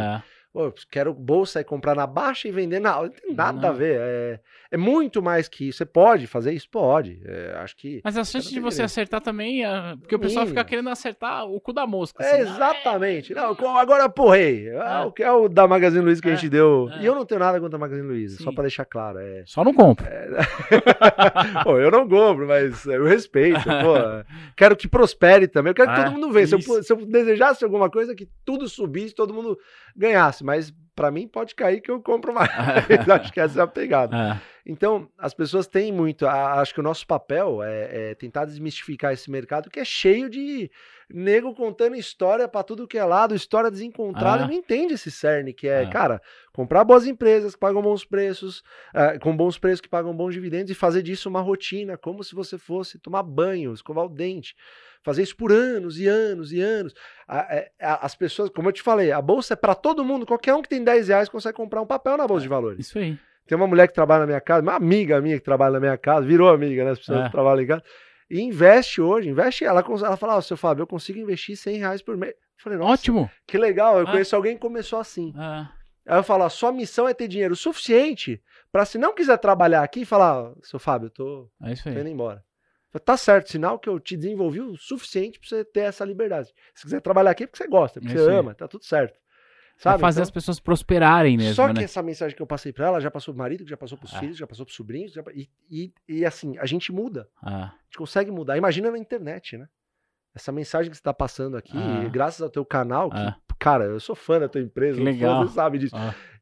É. Pô, eu quero bolsa e comprar na baixa e vender na alta. Não tem nada Não. a ver. É, é muito mais que isso. Você pode fazer isso? Pode. É, acho que. Mas a chance não de você acertar também, é, porque o pessoal fica querendo acertar o cu da mosca. É, assim, exatamente. Não, agora porrei. É. Ah, o que é o da Magazine Luiza que a É, gente deu. é. E eu não tenho nada contra a Magazine Luiza, só Sim. pra deixar claro. É. Só não compra. Pô, eu não compro, mas eu respeito. Pô, quero que prospere também. Eu quero que todo mundo vença. Se eu, se eu desejasse alguma coisa, que tudo subisse, todo mundo ganhasse. Mas pra mim pode cair que eu compro mais. Acho que essa é a pegada. É. Então, as pessoas têm muito. a- Acho que o nosso papel é, é tentar desmistificar esse mercado que é cheio de nego contando história pra tudo que é lado, história desencontrada, e não entende esse cerne, que é, Ah. cara, comprar boas empresas que pagam bons preços, eh, com bons preços que pagam bons dividendos e fazer disso uma rotina, como se você fosse tomar banho, escovar o dente. Fazer isso por anos e anos e anos. É- As pessoas, como eu te falei, a bolsa é pra todo mundo. Qualquer um que tem 10 reais consegue comprar um papel na bolsa de valores. Isso aí. Tem uma mulher que trabalha na minha casa, uma amiga minha que trabalha na minha casa, virou amiga, né? As pessoas É. trabalham em casa. E investe hoje, investe. Ela, ela fala: Ó, seu Fábio, eu consigo investir 100 reais por mês. Eu falei: Nossa, Ótimo. que legal. Eu Ah. conheço alguém que começou assim. É. Aí eu falo: ó, sua missão é ter dinheiro suficiente pra, se não quiser trabalhar aqui, falar: seu Fábio, eu tô, É tô indo embora. Falei, Tá certo, sinal que eu te desenvolvi o suficiente pra você ter essa liberdade. Se quiser trabalhar aqui é porque você gosta, porque É você ama, tá tudo certo. É Sabe? fazer Então- as pessoas prosperarem mesmo, só que né? essa mensagem que eu passei pra ela já passou pro marido, já passou pros Ah. filhos, já passou pros sobrinhos, já e, e, e assim, a gente muda. Ah, A gente consegue mudar. Imagina na internet, né? Essa mensagem que você tá passando aqui, Ah. graças ao teu canal, que, Ah. cara, eu sou fã da tua empresa, Que legal. você sabe disso.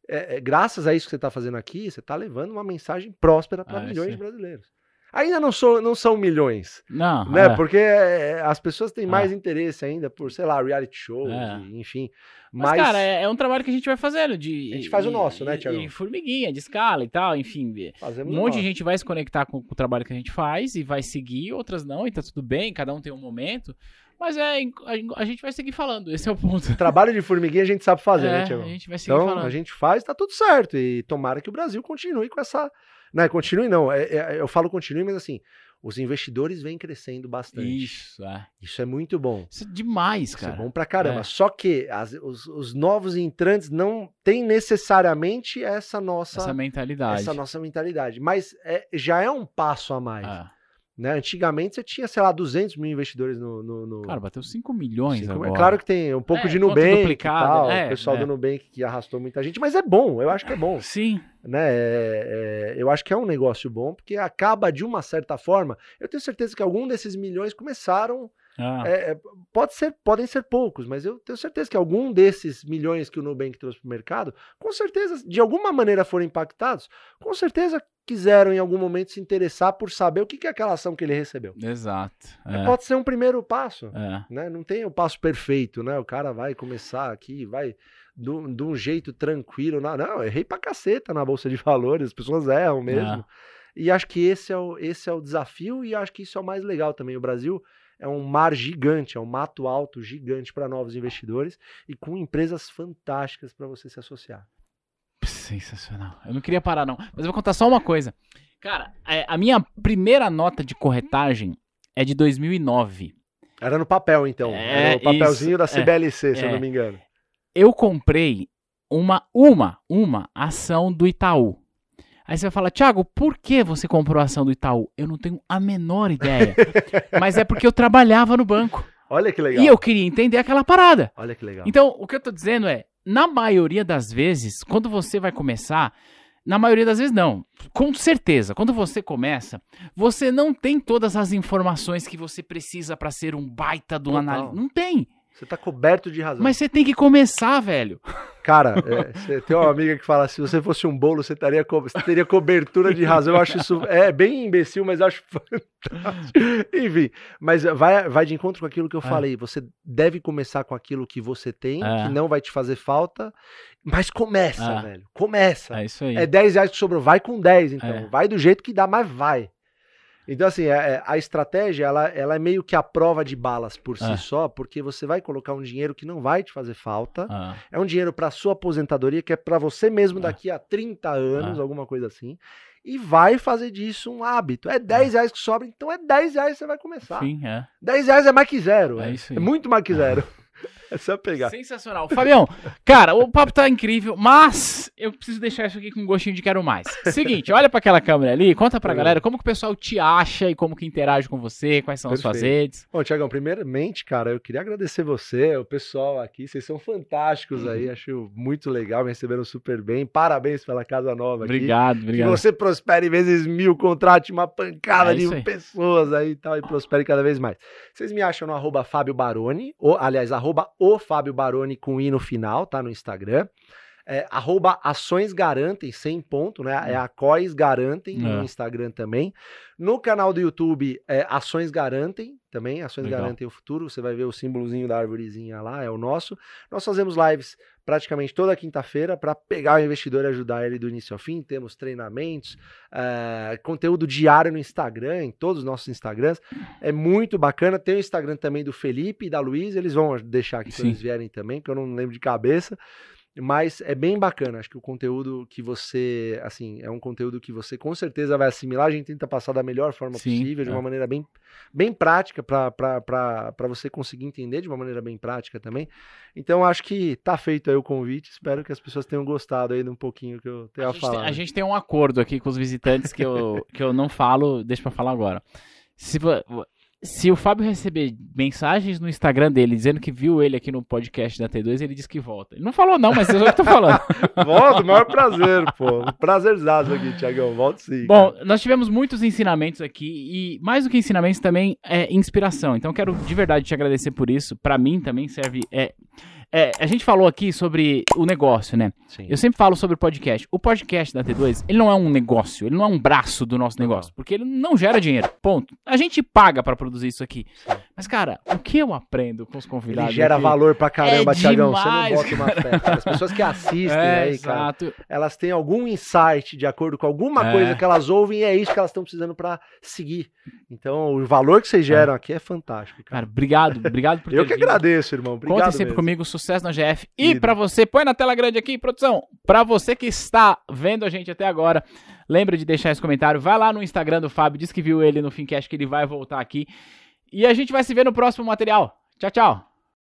É, é, graças a isso que você tá fazendo aqui, você tá levando uma mensagem próspera para Ah, milhões isso de brasileiros. Ainda não, sou, não são milhões, Não, né? é. Porque é, as pessoas têm mais interesse ainda por, sei lá, reality show, É. enfim. Mas, Mas, cara, é, é um trabalho que a gente vai fazendo. De, A gente faz o e- nosso, né, e- Thiago? E formiguinha, de escala e tal, enfim. fazemos Um o monte de gente vai se conectar com, com o trabalho que a gente faz e vai seguir, outras não, e tá tudo bem, cada um tem um momento. Mas é, a, a gente vai seguir falando, esse é o ponto. Trabalho de formiguinha a gente sabe fazer, É, né, Tiago? a gente vai seguir Então, falando. a gente faz, tá tudo certo. E tomara que o Brasil continue com essa. Não, continue não. é- é- eu falo continue, mas assim, os investidores vêm crescendo bastante. Isso, Isso, é. é muito bom. Isso é demais, Isso cara. é bom pra caramba. É. Só que as- os, os novos entrantes não têm necessariamente essa nossa, Essa mentalidade. essa nossa mentalidade. Mas é- já é um passo a mais. Ah, Né? Antigamente você tinha, sei lá, 200 mil investidores no. no, no- cara, bateu 5 milhões agora. É claro que tem um pouco É, de Nubank tal, é, o pessoal é. do Nubank que arrastou muita gente, mas é bom, eu acho que é bom, Sim, né? É- é- eu acho que é um negócio bom, porque acaba de uma certa forma, eu tenho certeza que algum desses milhões começaram, ah, é, é, pode ser, podem ser poucos, mas eu tenho certeza que algum desses milhões que o Nubank trouxe para o mercado, com certeza, de alguma maneira foram impactados, com certeza quiseram em algum momento se interessar por saber o que que é aquela ação que ele recebeu. exato. É, Pode ser um primeiro passo é. né? Não tem o passo perfeito, né? O cara vai começar aqui, vai do- de um jeito tranquilo. Não, não, errei pra caceta na Bolsa de Valores, as pessoas erram mesmo. E acho que esse é, o, esse é o desafio e acho que isso é o mais legal também. O Brasil é um mar gigante, é um mato alto gigante para novos investidores e com empresas fantásticas para você se associar. Sensacional. Eu não queria parar, não. Mas eu vou contar só uma coisa. Cara, é, a minha primeira nota de corretagem é de 2009. Era no papel, então. É, Era o papelzinho isso, da CBLC, se eu é. não me engano. Eu comprei uma, uma, uma ação do Itaú. Aí você vai falar, Thiago, por que você comprou a ação do Itaú? Eu não tenho a menor ideia. Mas é porque eu trabalhava no banco. Olha que legal. E eu queria entender aquela parada. Olha que legal. Então, o que eu tô dizendo é, na maioria das vezes, quando você vai começar, na maioria das vezes não, com certeza, quando você começa, você não tem todas as informações que você precisa pra ser um baita do analista. Não tem. Você tá coberto de razão. Mas você tem que começar, velho. Cara, é, você tem uma amiga que fala: se você fosse um bolo, você, estaria co- você teria cobertura de razão. Eu acho isso é bem imbecil, mas acho fantástico. Enfim, mas vai, vai de encontro com aquilo que eu É. falei. Você deve começar com aquilo que você tem, É. que não vai te fazer falta, mas começa, É. velho. Começa. É isso aí. É 10 reais que sobrou, vai com 10, então. É. Vai do jeito que dá, mas vai. Então, assim, é- é- a estratégia, ela, ela é meio que a prova de balas por si É. só, porque você vai colocar um dinheiro que não vai te fazer falta, Ah, é um dinheiro para sua aposentadoria, que é para você mesmo Ah. daqui a 30 anos, Ah. alguma coisa assim, e vai fazer disso um hábito. É 10 reais que sobra, então é 10 reais que você vai começar. sim, é. 10 reais é mais que zero. É É, isso aí. é muito mais que zero. É só pegar. Sensacional. Fabião, cara, o papo tá incrível, mas eu preciso deixar isso aqui com um gostinho de quero mais. Seguinte, olha pra aquela câmera ali, conta pra galera como que o pessoal te acha e como que interage com você, quais são as suas Perfeito. redes. Bom, Tiagão, primeiramente, cara, eu queria agradecer você, o pessoal aqui, vocês são fantásticos aí, Uhum. acho muito legal, me receberam super bem, parabéns pela casa nova aqui. Obrigado, Que obrigado. você prospere vezes mil, contrate uma pancada É de aí. pessoas aí e tal, e prospere cada vez mais. Vocês me acham no arroba Fábio Baroni, ou, aliás, arroba o Fábio Baroni com i no final, tá? No Instagram. É, arroba Ações Garantem, sem ponto, né? É a Cois Garantem no É. Instagram também. No canal do YouTube é Ações Garantem também, Ações Legal. Garantem o Futuro. Você vai ver o símbolozinho da árvorezinha lá, é o nosso. Nós fazemos lives praticamente toda quinta-feira para pegar o investidor e ajudar ele do início ao fim. Temos treinamentos, eh, conteúdo diário no Instagram, em todos os nossos Instagrams. É muito bacana. Tem o Instagram também do Felipe e da Luiz, eles vão deixar aqui Sim. quando eles vierem também, que eu não lembro de cabeça. Mas é bem bacana. Acho que o conteúdo que você, assim, é um conteúdo que você com certeza vai assimilar. A gente tenta passar da melhor forma Sim, possível, de é. uma maneira bem, bem prática, para você conseguir entender de uma maneira bem prática também. Então, acho que tá feito aí o convite. Espero que as pessoas tenham gostado aí de um pouquinho que eu tenho A a, gente, tem, falar. a gente tem um acordo aqui com os visitantes que eu, que eu não falo, deixa pra falar agora. Se, se o Fábio receber mensagens no Instagram dele dizendo que viu ele aqui no podcast da T2, ele diz que volta. Ele não falou não, mas eu que tô falando. Volto, maior prazer, pô. Prazerzaço aqui, Tiagão. Volto sim. Bom, nós tivemos muitos ensinamentos aqui e mais do que ensinamentos também é inspiração. Então quero de verdade te agradecer por isso. Pra mim também serve é, é, a gente falou aqui sobre o negócio, né? Sim. Eu sempre falo sobre o podcast. O podcast da T2, ele não é um negócio, ele não é um braço do nosso negócio, porque ele não gera dinheiro. Ponto. A gente paga pra produzir isso aqui. Mas, cara, o que eu aprendo com os Ele convidados? gera aqui? valor pra caramba, É Tiagão. Você não demais, bota uma fé. cara. As pessoas que assistem É, aí, cara, exato. elas têm algum insight de acordo com alguma É. coisa que elas ouvem e é isso que elas estão precisando pra seguir. Então, o valor que vocês geram aqui é fantástico, cara. Cara, obrigado, obrigado por ter eu que vindo. agradeço, irmão. Obrigado Contem sempre mesmo. comigo, sucesso na GF. E pra você, põe na tela grande aqui, produção. Pra você que está vendo a gente até agora, lembra de deixar esse comentário. Vai lá no Instagram do Fábio, diz que viu ele no Fincast, que ele vai voltar aqui. E a gente vai se ver no próximo material. Tchau, tchau.